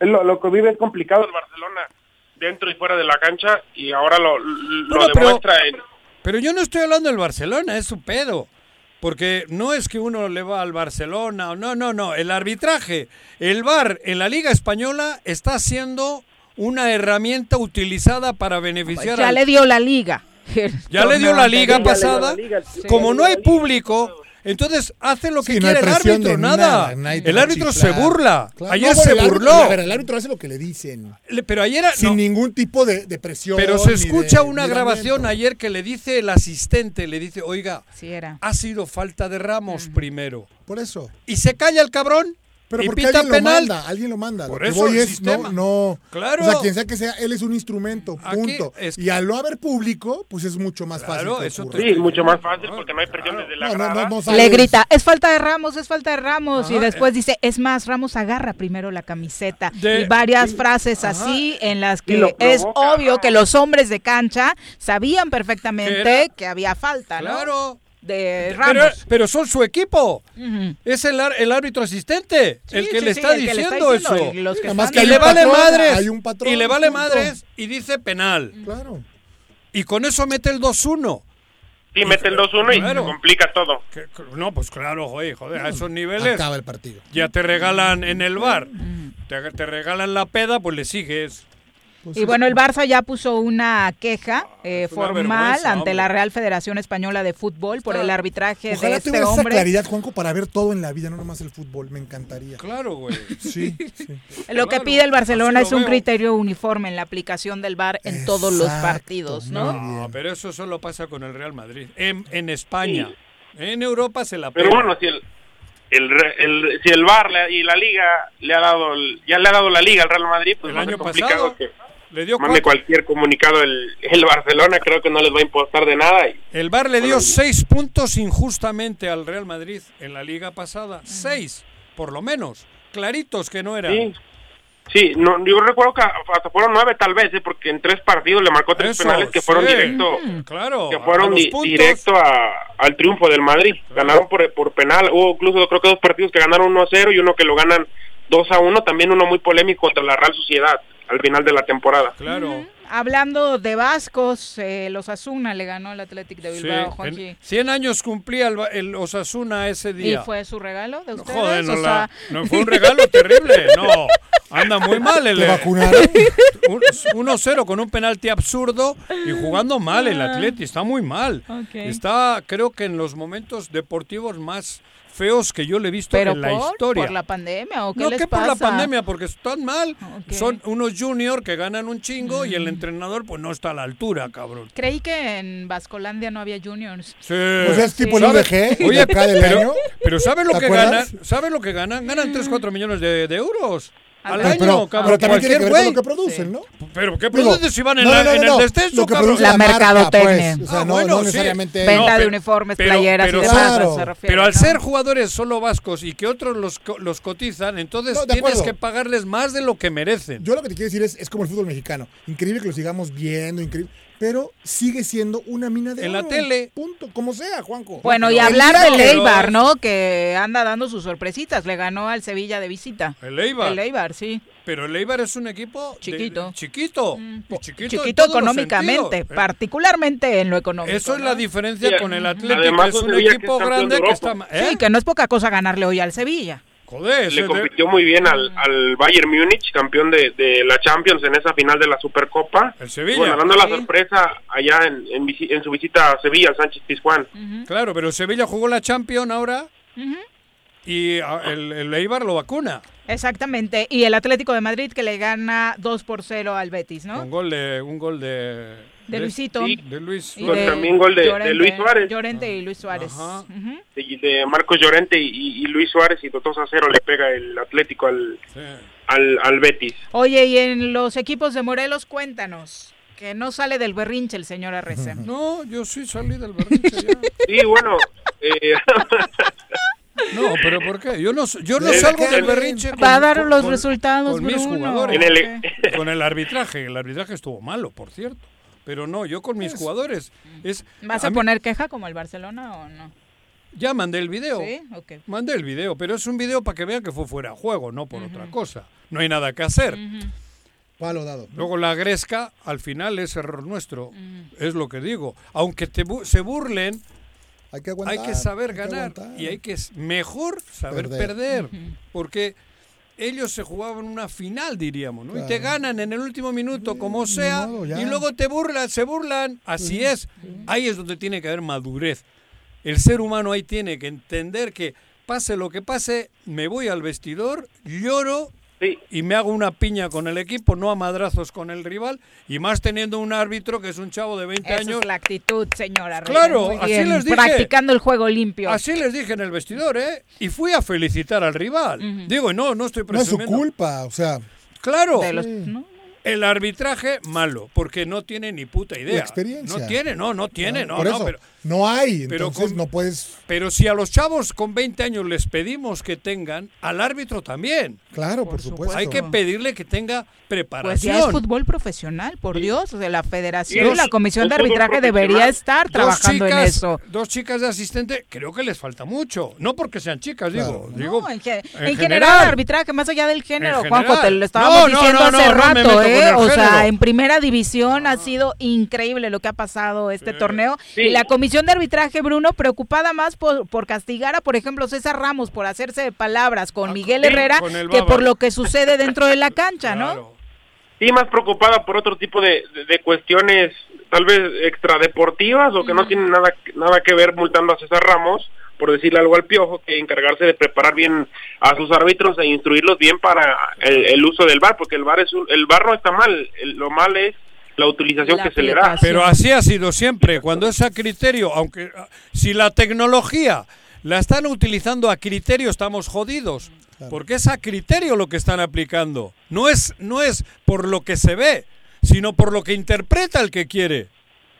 es lo, lo que vive es complicado el Barcelona dentro y fuera de la cancha y ahora lo, lo Bueno, pero- demuestra en... Pero yo no estoy hablando del Barcelona, es su pedo. Porque no es que uno le va al Barcelona, no, no, no. El arbitraje, el VAR en la Liga Española está siendo una herramienta utilizada para beneficiar Ya al- le dio la liga. Ya le dio la liga pasada. Como no hay público, entonces hace lo que Sí, no hay quiere el árbitro, nada. el árbitro se burla. Claro. Ayer No, bueno, se el árbitro- burló. a ver, el árbitro hace lo que le dicen. Le- Pero ayer Sin no, ningún tipo de, de presión. pero se escucha de una grabación ayer que le dice el asistente, le dice, oiga, Sí era. ha sido falta de Ramos primero. Por eso. Y se calla el cabrón Pero y porque pita alguien penal. lo manda, alguien lo manda. Por lo que eso voy el es, sistema. no, no. Claro. O sea, quien sea que sea, él es un instrumento, punto. es- Y al no haber público, pues es mucho más Claro, fácil. eso te- Sí, es mucho más fácil porque no hay presión desde la grada. no, no Le grita, es falta de Ramos, es falta de Ramos. y después dice, es más, Ramos agarra primero la camiseta. De- y varias frases así en las que es obvio ¿no? que los hombres de cancha sabían perfectamente Que que había falta, ¿no? Claro. De Pero, Ramos. pero son su equipo. Es el, el árbitro asistente el que sí, le sí, está el que le está diciendo eso. y los que que Y le vale patrón, madres. hay un patrón, y le vale punto. madres y dice penal. Claro. Y con eso mete el 2-1. Sí, mete el 2-1 y Claro. complica todo. Que- No, pues claro, joder, joder, a esos niveles Acaba el partido. ya te regalan en el bar. Te, te regalan la peda, pues le sigues. Y bueno, el Barça ya puso una queja eh, es una formal ante hombre. la Real Federación Española de Fútbol por el arbitraje Ojalá de este tuviera esa hombre. claridad, Juanco, para ver todo en la vida, no nomás el fútbol. Me encantaría. Claro, güey. Sí, sí. Lo que pide el Barcelona es un veo. criterio uniforme en la aplicación del VAR en todos los partidos, ¿no? No, pero eso solo pasa con el Real Madrid. En, en España. En Europa se la Pero pega. bueno, si el, el, re- el- si el VAR le- y la Liga le ha dado el- ya le ha dado la Liga al Real Madrid, pues El año complicado pasado que le dio mande cuatro. cualquier comunicado el, el Barcelona, creo que no les va a impostar de nada. Y, El Bar le dio Bueno, seis puntos injustamente al Real Madrid en la liga pasada. Seis, por lo menos. Claritos que no eran. sí, sí no, yo recuerdo que hasta fueron nueve tal vez, ¿eh? porque en tres partidos le marcó tres Eso, penales que fueron sí. directo Claro. que fueron los di- puntos. directo a- al triunfo del Madrid. Ganaron por, por penal. Hubo incluso creo que dos partidos que ganaron 1 a 0 y uno que lo ganan 2 a 1. También uno muy polémico contra la Real Sociedad al final de la temporada. Claro. Hablando de vascos, eh, los Asuna le ganó el Athletic de Sí, Bilbao, Juanji. en 100 años cumplía el, el Osasuna ese ¿Y día. fue su regalo de ustedes? Joder, no, O la- sea, no fue un regalo terrible, no. Anda muy mal el ¿Te vacunaron? un- 1-0 con un penalti absurdo y jugando mal el Atleti, está muy mal. Ok. Está creo que en los momentos deportivos más feos que yo le he visto ¿Pero en la por, historia. por la pandemia o qué no les que por la pandemia, porque están mal. Son unos junior que ganan un chingo y el entrenador pues no está a la altura, cabrón. Creí que en Vascolandia no había juniors. Sí. Pues es tipo el ¿Sabes? UDG, de Oye, acá del pero, año. pero ¿sabes lo ¿Te que acuerdas? ganan? ¿Sabes lo que ganan? Ganan 3, 4 millones de, de euros al Pero- año, pero, cabrón. pero también tiene que ver Cualquier con lo que producen, ¿no? Pero ¿qué Digo, produces si van en, no, la- no, no, en no, el descenso, lo que cabrón? produce La marca, mercadotecnia. pues. O sea, Ah, no, bueno, no sí. necesariamente... Venta de uniformes, pero- playeras pero- y demás Claro. se refiere. Pero al ¿no? ser jugadores solo vascos y que otros los, co- los cotizan, entonces tienes acuerdo. que pagarles más de lo que merecen. Yo lo que te quiero decir es, es como el fútbol mexicano. Increíble que lo sigamos viendo, increíble. Pero sigue siendo una mina de En la oro. tele. Punto. Como sea, Juanco. Bueno, y hablar del Eibar, pero- ¿no? Que anda dando sus sorpresitas. Le ganó al Sevilla de visita. El Eibar. El Eibar, sí. Pero el Eibar es un equipo de- Chiquito. chiquito. Mm, chiquito, en económicamente, particularmente en lo económico. Eso es ¿no? la diferencia Sí, con el Atlético. además Es un Sevilla equipo grande de que está... ma- ¿eh? Sí, que no es poca cosa ganarle hoy al Sevilla. Joder, Le de- compitió muy bien al, al Bayern Múnich, campeón de, de la Champions en esa final de la Supercopa. el Sevilla. Bueno, dando la sorpresa allá en, en, su visita a Sevilla, al Sánchez Pizjuán. Claro, pero el Sevilla jugó la Champions ahora y ah, el, el Eibar lo vacuna. Exactamente. Y el Atlético de Madrid que le gana 2 por 0 al Betis, ¿no? Con gol de, un gol de, De Luisito. Sí, de Luis. Y Con también gol de, de Luis Suárez. Llorente y Luis Suárez. Ujú. De, de Marcos Llorente y, y Luis Suárez y 2 a 0 le pega el Atlético al, al, al Betis. Oye, y en los equipos de Morelos, cuéntanos. Que no sale del berrinche el señor Arrece. No, yo sí salí del berrinche ya. Sí, bueno. eh, No, pero ¿por qué? Yo no, yo no salgo del berrinche. Va a dar los resultados, con mis Bruno. jugadores. En el- Con el arbitraje. El arbitraje estuvo malo, por cierto. Pero no, yo con mis jugadores. Es, ¿Vas a, poner queja como el Barcelona o no? Ya mandé el video. Sí, ok. Mandé el video, pero es un video para que vean que fue fuera de juego, no por otra cosa. No hay nada que hacer. Palo dado. Luego la gresca, al final es error nuestro. Es lo que digo. Aunque te bu- se burlen, Hay que hay aguantar. que saber hay ganar. y hay que mejor saber Perder. perder. Porque ellos se jugaban una final, diríamos, ¿no? Y te ganan en el último minuto, como sea, modo, y luego te burlan, se burlan. Así es. Ahí es donde tiene que haber madurez. El ser humano ahí tiene que entender que pase lo que pase, me voy al vestidor, lloro y me hago una piña con el equipo, no a madrazos con el rival, y más teniendo un árbitro que es un chavo de 20 Esa años. es la actitud, señora. Claro, Muy así bien, les dije. Practicando el juego limpio. Así les dije en el vestidor, ¿eh? Y fui a felicitar al rival. Digo, no, no estoy No es su presumiendo. culpa, o sea. Claro. De los- Sí. ¿no? El arbitraje malo, porque no tiene ni puta idea. La experiencia. No tiene, no, no tiene, no, Por no, eso, pero, no hay, pero entonces con- no puedes... pero si a los chavos con 20 años les pedimos que tengan, al árbitro también. Claro, por, supuesto. Hay que pedirle que tenga preparación. Pues ya es fútbol profesional, por Dios. De la federación la comisión de arbitraje debería estar trabajando en eso. Dos chicas de asistente, creo que les falta mucho. No porque sean chicas, digo. digo No, en, ge- en en general, general. el arbitraje, más allá del género, Juanjo, te lo estábamos No, no, diciendo no, no, hace no rato, ¿eh? O sea, en primera división ha sido increíble lo que ha pasado este torneo. Sí. Y la comisión de arbitraje, Bruno, preocupada más por, por castigar a, por ejemplo, César Ramos por hacerse de palabras con Miguel sí, Herrera con que por lo que sucede dentro de la cancha, ¿no? Sí, más preocupada por otro tipo de, de- de cuestiones tal vez extradeportivas o que no tienen nada, nada que ver multando a César Ramos, por decirle algo al piojo, que encargarse de preparar bien a sus árbitros e instruirlos bien para el, el uso del VAR, porque el VAR, es un- el VAR no está mal, el- lo mal es la utilización que se le da. Pero así ha sido siempre, cuando es a criterio, aunque ah, si la tecnología la están utilizando a criterio estamos jodidos, porque es a criterio lo que están aplicando. No es no es por lo que se ve, sino por lo que interpreta el que quiere.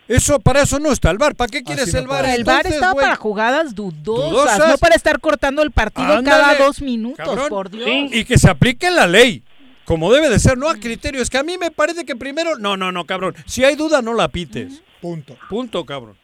Eso para eso no está el bar. ¿Para qué quieres el bar? el estaba güey? para jugadas dudosas, Dudosas. no para estar cortando el partido Ándale, cada dos minutos, cabrón. por Dios. Y que se aplique la ley. Como debe de ser, no a criterio. Es que a mí me parece que primero. No, no, no, cabrón. Si hay duda, no la pites. Punto. Punto, cabrón.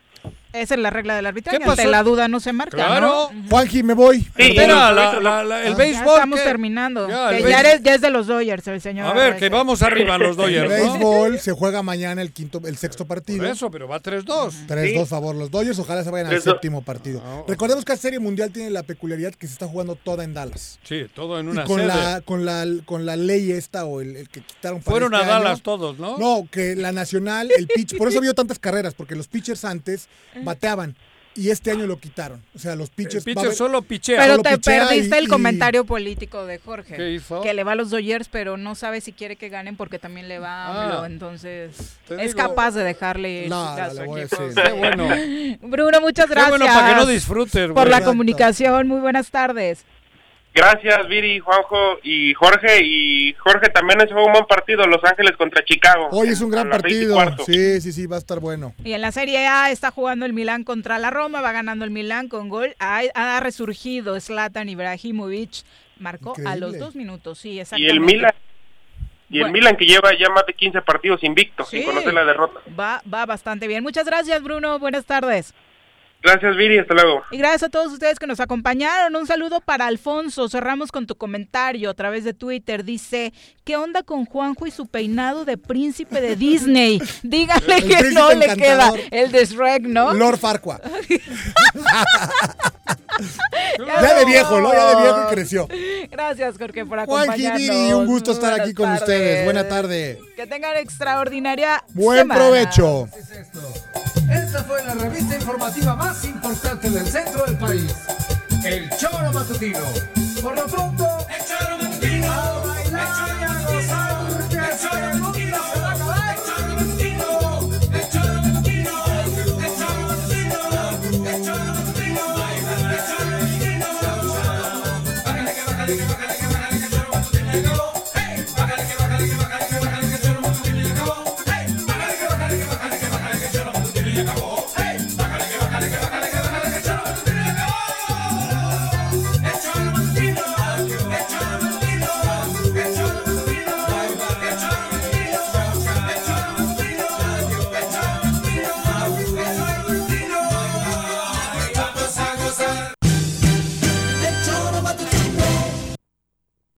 Esa es la regla del arbitraje, ¿Qué pasó? ante la duda no se marca, Claro. ¿no? Juanji, me voy. Espera, la- la- la- el Ya béisbol. estamos ¿qué? terminando. Ya, que el ya, béis- eres- ya es de los Dodgers el señor. A ver, que vamos arriba los El Dodgers, ¿no? béisbol se juega mañana el quinto, el sexto partido. Por eso, pero va 3-2. 3-2 favor los Dodgers, ojalá se vayan al 3-2. séptimo partido. Recordemos que la Serie Mundial tiene la peculiaridad que se está jugando toda en Dallas. Sí, todo en Y una con sede. la, con, la, con la ley esta o el, el que quitaron para Fueron este a Dallas año. todos, ¿no? No, que la nacional, el pitch, por eso habido tantas carreras, porque los pitchers antes bateaban y este año lo quitaron. O sea, los pitchers. pitcher va solo pichea. Pero solo te pichea perdiste y- el y- comentario político de Jorge. ¿Qué hizo? Que le va a los Dodgers, pero no sabe si quiere que ganen porque también le va a Ah. Entonces, es digo- capaz de dejarle a su a equipo. Qué bueno. Bruno, muchas Qué gracias. bueno para que no disfrutes, Por la comunicación. Muy buenas tardes. Gracias, Viri, Juanjo y Jorge. Y Jorge también es un buen partido, Los Ángeles contra Chicago. Hoy es un gran y partido. Sí, sí, sí, va a estar bueno. Y en la Serie A está jugando el Milán contra la Roma, va ganando el Milán con gol. Ha, ha resurgido Zlatan Ibrahimovic, marcó a los dos minutos, sí, Y exactamente. el Milan. Y el Bueno. Milan que lleva ya más de 15 partidos invicto, Sí. sin conocer la derrota. Va, va bastante bien. Muchas gracias, Bruno. Buenas tardes. Gracias, Viri, hasta luego. Y gracias a todos ustedes que nos acompañaron. Un saludo para Alfonso. Cerramos con tu comentario a través de Twitter. Dice, ¿qué onda con Juanjo y su peinado de príncipe de Disney? Díganle que no le queda el de Shrek, ¿no? Lord Farquaad. ya de viejo, ¿no? Ya de viejo y creció. Gracias, Jorge, por acompañarnos. Viri, un gusto estar Buenas aquí con tardes. ustedes. Buena tarde. Que tengan extraordinaria Buen semana. provecho. Esta fue la revista informativa más importante del centro del país. El Choro Matutino. Por lo pronto, Thank you.